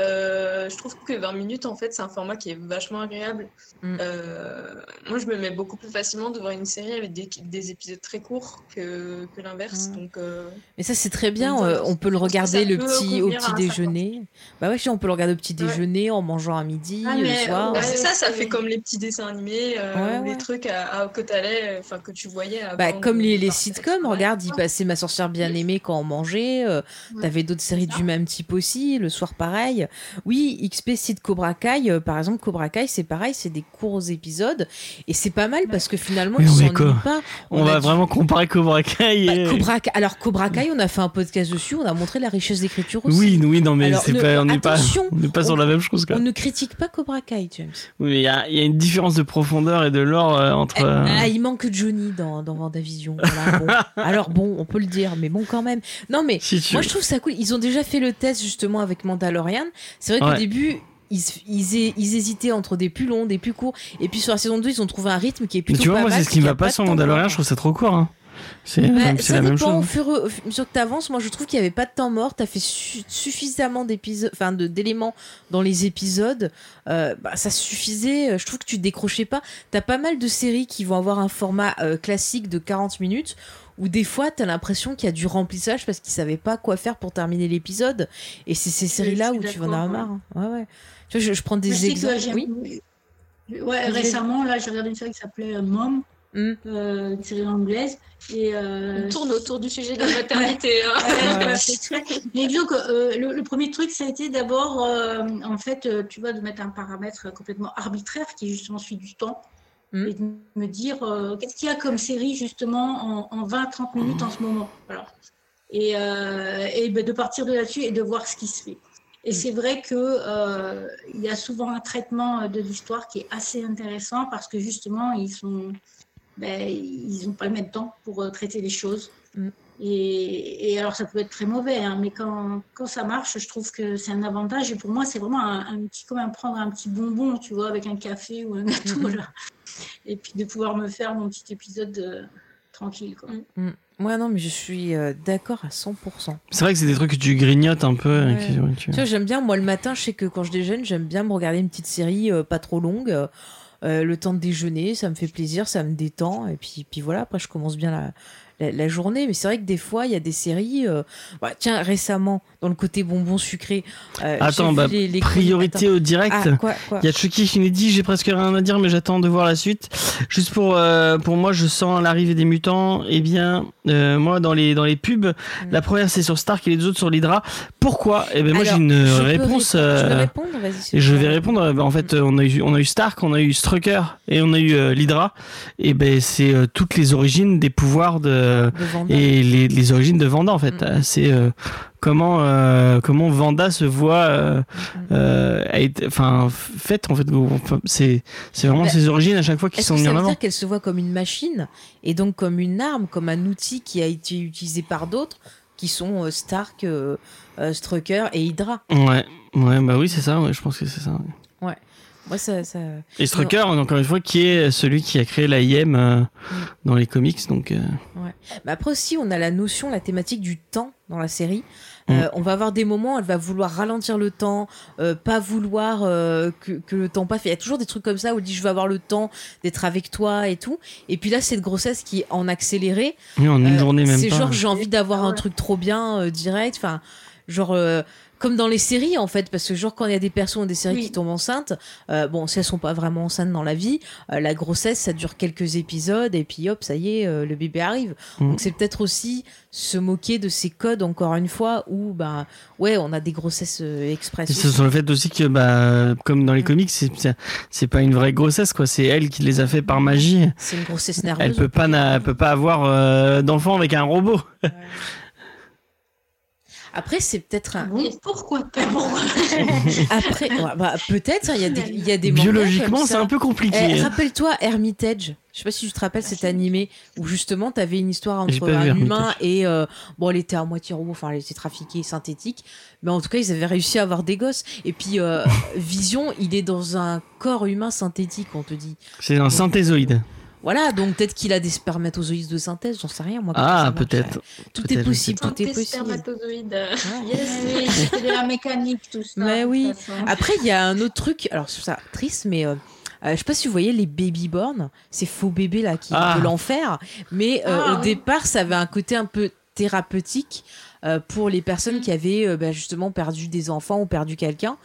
Speaker 3: Euh, je trouve que 20 minutes, en fait, c'est un format qui est vachement agréable.
Speaker 2: Mm.
Speaker 3: Euh, moi, je me mets beaucoup plus facilement devant une série avec des, des épisodes très courts que, que l'inverse.
Speaker 2: Mm.
Speaker 3: Donc, euh,
Speaker 2: Mais ça c'est très bien.
Speaker 3: Donc,
Speaker 2: on peut le regarder le petit au petit
Speaker 3: un
Speaker 2: déjeuner. Bah ouais, on peut le regarder au petit
Speaker 3: Ouais.
Speaker 2: déjeuner en mangeant à midi,
Speaker 4: Ah,
Speaker 2: le soir.
Speaker 3: Ouais, ça, ça fait comme les petits dessins animés
Speaker 2: Ouais,
Speaker 3: les trucs à, à- que t'allais, enfin que tu voyais.
Speaker 2: Bah, comme les, les sitcoms, regarde, il passait Ma sorcière bien aimée quand on mangeait. T'avais d'autres séries du même type aussi, le soir pareil. Oui, XP cite Cobra Kai. euh, par exemple, Cobra Kai, c'est pareil, c'est des courts épisodes. Et c'est pas mal parce que finalement,
Speaker 1: Oui,
Speaker 2: ils
Speaker 1: mais
Speaker 2: s'ennuient pas.
Speaker 1: On, va
Speaker 2: dit-
Speaker 1: vraiment comparer Cobra Kai.
Speaker 2: Bah, Cobra Kai- Alors, Cobra Kai, on a fait un podcast dessus, on a montré la richesse d'écriture aussi.
Speaker 1: Oui, oui, non, mais
Speaker 2: Alors,
Speaker 1: c'est
Speaker 2: ne-
Speaker 1: pas, on n'est pas,
Speaker 2: attention,
Speaker 1: on n'est pas sur
Speaker 2: on-
Speaker 1: la même chose. Quoi.
Speaker 2: On ne critique pas Cobra Kai, James.
Speaker 1: Oui, mais il y a, il y a une différence de profondeur et de lore euh, entre. euh,
Speaker 2: Ah, il manque Johnny dans, dans Vendavision. Voilà, bon. *laughs* Alors bon, on peut le dire, mais bon quand même. Non mais
Speaker 1: si
Speaker 2: moi je trouve ça cool. Ils ont déjà fait le test justement avec Mandalorian. C'est vrai qu'au
Speaker 1: Ouais.
Speaker 2: début ils, ils, hé- ils hésitaient entre des plus longs, des plus courts. Et puis sur la saison 2 ils ont trouvé un rythme qui est
Speaker 1: Mais
Speaker 2: plutôt
Speaker 1: tu vois,
Speaker 2: pas
Speaker 1: moi, c'est ce qui me va pas sur Mandalorian, je trouve ça trop court. hein. C'est
Speaker 2: Bah,
Speaker 1: la même
Speaker 2: dépend au
Speaker 1: chose.
Speaker 2: fur et au mesure que t'avances. Moi, je trouve qu'il n'y avait pas de temps mort. T'as fait su- suffisamment d'épisodes, enfin, de- d'éléments dans les épisodes. Euh, bah, ça suffisait. Je trouve que tu décrochais pas. T'as pas mal de séries qui vont avoir un format euh, classique de 40 minutes. Où des fois, t'as l'impression qu'il y a du remplissage parce qu'ils savaient pas quoi faire pour terminer l'épisode. Et c'est ces séries-là
Speaker 4: je
Speaker 2: où tu vas en avoir
Speaker 4: d'accord,
Speaker 2: marre. hein. Ouais, ouais. Tu vois, je, je prends des
Speaker 4: que
Speaker 2: exemples. Oui.
Speaker 4: Ouais, récemment, là, j'ai regardé une série qui s'appelait euh, Mom,
Speaker 2: Hmm.
Speaker 4: euh, une série anglaise. Et, euh,
Speaker 3: On tourne autour du sujet de la *laughs* maternité. hein. *laughs*
Speaker 4: Mais euh, le, le premier truc, ça a été d'abord, euh, en fait, euh, tu vois, de mettre un paramètre complètement arbitraire qui est justement celui du temps.
Speaker 2: Mm.
Speaker 4: Et de me dire, euh, qu'est-ce qu'il y a comme série justement en, en 20-30 minutes en ce moment voilà. Et, euh, et ben, de partir de là-dessus et de voir ce qui se fait. Et c'est vrai que euh, y a souvent un traitement de l'histoire qui est assez intéressant parce que justement, ils sont, ben, ils n'ont pas le même temps pour euh, traiter les choses.
Speaker 2: Mm.
Speaker 4: Et, et alors, ça peut être très mauvais, hein, mais quand, quand ça marche, je trouve que c'est un avantage. Et pour moi, c'est vraiment un, un petit, comme un, prendre un petit bonbon, tu vois, avec un café ou un gâteau,
Speaker 2: Mhm.
Speaker 4: là. Et puis de pouvoir me faire mon petit épisode euh, tranquille, quoi.
Speaker 2: Moi, non, mais je suis euh, d'accord à 100%.
Speaker 1: C'est vrai que c'est des trucs que tu grignotes un peu.
Speaker 2: Ouais.
Speaker 1: ouais, tu-
Speaker 2: Tu vois, j'aime bien, moi, le matin, je sais que quand je déjeune, j'aime bien me regarder une petite série euh, pas trop longue. le temps de déjeuner, ça me fait plaisir, ça me détend. Et puis, puis voilà, après, je commence bien la, la, la journée. Mais c'est vrai que des fois, il y a des séries. euh, bah, tiens, récemment, dans le côté bonbon sucré. euh,
Speaker 1: Attends, bah,
Speaker 2: les- les
Speaker 1: priorité au direct.
Speaker 2: Ah, quoi, quoi
Speaker 1: Il y a Chucky qui nous dit j'ai presque rien à dire mais j'attends de voir la suite. Juste pour euh, pour moi je sens l'arrivée des mutants. Eh bien euh, moi dans les dans les pubs la première c'est sur Stark et les deux autres sur l'Hydra. Pourquoi? Eh ben moi j'ai une
Speaker 2: je
Speaker 1: réponse.
Speaker 2: répondre- Je
Speaker 1: je vais répondre. euh, bah, en fait, on a eu, on a eu Stark, on a eu Strucker et on a eu l'Hydra. Et ben, c'est toutes les origines des pouvoirs de
Speaker 2: Vanda.
Speaker 1: et les, les origines de Vanda en fait.
Speaker 2: Mm.
Speaker 1: Euh, C'est euh, comment euh, comment Vanda se voit euh,
Speaker 2: Mm.
Speaker 1: euh, enfin faite en fait. C'est c'est vraiment
Speaker 2: Bah,
Speaker 1: ses origines à chaque fois qui sont mises
Speaker 2: ça
Speaker 1: en
Speaker 2: veut
Speaker 1: avant.
Speaker 2: dire qu'elle se voit comme une machine et donc comme une arme, comme un outil qui a été utilisé par d'autres qui sont euh, Stark, euh, euh, Strucker et Hydra?
Speaker 1: Ouais, ouais, bah oui, c'est ça. Ouais, je pense que c'est ça. ouais.
Speaker 2: Moi, ça. ça...
Speaker 1: Et Strucker, encore une fois, qui est celui qui a créé la IM euh, dans les comics, donc. euh,
Speaker 2: Mais après aussi, on a la notion, la thématique du temps dans la série.
Speaker 1: Mm.
Speaker 2: Euh, on va avoir des moments, elle va vouloir ralentir le temps, euh, pas vouloir euh, que, que le temps passe. Il y a toujours des trucs comme ça où elle dit je veux avoir le temps d'être avec toi et tout. Et puis là, cette grossesse qui est en accéléré,
Speaker 1: oui, en une
Speaker 2: Euh,
Speaker 1: journée même
Speaker 2: C'est genre j'ai envie d'avoir un
Speaker 4: ouais.
Speaker 2: truc trop bien euh, direct, enfin genre euh, comme dans les séries en fait, parce que genre quand il y a des personnes ou des séries
Speaker 4: Oui.
Speaker 2: qui tombent enceintes, euh, bon si elles sont pas vraiment enceintes dans la vie, euh, la grossesse ça dure quelques épisodes et puis hop ça y est euh, le bébé arrive.
Speaker 1: Mm.
Speaker 2: Donc c'est peut-être aussi se moquer de ces codes encore une fois où bah ouais on a des grossesses express.
Speaker 1: Et c'est sur le fait aussi que, bah, comme dans les
Speaker 2: Mm.
Speaker 1: comics, c'est- c'est c'est pas une vraie grossesse, quoi. C'est elle qui les a fait par magie.
Speaker 2: C'est une grossesse nerveuse.
Speaker 1: Elle peut pas, elle peut pas avoir euh, d'enfant avec un robot. *laughs*
Speaker 2: Après c'est peut-être un...
Speaker 4: Pourquoi pas? *laughs*
Speaker 2: Après ouais, bah, peut-être hein, il y a des il y a des
Speaker 1: Biologiquement, c'est un peu compliqué.
Speaker 2: Eh, Rappelle-toi Hermitage. Je sais pas si tu te rappelles cet animé où justement tu avais une histoire entre un humain et euh, bon elle était à moitié robot, enfin elle était trafiquée synthétique, mais en tout cas ils avaient réussi à avoir des gosses. Et puis euh, Vision, il est dans un corps humain synthétique, on te dit.
Speaker 1: C'est un synthézoïde.
Speaker 2: Voilà, donc peut-être qu'il a des spermatozoïdes de synthèse, j'en sais rien moi.
Speaker 1: Ah, peut-être.
Speaker 2: Tout est
Speaker 1: je
Speaker 2: possible, tout est
Speaker 3: Des
Speaker 2: possible.
Speaker 3: spermatozoïdes.
Speaker 2: Ouais. *laughs*
Speaker 4: Yes, oui, *laughs* c'est de la mécanique tout ça.
Speaker 2: Mais oui. Après, il y a un autre truc, alors c'est ça, triste, mais euh, euh, je sais pas si vous voyez les babyborn, ces faux bébés là qui
Speaker 1: Ah.
Speaker 2: de l'enfer, mais euh,
Speaker 4: Ah,
Speaker 2: au
Speaker 4: oui.
Speaker 2: départ, ça avait un côté un peu thérapeutique euh, pour les personnes qui avaient euh, bah, justement perdu des enfants ou perdu quelqu'un.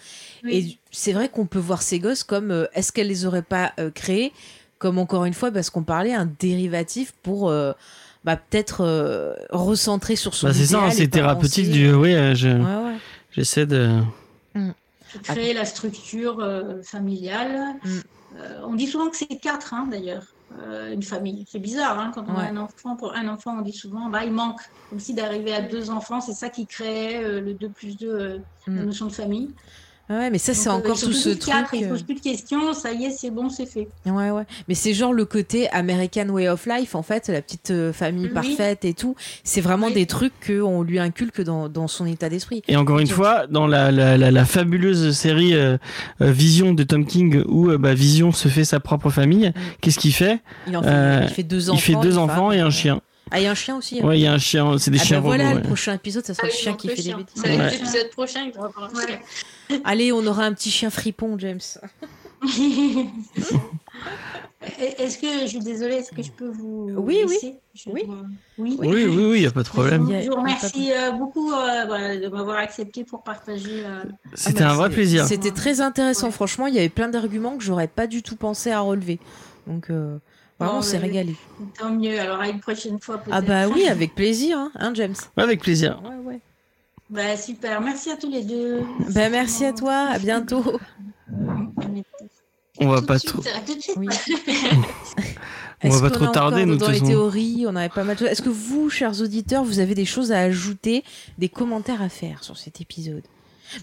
Speaker 4: Oui.
Speaker 2: Et c'est vrai qu'on peut voir ces gosses comme euh, est-ce qu'elles les auraient pas euh, créés comme encore une fois parce qu'on parlait un dérivatif pour euh, bah, peut-être euh, recentrer sur son
Speaker 1: Bah, c'est ça, hein, c'est thérapeutique
Speaker 2: penser-
Speaker 1: du. Oui, euh, je-
Speaker 2: Ouais, ouais.
Speaker 1: j'essaie de.
Speaker 4: créer la structure euh, familiale.
Speaker 2: Mm.
Speaker 4: Euh, on dit souvent que c'est quatre, hein, d'ailleurs, euh, une famille. C'est bizarre, hein, quand on
Speaker 2: Ouais.
Speaker 4: a un enfant. Pour un enfant, on dit souvent, bah, il manque. Comme si d'arriver à deux enfants, c'est ça qui crée euh, le 2 plus 2, la
Speaker 2: Mm.
Speaker 4: notion de famille.
Speaker 2: Ouais, mais ça c'est
Speaker 4: euh,
Speaker 2: encore
Speaker 4: il
Speaker 2: tout ce truc.
Speaker 4: quatre, il ne
Speaker 2: euh,
Speaker 4: pose plus de questions, ça y est, c'est bon, c'est fait.
Speaker 2: Ouais, ouais. Mais c'est genre le côté American Way of Life, en fait, la petite euh, famille
Speaker 4: Oui.
Speaker 2: parfaite et tout. C'est vraiment
Speaker 4: Oui.
Speaker 2: des trucs qu'on lui inculque dans, dans son état d'esprit.
Speaker 1: Et encore une fois, dans la, la, la, la fabuleuse série euh, euh, Vision de Tom King, où euh, bah, Vision se fait sa propre famille, qu'est-ce qu'il fait?
Speaker 2: Il en fait,
Speaker 1: Euh,
Speaker 2: il fait deux enfants.
Speaker 1: Il fait deux enfants
Speaker 2: femme.
Speaker 1: et un chien.
Speaker 2: Ah, il y a un chien aussi. hein.
Speaker 1: Ouais, il y a un chien, c'est des
Speaker 2: ah,
Speaker 1: chiens
Speaker 2: bah voilà,
Speaker 1: robots,
Speaker 2: le
Speaker 1: ouais.
Speaker 2: prochain épisode, ça sera
Speaker 3: Ah
Speaker 2: le chien qui
Speaker 3: le
Speaker 2: fait
Speaker 3: chien.
Speaker 2: des bêtises.
Speaker 3: Ça va être
Speaker 1: Ouais.
Speaker 3: l'épisode prochain, il va avoir un
Speaker 4: Ouais.
Speaker 2: Allez, on aura un petit chien fripon, James. *laughs*
Speaker 4: Est-ce que, je suis désolée, est-ce que je peux vous
Speaker 2: Oui, oui.
Speaker 4: Je
Speaker 2: Oui.
Speaker 4: oui.
Speaker 1: Oui, oui, oui, il n'y a pas de problème.
Speaker 2: Il
Speaker 4: Je vous remercie euh, beaucoup euh, de m'avoir accepté pour partager. euh,
Speaker 1: C'était
Speaker 2: Ah bah,
Speaker 1: un vrai plaisir.
Speaker 2: C'était très intéressant, franchement. Il y avait plein d'arguments que j'aurais pas du tout pensé à relever. Donc, euh, vraiment,
Speaker 4: Bon,
Speaker 2: c'est
Speaker 4: ouais.
Speaker 2: régalé.
Speaker 4: tant mieux. Alors, à une prochaine fois, peut-être.
Speaker 2: Ah, bah oui, avec plaisir, hein, hein, James.
Speaker 1: Avec plaisir.
Speaker 2: Ouais, ouais.
Speaker 4: Bah, super. Merci à tous les deux.
Speaker 2: Bah, merci à toi, à bientôt.
Speaker 1: On va
Speaker 3: Tout
Speaker 1: pas
Speaker 3: suite.
Speaker 1: trop.
Speaker 4: À tout de suite.
Speaker 2: Oui.
Speaker 1: On va pas trop
Speaker 2: a
Speaker 1: tarder, nous,
Speaker 2: Dans les théories, on avait pas mal. Est-ce que vous, chers auditeurs, vous avez des choses à ajouter, des commentaires à faire sur cet épisode?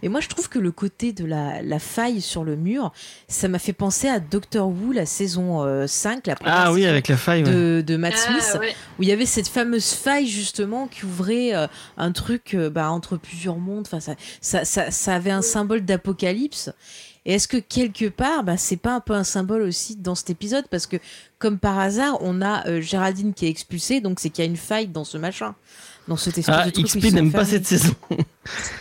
Speaker 2: Mais moi, je trouve que le côté de la, la faille sur le mur, ça m'a fait penser à Doctor Who, la saison euh, 5, la première
Speaker 1: Ah oui,
Speaker 2: saison
Speaker 1: avec la faille. ouais.
Speaker 2: de, de Matt
Speaker 3: Ah,
Speaker 2: Smith,
Speaker 3: ouais.
Speaker 2: où il y avait cette fameuse faille justement qui ouvrait euh, un truc euh, bah, entre plusieurs mondes. Enfin, ça, ça, ça, ça avait un symbole d'apocalypse. Et est-ce que quelque part, bah, c'est pas un peu un symbole aussi dans cet épisode? Parce que, comme par hasard, on a euh, Géraldine qui est expulsée, donc c'est qu'il y a une faille dans ce machin. Dans cette espèce
Speaker 1: Ah,
Speaker 2: de truc où
Speaker 1: XP n'aime pas cette saison.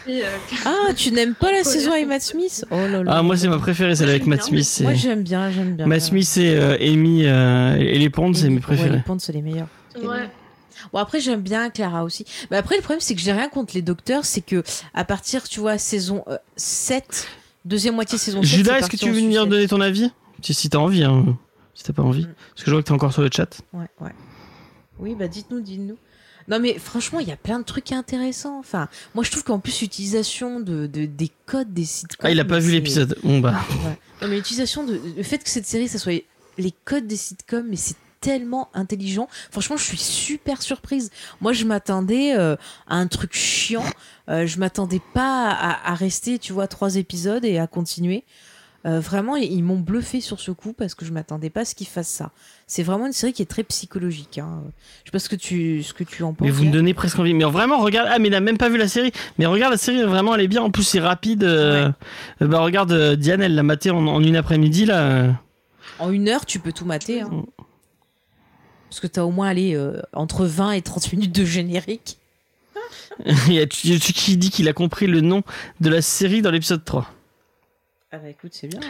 Speaker 3: Euh,
Speaker 2: Ah, tu n'aimes pas la *laughs* saison avec Matt Smith Oh là là.
Speaker 1: Ah, moi, c'est ma préférée, celle avec Matt
Speaker 3: bien,
Speaker 1: Smith.
Speaker 2: Moi, j'aime bien, j'aime bien.
Speaker 1: Matt Smith et euh, Amy euh, et les Ponds, c'est mes
Speaker 2: Ouais,
Speaker 1: préférés.
Speaker 2: les pontes, c'est les meilleurs.
Speaker 3: ouais.
Speaker 2: Bon après j'aime bien Clara aussi. Mais après le problème c'est que j'ai rien contre les docteurs, c'est que à partir tu vois saison euh, 7, deuxième moitié saison 7.
Speaker 1: Judas, est-ce que tu veux
Speaker 2: en
Speaker 1: venir donner ton avis Si, si t'as envie, hein. Si t'as pas envie.
Speaker 2: Mm.
Speaker 1: Parce que je vois que t'es encore sur le chat.
Speaker 2: Ouais, ouais. Oui, bah dites-nous, dites-nous. Non mais franchement, il y a plein de trucs intéressants. Enfin, moi je trouve qu'en plus l'utilisation de, de- des codes des sitcoms.
Speaker 1: Ah, il a pas vu l'épisode. Bon, bah.
Speaker 2: Ouais. Non mais l'utilisation de le fait que cette série ça soit les codes des sitcoms, mais c'est tellement intelligent. Franchement, je suis super surprise. Moi, je m'attendais euh, à un truc chiant. Euh, je m'attendais pas à, à rester, tu vois, trois épisodes et à continuer. Euh, vraiment, ils m'ont bluffé sur ce coup parce que je m'attendais pas à ce qu'ils fassent ça. C'est vraiment une série qui est très psychologique. Hein. Je sais pas ce que tu, ce que tu en penses.
Speaker 1: Mais vous me donnez presque envie. Mais vraiment, regarde. Ah, mais il a même pas vu la série. Mais regarde la série, vraiment, elle est bien. En plus, c'est rapide. euh, Bah, regarde, euh, Diane, elle l'a maté en, en une après-midi, là.
Speaker 2: En une heure, tu peux tout mater. hein.
Speaker 1: Mm.
Speaker 2: Parce que t'as au moins allé entre 20 et 30 minutes de générique. *laughs*
Speaker 1: Il y a qui dit qu'il a compris le nom de la série dans l'épisode 3.
Speaker 2: Ah bah écoute, c'est bien.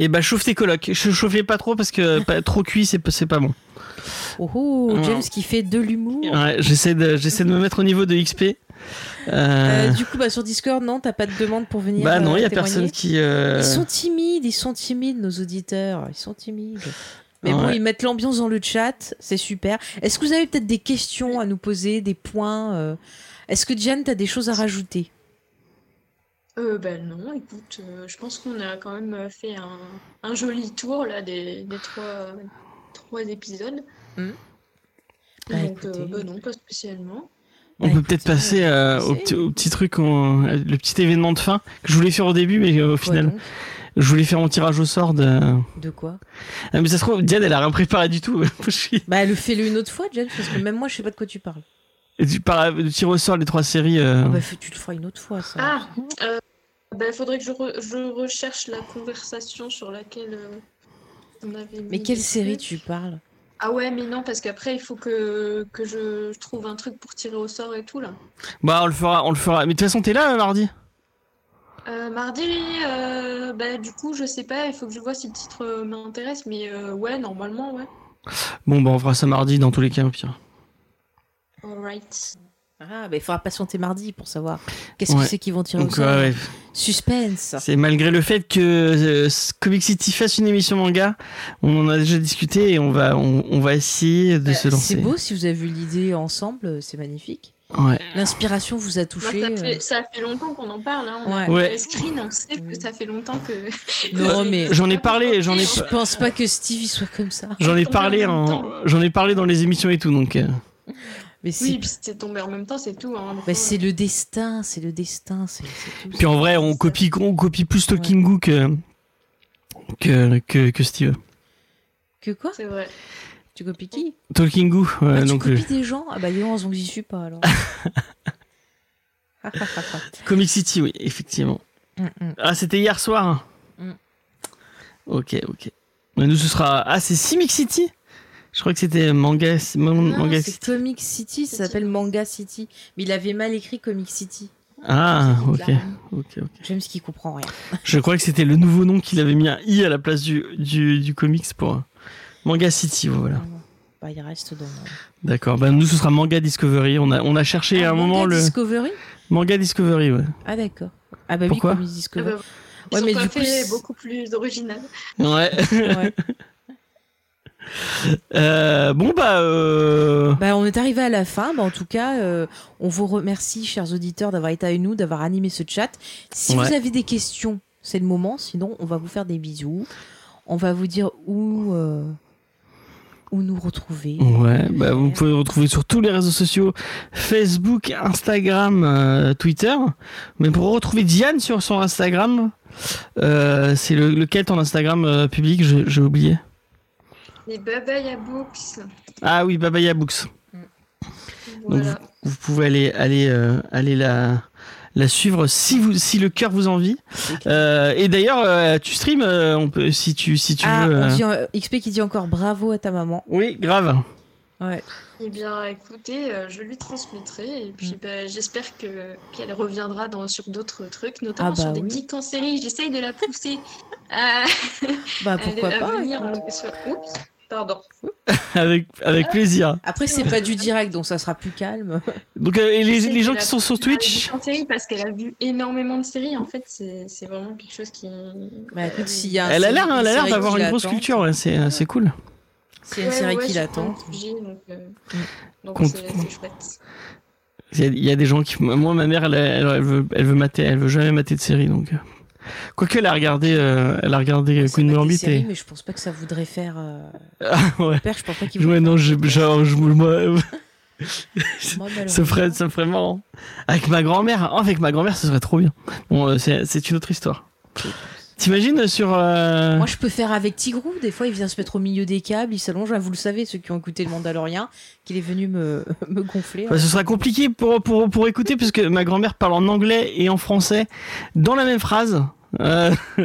Speaker 1: Et bah, chauffe tes colocs. Ch- Chauffez pas trop parce que *laughs* pas, trop cuit, c'est pas- c'est pas bon.
Speaker 2: Oh oh. James qui fait de l'humour.
Speaker 1: Ouais, j'essaie de, j'essaie de me *laughs* mettre au niveau de XP. Euh,
Speaker 2: Euh, du coup, bah, sur Discord, non, t'as pas de demande pour venir.
Speaker 1: bah non,
Speaker 2: euh,
Speaker 1: il y a
Speaker 2: témoigner
Speaker 1: personne qui. euh,
Speaker 2: Ils sont timides, ils sont timides, nos auditeurs. Ils sont timides. Mais bon, ils mettent l'ambiance dans le chat, c'est super. Est-ce que vous avez peut-être des questions à nous poser, des points euh, Est-ce que Diane, t'as des choses à rajouter?
Speaker 3: Euh, ben non, écoute, euh, je pense qu'on a quand même fait un, un joli tour là des, des trois, trois épisodes.
Speaker 2: Hmm. Bah,
Speaker 3: Donc, euh, ben non, pas spécialement.
Speaker 1: On
Speaker 2: Bah,
Speaker 1: peut peut-être
Speaker 2: écoutez,
Speaker 1: passer euh, au, petit, au petit truc, en- le petit événement de fin que je voulais faire au début, mais euh, au final, je voulais faire mon tirage au sort de.
Speaker 2: De quoi?
Speaker 1: Ah, mais ça se trouve, Diane, elle a rien préparé du tout. *laughs* Je suis-
Speaker 2: Bah, le fais-le une autre fois, James, parce que même moi, je sais pas de quoi tu parles.
Speaker 1: Et tu parles de tirer au sort les trois séries. euh,
Speaker 2: Ah bah, fais- tu le feras une autre fois, ça.
Speaker 3: Ah, euh, ben, faudrait que je, re- je recherche la conversation sur laquelle euh, on avait mis
Speaker 2: Mais quelle série
Speaker 3: trucs.
Speaker 2: tu parles?
Speaker 3: Ah ouais, mais non, parce qu'après, il faut que, que je, trouve un truc pour tirer au sort et tout là.
Speaker 1: Bah, on le fera, on le fera. Mais de toute façon, t'es là euh, mardi?
Speaker 3: Euh, mardi, euh, bah, du coup, je sais pas, il faut que je vois si le titre euh, m'intéresse, mais euh, ouais, normalement, ouais.
Speaker 1: Bon, bah, on fera ça mardi dans tous les cas, au pire.
Speaker 3: Alright.
Speaker 2: Ah, bah, il faudra patienter mardi pour savoir qu'est-ce
Speaker 1: Ouais.
Speaker 2: que c'est qu'ils vont tirer au
Speaker 1: Donc,
Speaker 2: sort.
Speaker 1: ouais, ouais.
Speaker 2: Suspense.
Speaker 1: C'est malgré le fait que euh, Comic City fasse une émission manga, on en a déjà discuté et on va, on, on va essayer de
Speaker 2: Euh,
Speaker 1: se lancer.
Speaker 2: C'est beau si vous avez vu l'idée ensemble, euh, c'est magnifique.
Speaker 1: Ouais.
Speaker 2: L'inspiration vous a
Speaker 3: Moi,
Speaker 2: touché.
Speaker 3: ça,
Speaker 2: euh.
Speaker 3: fait, ça fait longtemps qu'on en parle. Hein. On
Speaker 2: Ouais.
Speaker 3: fait
Speaker 1: Ouais.
Speaker 3: le screen, on sait que ça fait longtemps que.
Speaker 2: Non, *laughs* mais
Speaker 1: J'en ai parlé, j'en ai,
Speaker 2: je pense pas que Steve il soit comme ça.
Speaker 1: j'en ai parlé
Speaker 3: en
Speaker 1: j'en ai parlé dans les émissions et tout, donc. Euh,
Speaker 2: Mais c'est
Speaker 3: Oui, puis c'était tombé en même temps, c'est tout. Hein.
Speaker 2: bah, c'est le destin, c'est le destin, c'est c'est tout.
Speaker 1: Puis en vrai, on copie, on copie plus Talking Goo que, que, que, que Steve.
Speaker 2: Que quoi?
Speaker 3: C'est vrai.
Speaker 2: Tu copies qui?
Speaker 1: Talking Goo, ouais,
Speaker 2: ah, Tu
Speaker 1: donc
Speaker 2: copies
Speaker 1: euh,
Speaker 2: des gens? Ah bah dis donc, donc j'y suis pas alors. *laughs*
Speaker 1: Comic City, oui, effectivement.
Speaker 2: Mm, mm.
Speaker 1: Ah, c'était hier soir. hein.
Speaker 2: Mm.
Speaker 1: Ok, ok. Mais nous, ce sera. Ah, c'est Simic City? Je crois que c'était Manga, Man-
Speaker 2: Non,
Speaker 1: Manga
Speaker 2: c'est
Speaker 1: City.
Speaker 2: Comic City, ça s'appelle Manga City. Mais il avait mal écrit Comic City.
Speaker 1: Ah, ok, ok, ok.
Speaker 2: J'aime ce qui comprend rien. *laughs*
Speaker 1: Je crois que c'était le nouveau nom qu'il avait mis un i à la place du, du, du comics pour euh, Manga City, voilà.
Speaker 2: Bah, il reste dans.
Speaker 1: D'accord. Bah, nous, ce sera Manga Discovery. On a, on a cherché à
Speaker 2: Ah,
Speaker 1: un
Speaker 2: Manga
Speaker 1: moment le.
Speaker 2: Discovery
Speaker 1: Manga Discovery, ouais.
Speaker 2: Ah d'accord. Ah bah
Speaker 1: Pourquoi
Speaker 2: oui, Comic
Speaker 3: Ah
Speaker 2: Discovery.
Speaker 3: bah, ils
Speaker 2: Ouais, mais
Speaker 3: pas
Speaker 2: du coup,
Speaker 3: beaucoup plus original.
Speaker 1: Ouais.
Speaker 2: Ouais. *laughs*
Speaker 1: Euh, bon, bah. Euh...
Speaker 2: Bah, on est arrivé à la fin. Bah, en tout cas, euh, on vous remercie, chers auditeurs, d'avoir été avec nous, d'avoir animé ce chat. Si
Speaker 1: Ouais.
Speaker 2: vous avez des questions, c'est le moment. Sinon, on va vous faire des bisous. On va vous dire où, où nous retrouver.
Speaker 1: Ouais, bah, vous pouvez nous retrouver sur tous les réseaux sociaux Facebook, Instagram, euh, Twitter. Mais pour retrouver Diane sur son Instagram, euh, c'est le, lequel ton Instagram euh, public J'ai oublié.
Speaker 3: Les Babaya Books.
Speaker 1: Ah oui, Babaya Books.
Speaker 3: Voilà.
Speaker 1: Vous pouvez aller, aller, euh, aller la, la suivre si, vous, si le cœur vous envie. Euh, et d'ailleurs, euh, tu stream, euh, on peut, si tu, si tu
Speaker 2: Ah,
Speaker 1: veux.
Speaker 2: dit, XP qui dit encore bravo à ta maman.
Speaker 1: Oui, grave.
Speaker 2: Ouais.
Speaker 3: Eh bien, écoutez, je lui transmettrai et
Speaker 2: Mm.
Speaker 3: puis bah, j'espère que qu'elle reviendra dans, sur d'autres trucs, notamment
Speaker 2: Ah bah
Speaker 3: sur des
Speaker 2: oui.
Speaker 3: geeks en série. J'essaye de la pousser à,
Speaker 2: Bah *laughs* pourquoi
Speaker 3: à
Speaker 2: pas
Speaker 3: venir. sur- Oups, pardon. *laughs*
Speaker 1: Avec, avec plaisir.
Speaker 2: Après c'est pas du direct donc ça sera plus calme.
Speaker 1: Donc, euh, et les, les gens qui sont sur Twitch,
Speaker 3: en série parce qu'elle a vu énormément de séries. En fait, c'est c'est vraiment quelque chose qui.
Speaker 2: Bah écoute s'il y a
Speaker 1: elle a
Speaker 2: série-
Speaker 1: l'air, elle a l'air d'avoir une grosse culture, ouais, c'est, euh, c'est cool.
Speaker 2: A une série qui l'attend.
Speaker 3: Donc, euh,
Speaker 2: Mm.
Speaker 3: donc c'est c'est chouette.
Speaker 1: Il y, a, il y a des gens qui. Moi, ma mère, elle, elle, elle veut, elle veut mater, elle veut jamais mater de série, donc. Euh. Quoique, elle a regardé, euh, elle a regardé Queen Gambit et.
Speaker 2: mais je pense pas que ça voudrait faire. euh,
Speaker 1: Ah, ouais.
Speaker 2: Père, je pense pas qu'il
Speaker 1: Ouais,
Speaker 2: voudrait
Speaker 1: non, je, genre, je, moi, *laughs*
Speaker 2: Moi,
Speaker 1: ça ferait, ça ferait marrant. Avec ma grand-mère, oh, avec ma grand-mère, ce serait trop bien. Bon, euh, c'est une autre histoire. T'imagines sur. euh,
Speaker 2: Moi, je peux faire avec Tigrou. Des fois, il vient se mettre au milieu des câbles, il s'allonge. Ah, Vous le savez, ceux qui ont écouté le Mandalorien, qu'il est venu me, *laughs* me gonfler.
Speaker 1: Bah, ce sera compliqué pour, pour, pour écouter puisque ma grand-mère parle en anglais et en français dans la même phrase. Euh, *laughs*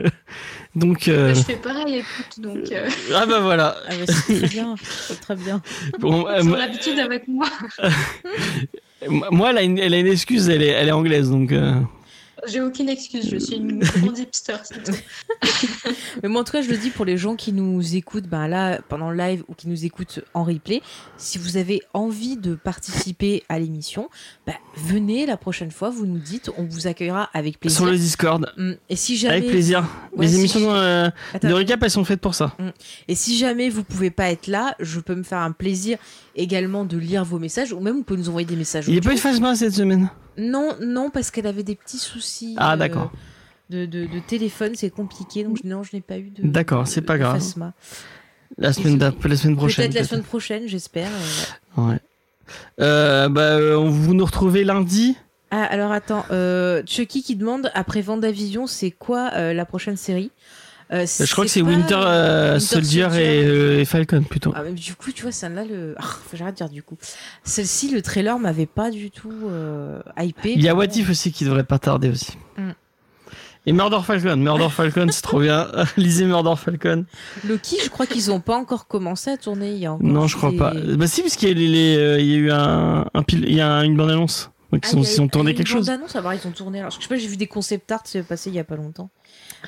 Speaker 1: donc. euh,
Speaker 3: Je fais pareil, écoute, donc euh, *laughs*
Speaker 1: Ah bah voilà.
Speaker 2: Ah, bah, c'est très bien. c'est très bien.
Speaker 1: Bon, euh,
Speaker 3: ils ont
Speaker 1: moi-
Speaker 3: l'habitude avec moi.
Speaker 1: moi, elle a, une, elle a une excuse, elle est, elle est anglaise, donc. Euh,
Speaker 3: J'ai aucune excuse, je suis une *laughs* grande hipster. c'est tout. *laughs*
Speaker 2: Mais moi, en tout cas, je le dis pour les gens qui nous écoutent ben là, pendant le live ou qui nous écoutent en replay. Si vous avez envie de participer à l'émission, ben, venez la prochaine fois, vous nous dites, on vous accueillera avec plaisir.
Speaker 1: sur le Discord.
Speaker 2: Hum, Et si jamais,
Speaker 1: Avec plaisir.
Speaker 2: Ouais,
Speaker 1: Les
Speaker 2: si
Speaker 1: émissions
Speaker 2: je-
Speaker 1: euh, de récap, elles sont faites pour ça.
Speaker 2: Et si jamais vous pouvez pas être là, je peux me faire un plaisir également de lire vos messages ou même vous pouvez nous envoyer des messages.
Speaker 1: Il n'y a pas eu de Phasma cette semaine.
Speaker 2: Non, non, parce qu'elle avait des petits soucis.
Speaker 1: Ah,
Speaker 2: euh,
Speaker 1: d'accord.
Speaker 2: De, de, de téléphone, c'est compliqué. Donc, non, je n'ai pas eu de.
Speaker 1: D'accord, c'est pas grave.
Speaker 2: phasma.
Speaker 1: La semaine, d'ap- la semaine prochaine.
Speaker 2: Peut-être la semaine prochaine, j'espère. euh, ouais.
Speaker 1: Ouais. Euh, bah, euh, vous nous retrouvez lundi.
Speaker 2: Ah, alors attends, Chucky qui demande après Vendavision, c'est quoi la prochaine série? Euh,
Speaker 1: Je crois que c'est Winter, euh,
Speaker 2: Winter
Speaker 1: Soldier,
Speaker 2: Soldier.
Speaker 1: et, euh, et Falcon plutôt.
Speaker 2: Ah, mais du coup, tu vois, celle-là, le. Ah, faut j'arrête de dire du coup. Celle-ci, le trailer m'avait pas du tout euh, hypé.
Speaker 1: Il y a What If aussi qui devrait pas tarder aussi.
Speaker 2: Mm.
Speaker 1: Et Murder Falcon. Murder Falcon, c'est trop bien. *laughs* Lisez Murder Falcon.
Speaker 2: Loki, je crois qu'ils ont pas encore commencé à tourner. Il y a
Speaker 1: Non, je crois
Speaker 2: des-
Speaker 1: pas. Bah si, parce qu'il y a, euh, y eu un, un pil- il y a une bande annonce. Donc
Speaker 2: Ah,
Speaker 1: ils ont,
Speaker 2: il y a-
Speaker 1: ils ont tourné quelque chose.
Speaker 2: ah bah, ils ont tourné. Alors, je sais pas, j'ai vu des concept art se passer il y a pas longtemps.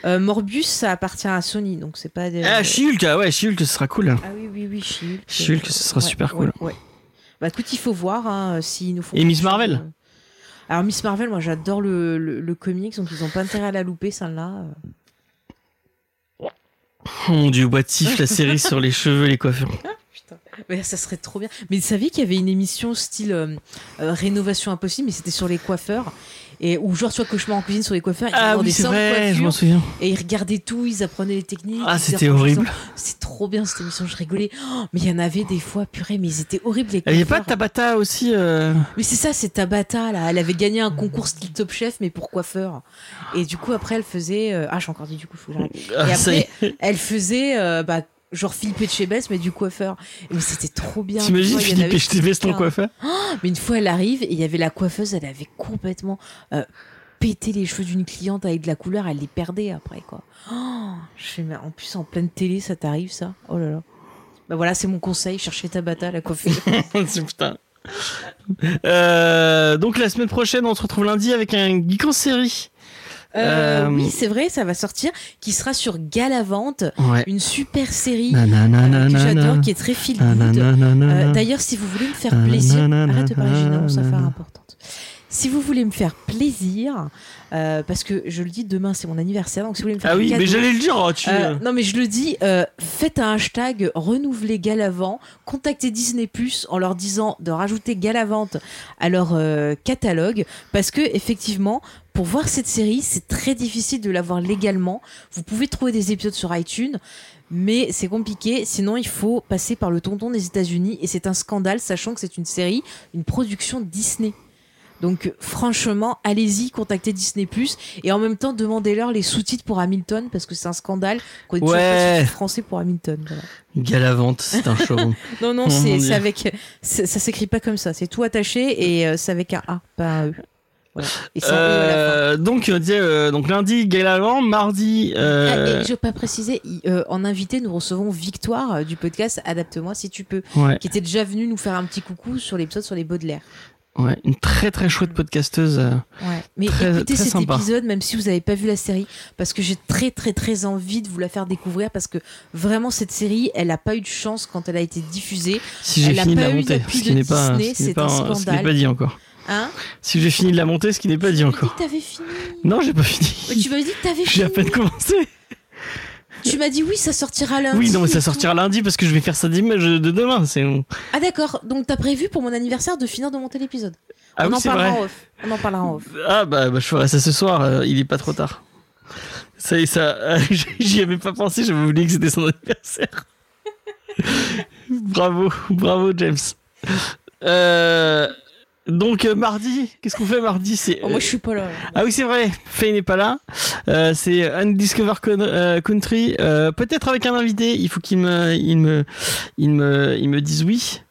Speaker 2: Euh, Morbius, ça appartient à Sony, donc c'est pas des.
Speaker 1: Ah, She-Hulk, ah ouais, She-Hulk, ce sera cool.
Speaker 2: Ah oui, oui, oui, She-Hulk.
Speaker 1: She-Hulk, ce sera super cool.
Speaker 2: Ouais, ouais. Bah écoute, il faut voir hein, s'ils nous font.
Speaker 1: Et Miss
Speaker 2: chose,
Speaker 1: Marvel
Speaker 2: euh. Alors Miss Marvel, moi j'adore le, le, le comics, donc ils ont pas intérêt à la louper, celle-là. euh.
Speaker 1: Oh mon dieu, What If, la série sur les cheveux les coiffures. *laughs*
Speaker 2: Putain. Mais ça serait trop bien. Mais vous saviez qu'il y avait une émission style euh, euh, rénovation impossible, mais c'était sur les coiffeurs. Et où genre tu vois cauchemar en cuisine sur les coiffeurs, ils
Speaker 1: Ah oui,
Speaker 2: des
Speaker 1: vrai, je m'en souviens.
Speaker 2: et ils regardaient tout, ils apprenaient les techniques.
Speaker 1: Ah, c'était horrible.
Speaker 2: C'est trop bien cette émission, je rigolais. Oh, mais il y en avait des fois, purée, mais ils étaient horribles les
Speaker 1: Il n'y a pas de. Tabata aussi euh,
Speaker 2: Mais c'est ça, c'est Tabata là. Elle avait gagné un concours style Top Chef, mais pour coiffeur. Et du coup, après, elle faisait. euh, Ah, j'ai encore dit du coup, faut que j'arrête.
Speaker 1: ah,
Speaker 2: Et après, elle faisait. euh, bah, genre Philippe Etchebest, mais du coiffeur. Mais c'était trop bien.
Speaker 1: T'imagines Philippe
Speaker 2: avait
Speaker 1: et je ton coiffeur
Speaker 2: Mais une fois, elle arrive et il y avait la coiffeuse, elle avait complètement euh, pété les cheveux d'une cliente avec de la couleur, elle les perdait après, quoi. Oh, je fais, mais en plus, en pleine télé, ça t'arrive, ça? Oh là là. Bah voilà, c'est mon conseil, cherchez Tabata, la coiffeuse. *laughs*
Speaker 1: Putain. Euh, donc la semaine prochaine, on se retrouve lundi avec un geek en série.
Speaker 2: Euh,
Speaker 1: Euh,
Speaker 2: oui, c'est vrai, ça va sortir, qui sera sur Galavante,
Speaker 1: Ouais.
Speaker 2: une super série euh, que j'adore, qui est très feel. Euh, D'ailleurs, si vous voulez me faire plaisir, arrête de parler, à faire
Speaker 1: nanana.
Speaker 2: importante. Si vous voulez me faire plaisir, euh, parce que je le dis, demain c'est mon anniversaire, donc si vous voulez me faire
Speaker 1: Ah oui, mais j'allais le dire. oh, tu...
Speaker 2: euh, non mais je le dis, euh, faites un hashtag renouveler Galavant, contactez Disney Plus en leur disant de rajouter Galavante à leur euh, catalogue, parce que effectivement, pour voir cette série, c'est très difficile de l'avoir légalement. Vous pouvez trouver des épisodes sur iTunes, Mais c'est compliqué, sinon il faut passer par le tonton des États-Unis et c'est un scandale, sachant que c'est une série, une production Disney. Donc franchement, allez-y, contactez Disney et en même temps demandez-leur les sous-titres pour Hamilton parce que c'est un scandale qu'on ait toujours pas de
Speaker 1: Ouais.
Speaker 2: français pour Hamilton. voilà.
Speaker 1: Galavante, c'est un show. *laughs*
Speaker 2: Non non, c'est avec c'est- ça s'écrit pas comme ça, c'est tout attaché et euh, c'est avec un A, pas un E. Voilà. Et sans E à la fin.
Speaker 1: Euh, donc, on disait, euh, donc lundi, mardi.
Speaker 2: Ah,
Speaker 1: Euh,
Speaker 2: et je veux pas préciser, euh, en invité, nous recevons Victoire euh, du podcast Adapte-moi si tu peux,
Speaker 1: ouais,
Speaker 2: qui était déjà venue nous faire un petit coucou sur l'épisode sur les Baudelaire.
Speaker 1: ouais, une très très chouette podcasteuse. euh.
Speaker 2: Ouais. Mais
Speaker 1: Très-
Speaker 2: écoutez
Speaker 1: très
Speaker 2: cet
Speaker 1: sympa.
Speaker 2: épisode, même si vous n'avez pas vu la série, parce que j'ai très très très envie de vous la faire découvrir, parce que vraiment cette série, elle a pas eu de chance quand elle a été diffusée.
Speaker 1: Si j'ai fini de
Speaker 2: pas
Speaker 1: la
Speaker 2: eu
Speaker 1: monter, ce qui
Speaker 2: de
Speaker 1: n'est pas,
Speaker 2: Disney,
Speaker 1: ce qui pas, ce qui pas dit encore.
Speaker 2: Hein
Speaker 1: Si j'ai fini de la monter, ce qui n'est pas dit
Speaker 2: Tu
Speaker 1: encore.
Speaker 2: dit que t'avais fini.
Speaker 1: Non, j'ai pas fini.
Speaker 2: Tu m'as dit que t'avais
Speaker 1: J'ai à
Speaker 2: fini.
Speaker 1: peine commencé.
Speaker 2: Tu m'as dit oui, ça sortira lundi.
Speaker 1: Oui, non, mais ça sortira lundi parce que je vais faire ça dimanche de demain. C'est
Speaker 2: Ah d'accord, donc t'as prévu pour mon anniversaire de finir de monter l'épisode.
Speaker 1: ah
Speaker 2: On
Speaker 1: oui,
Speaker 2: en parlera en off. On en parlera en off.
Speaker 1: Ah bah, bah, je ferai ça ce soir. euh, il est pas trop tard. Ça, y est, ça, euh, *laughs* j'y avais pas pensé. J'avais oublié que c'était son anniversaire. *laughs* bravo, bravo James. Euh, donc euh, mardi, qu'est-ce qu'on fait mardi C'est
Speaker 2: Oh, moi je suis pas là.
Speaker 1: Ah oui, c'est vrai, Faye n'est pas là. Euh, c'est Undiscovered Con- euh, Country. Euh, Peut-être avec un invité. Il faut qu'il me, il me, il me, il me dise oui.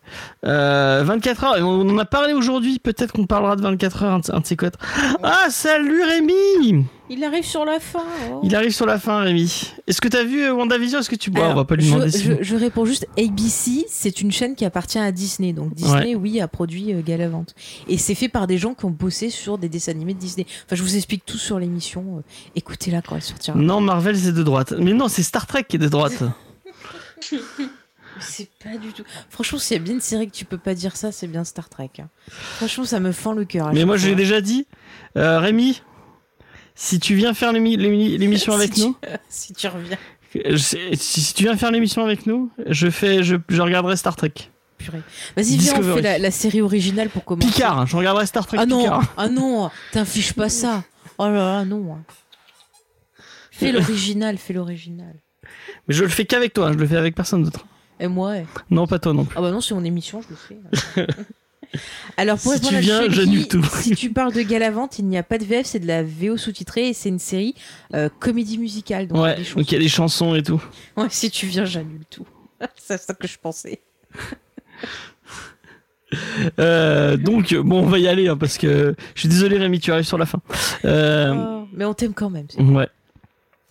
Speaker 1: Euh, 24 heures. et On en a parlé aujourd'hui. Peut-être qu'on parlera de 24 heures. Un de, ces quatre. Ah, salut Rémi.
Speaker 2: Il arrive sur la fin. oh.
Speaker 1: Il arrive sur la fin, Rémi. Est-ce que t'as vu euh, WandaVision? Est-ce que tu bois On va pas lui
Speaker 2: je,
Speaker 1: demander.
Speaker 2: je- je réponds juste ABC, c'est une chaîne qui appartient à Disney. Donc Disney, oui, a produit euh, Galavant. Et c'est fait par des gens qui ont bossé sur des dessins animés de Disney. Enfin, je vous explique tout sur l'émission. euh, Écoutez-la quand elle sortira.
Speaker 1: Non, Marvel c'est de droite. Mais non, c'est Star Trek qui est de droite. *laughs*
Speaker 2: C'est pas du tout. Franchement, s'il y a bien une série que tu peux pas dire ça, c'est bien Star Trek. hein. Franchement, ça me fend le cœur.
Speaker 1: Mais moi, je l'ai déjà dit. Euh, Rémi, si tu viens faire l'émi- l'émi- l'émission *laughs* avec nous. *laughs*
Speaker 2: si tu reviens,
Speaker 1: Je Si, si tu viens faire l'émission avec nous, je fais, je, je regarderai Star Trek.
Speaker 2: purée. Vas-y, viens, on
Speaker 1: Discovery.
Speaker 2: fait la, la série originale pour commencer.
Speaker 1: Picard, hein, je regarderai Star Trek
Speaker 2: Ah non,
Speaker 1: Picard.
Speaker 2: ah non, t'infiches pas ça. Oh là là, non. Fais l'original, fais l'original.
Speaker 1: Mais je le fais qu'avec toi, hein, je le fais avec personne d'autre.
Speaker 2: Et moi, ouais.
Speaker 1: Non, pas toi non plus.
Speaker 2: Ah bah non, c'est mon émission, je le fais. *laughs* Alors pour
Speaker 1: Si tu viens, j'annule tout.
Speaker 2: Si tu parles de Galavante, il n'y a pas de VF, c'est de la VO sous-titrée et c'est une série euh, comédie musicale. Donc il y a
Speaker 1: Ouais,
Speaker 2: des chansons.
Speaker 1: donc il y a des chansons et tout.
Speaker 2: Ouais, si tu viens, j'annule tout. *laughs* c'est ça que je pensais. *laughs*
Speaker 1: Euh, donc, bon, on va y aller hein, parce que je suis désolé, Rémi, tu arrives sur la fin. Euh,
Speaker 2: Oh, mais on t'aime quand même.
Speaker 1: Ouais.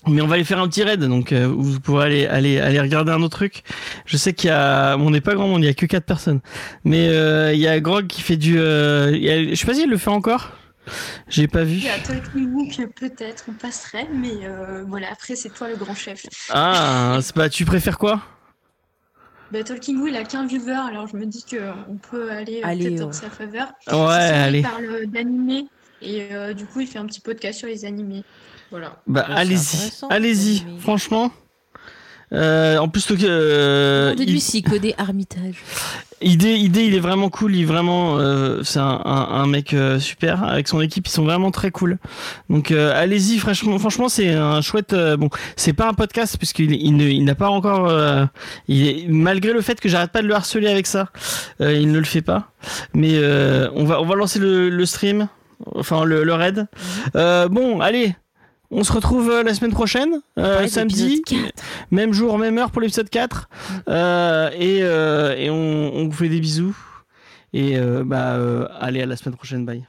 Speaker 1: Mais on va aller faire un petit raid, donc euh, vous pourrez aller, aller, aller regarder un autre truc. Je sais qu'il y a, on n'est pas grand monde, il y a que 4 personnes. Mais euh, il y a Grog qui fait du, euh, il y a- je sais pas s'il le fait encore. J'ai pas vu.
Speaker 3: Il y a Talking peut-être, on passerait, mais euh, voilà, après, c'est toi le grand chef.
Speaker 1: Ah, c'est pas, tu préfères quoi?
Speaker 3: Bah, Talking Book, il a qu'un viewer, alors je me dis qu'on peut aller
Speaker 2: Allez,
Speaker 3: peut-être
Speaker 2: ouais.
Speaker 3: dans sa faveur.
Speaker 1: Ouais, allez.
Speaker 3: Il parle d'animé, et euh, du coup, il fait un petit podcast sur les animés. Voilà.
Speaker 1: Bah allez-y, allez-y.
Speaker 2: mais-
Speaker 1: Franchement. Euh, en plus, le- euh,
Speaker 2: Demandez-lui
Speaker 1: il-
Speaker 2: s'il connaît Armitage.
Speaker 1: idée, idée, il est vraiment cool. Il est vraiment, euh, c'est un, un, un mec euh, super avec son équipe. Ils sont vraiment très cool. Donc euh, allez-y, franchement, franchement, c'est un chouette. euh, bon, c'est pas un podcast puisqu'il il il n'a pas encore. euh, il est- malgré le fait que j'arrête pas de le harceler avec ça, euh, il ne le fait pas. Mais euh, on va, on va lancer le, le stream, enfin le, le raid. Euh, bon, allez. On se retrouve euh, la semaine prochaine, euh, samedi,
Speaker 2: d'épisode 4.
Speaker 1: même jour, même heure pour l'épisode 4. Euh, et euh, et on, on vous fait des bisous. Et bah, allez, à la semaine prochaine. Bye.